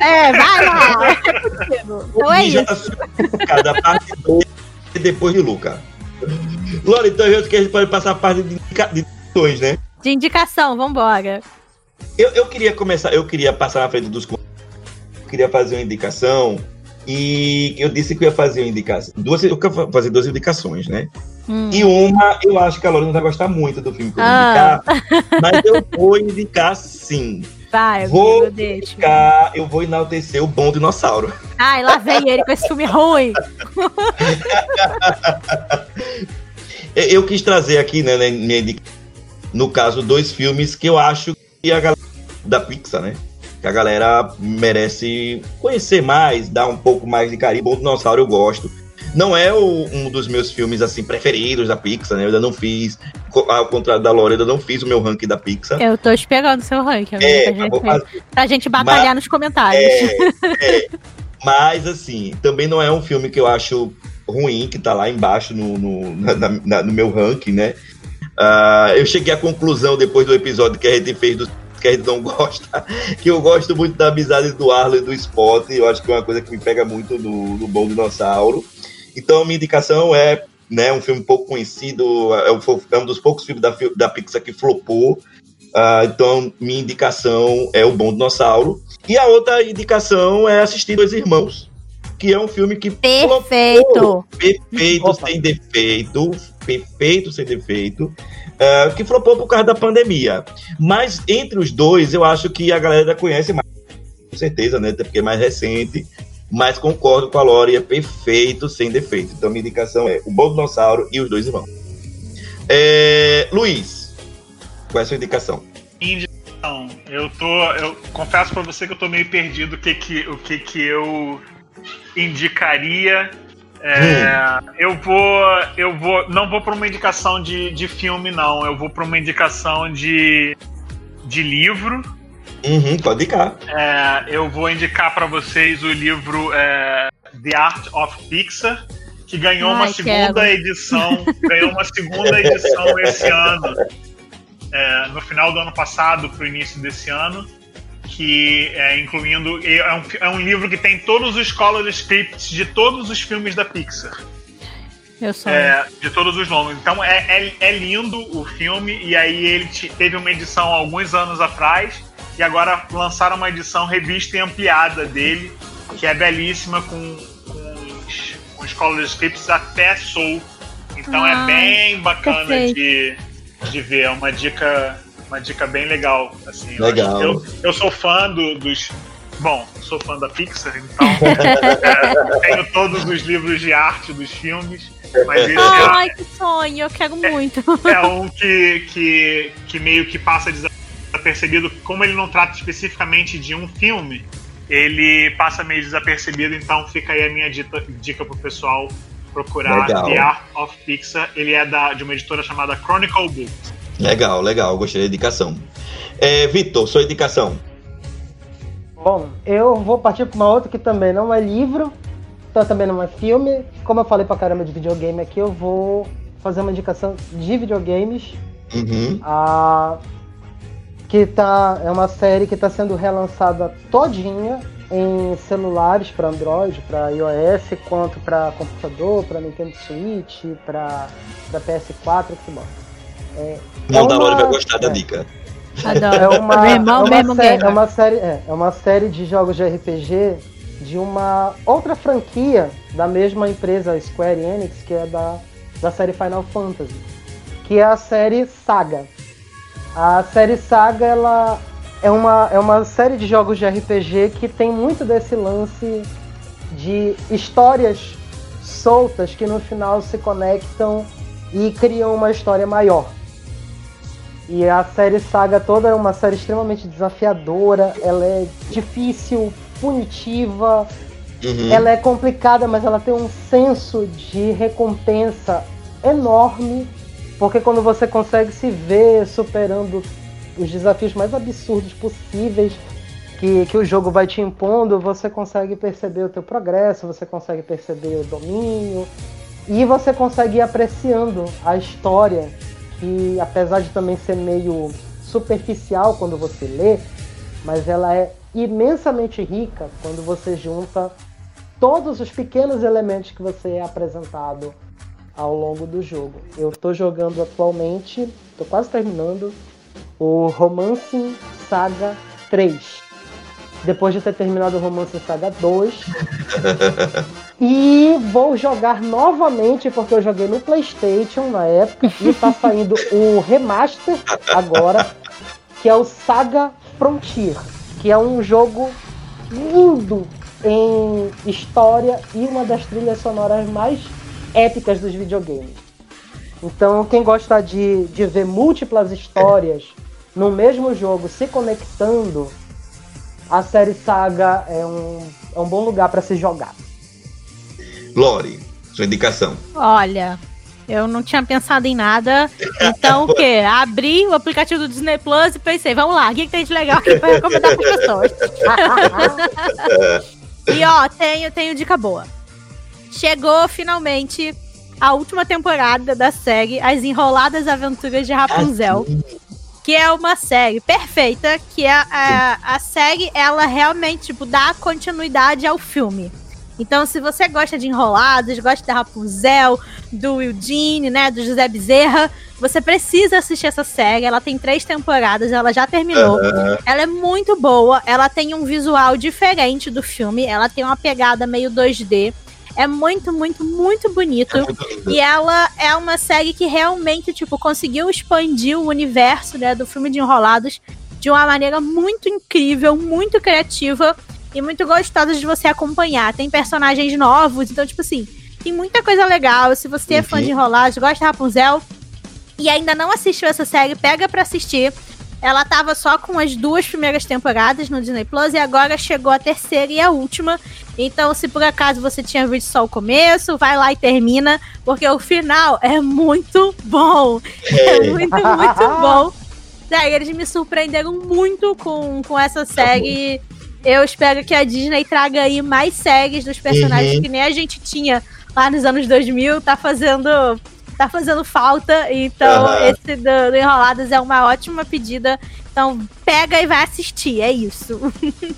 É, vai lá. É. Então é isso. da Cada parte 2 e depois de Luca. Lore, então eu acho que a gente pode passar a parte de de indicações, né? De indicação, vambora. Eu, eu queria começar, eu queria passar na frente dos eu queria fazer uma indicação e eu disse que eu ia fazer uma indicação. Duas, eu quero fazer duas indicações, né? Hum. E uma, eu acho que a Lore não vai gostar muito do filme que eu vou Ah. indicar, *laughs* mas eu vou indicar sim. Vai, Vou amigo, deixa. Indicar, eu vou enaltecer o Bom Dinossauro. Ai, lá vem ele com esse filme ruim. *laughs* Eu, eu quis trazer aqui, né, né, minha indica- no caso, dois filmes que eu acho que a galera da Pixar, né? Que a galera merece conhecer mais, dar um pouco mais de carinho. Bom Dinossauro eu gosto. Não é o- um dos meus filmes assim preferidos da Pixar, né? Eu ainda não fiz, ao contrário da Lore, eu ainda não fiz o meu ranking da Pixar. Eu tô esperando o seu ranking, amigo, É, pra, eu gente, pra gente batalhar nos comentários. É, *laughs* é. Mas, assim, também não é um filme que eu acho ruim, que tá lá embaixo no, no, na- na- no meu ranking, né? Uh, eu cheguei à conclusão depois do episódio que a gente fez do que a gente não *laughs* gosta, que eu gosto muito da amizade do Arlo e do Spot, eu acho que é uma coisa que me pega muito no, no Bom Dinossauro. Então, minha indicação é né, um filme pouco conhecido, é um, é um dos poucos filmes da, da Pixar que flopou, uh, então minha indicação é O Bom Dinossauro. E a outra indicação é assistir Dois Irmãos, que é um filme que perfeito, flopou, perfeito, Opa. sem defeito, perfeito, sem defeito, uh, que flopou por causa da pandemia. Mas entre os dois, eu acho que a galera conhece mais, com certeza, né? Até porque é mais recente. Mas concordo com a Lori, é perfeito, sem defeito. Então, minha indicação é o Bom Dinossauro e os dois irmãos. É, Luiz, qual é a sua indicação? Indicação. Eu tô. Eu confesso para você que eu tô meio perdido o que que, o que, que eu indicaria é, hum. Eu vou, eu vou, não vou para uma indicação de, de filme não, eu vou para uma indicação de, de livro. Uhum, pode indicar. É, eu vou indicar para vocês o livro é, The Art of Pixar, que ganhou Ai, uma segunda quero. edição, ganhou uma segunda edição esse ano, é, no final do ano passado para o início desse ano que é, incluindo é um, é um livro que tem todos os color scripts de todos os filmes da Pixar. Eu sou. É, de todos os longos. Então é, é, é, lindo o filme, e aí ele teve uma edição alguns anos atrás, e agora lançaram uma edição revista e ampliada dele, que é belíssima, com, com, os, com os color scripts até Soul. Então é bem bacana de, de ver. É uma dica uma dica bem legal. Assim, legal. Eu, eu, sou fã do, dos. Bom, sou fã da Pixar, então *laughs* é, tenho todos os livros de arte dos filmes. Mas esse Ai, é, que sonho, eu quero muito. É um que, que, que meio que passa desapercebido, como ele não trata especificamente de um filme, ele passa meio desapercebido, então fica aí a minha dica, dica pro pessoal procurar Legal. The Art of Pixar. Ele é da, de uma editora chamada Chronicle Books. Legal, legal, gostei da indicação. É, Vitor, sua indicação. Bom, eu vou partir para uma outra que também não é livro, então também não é filme. Como eu falei pra caramba de videogame aqui, eu vou fazer uma indicação de videogames. Uhum. A, que tá, é uma série que está sendo relançada todinha em celulares para Android, para iOS, quanto para computador, para Nintendo Switch, para PS4, Xbox. É, é uma... vai gostar da dica. Adoro. É uma, é uma, série, é uma série, é, é uma série de jogos de RPG de uma outra franquia da mesma empresa Square Enix, que é da, da série Final Fantasy, que é a série Saga. A série Saga ela é uma, é uma série de jogos de RPG que tem muito desse lance de histórias soltas que no final se conectam e criam uma história maior. E a série Saga toda é uma série extremamente desafiadora, ela é difícil, punitiva, uhum. ela é complicada, mas ela tem um senso de recompensa enorme, porque quando você consegue se ver superando os desafios mais absurdos possíveis que, que o jogo vai te impondo, você consegue perceber o teu progresso, você consegue perceber o domínio e você consegue ir apreciando a história que apesar de também ser meio superficial quando você lê, mas ela é imensamente rica quando você junta todos os pequenos elementos que você é apresentado ao longo do jogo. Eu estou jogando atualmente, estou quase terminando, o Romancing Saga 3 depois de ter terminado o Romance Saga 2. *laughs* e vou jogar novamente, porque eu joguei no PlayStation na época, e tá saindo o remaster agora, que é o Saga Frontier, que é um jogo lindo em história e uma das trilhas sonoras mais épicas dos videogames. Então, quem gosta de, de ver múltiplas histórias no mesmo jogo se conectando a série Saga é um, é um bom lugar para se jogar. Lore, sua indicação. Olha, eu não tinha pensado em nada. Então, o quê? Abri o aplicativo do Disney Plus e pensei, vamos lá, o que, que tem de legal aqui pra recomendar para as pessoas? *laughs* e ó, tenho, tenho dica boa. Chegou finalmente a última temporada da série As Enroladas Aventuras de Rapunzel. Que é uma série perfeita, que é a, a série, ela realmente, tipo, dá continuidade ao filme. Então, se você gosta de Enrolados, gosta da Rapunzel, do Eugene, né, do José Bezerra, você precisa assistir essa série. Ela tem três temporadas, ela já terminou. Uhum. Ela é muito boa, ela tem um visual diferente do filme, ela tem uma pegada meio 2D. É muito, muito, muito bonito. É muito. E ela é uma série que realmente, tipo, conseguiu expandir o universo, né, do filme de Enrolados de uma maneira muito incrível, muito criativa e muito gostosa de você acompanhar. Tem personagens novos, então, tipo assim, tem muita coisa legal. Se você é fã Uhum. de Enrolados, gosta de Rapunzel e ainda não assistiu essa série, pega pra assistir. Ela tava só com as duas primeiras temporadas no Disney Plus e agora chegou a terceira e a última. Então, se por acaso você tinha visto só o começo, vai lá e termina, porque o final é muito bom. É, muito, muito bom. Sério, eles me surpreenderam muito com, com essa série. Eu espero que a Disney traga aí mais séries dos personagens Uhum. que nem a gente tinha lá nos anos 2000. Tá fazendo, tá fazendo falta. Então, Aham. esse do, do Enroladas é uma ótima pedida. Então, pega e vai assistir. É isso.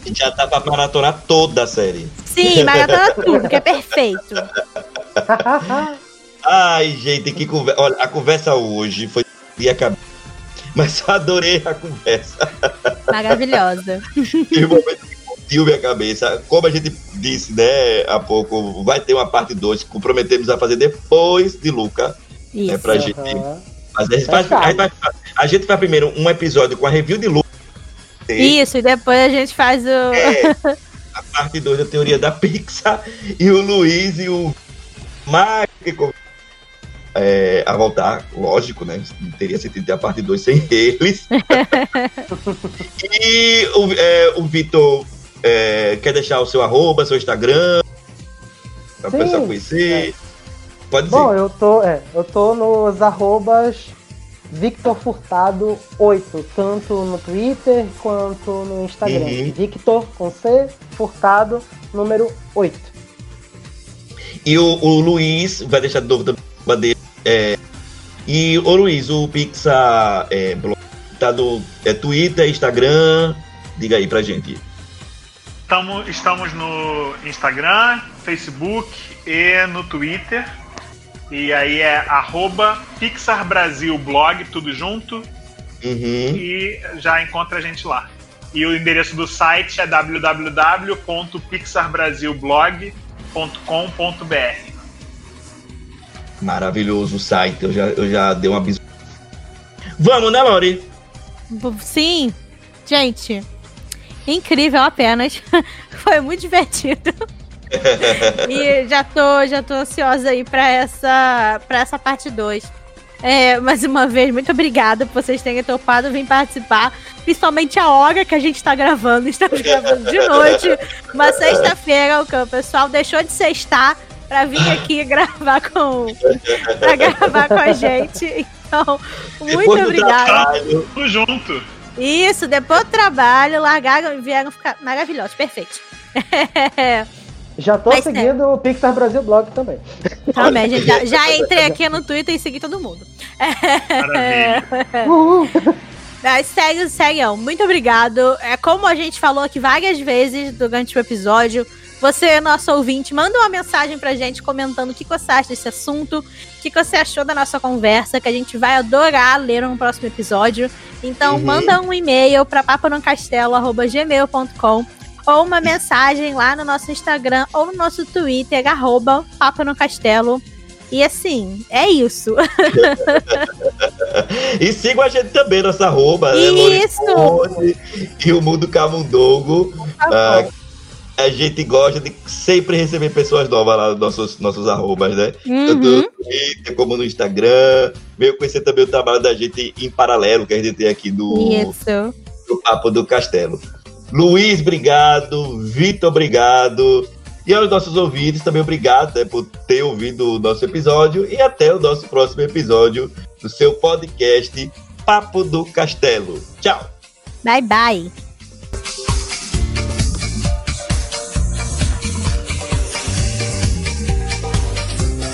Já tá pra maratonar toda a série. Sim, maratona tudo, que é perfeito. *laughs* Ai, gente, que conversa. Olha, a conversa hoje foi e acabou. Mas adorei a conversa. Maravilhosa. *laughs* E o momento que curtiu minha cabeça. Como a gente disse, né, há pouco, vai ter uma parte 2 que comprometemos a fazer depois de Luca. Isso. É pra gente. Aham. Mas a gente, faz, a, gente vai, a gente faz primeiro um episódio com a review de Luca. Isso, e depois a gente faz o. É, *laughs* a parte 2 da teoria da Pixar. E o Luiz e o Mágico é, a voltar, lógico, né? Não teria sentido ter a parte 2 sem eles. *laughs* e o, é, o Vitor é, quer deixar o seu arroba, seu Instagram, pra Sim, pessoal conhecer. Pode dizer. Bom, eu tô, é, eu tô nos arrobas Victor Furtado 8, tanto no Twitter quanto no Instagram. Uhum. Victor com C, Furtado, número 8. E o, o Luiz vai deixar de novo também dele. É, e o Luiz, o Pixar é, tá no é, Twitter, Instagram. Diga aí pra gente. Tamo, estamos no Instagram, Facebook e no Twitter. E aí é arroba Pixar Brasil Blog, tudo junto. Uhum. E já encontra a gente lá. E o endereço do site é www.pixarbrasilblog.com.br. Maravilhoso o site. Eu já, eu já dei uma bis... Vamos, né, Lori? Sim, gente, incrível apenas. *laughs* Foi muito divertido. *laughs* e já tô, já tô ansiosa aí pra essa, pra essa parte 2. É, mais uma vez, muito obrigada por vocês terem topado vir participar. Principalmente a hora que a gente tá gravando. Estamos gravando de noite. Uma sexta-feira, o pessoal deixou de sextar pra vir aqui *laughs* gravar com. pra gravar com a gente. Então, muito Depois obrigada. Tudo junto. Isso, depois do trabalho, largaram e vieram ficar maravilhosos, perfeito. *laughs* Já tô Mas seguindo o Pixar Brasil Blog também. Também, gente, já, já entrei aqui no Twitter e segui todo mundo. Maravilha. Uhul. *laughs* Mas segue, segue, ó. muito obrigado. É como a gente falou aqui várias vezes durante o episódio. Você, nosso ouvinte, manda uma mensagem pra gente comentando o que você acha desse assunto, o que você achou da nossa conversa, que a gente vai adorar ler no próximo episódio. Então, Uhum. manda um e-mail pra papanocastelo.gmail.com ou uma mensagem lá no nosso Instagram ou no nosso Twitter, arroba Papo no Castelo. E assim, é isso. *laughs* E sigam a gente também, nossa arroba, né, Isso! E o Mundo Camundongo. Ah, a gente gosta de sempre receber pessoas novas lá nos nossos, nossos arrobas, né? Tanto Uhum. no Twitter como no Instagram. Veio conhecer também o trabalho da gente em paralelo que a gente tem aqui do, do Papo do Castelo. Luiz, obrigado. Vitor, obrigado. E aos nossos ouvintes, também obrigado né, por ter ouvido o nosso episódio. E até o nosso próximo episódio do seu podcast Papo do Castelo. Tchau! Bye, bye.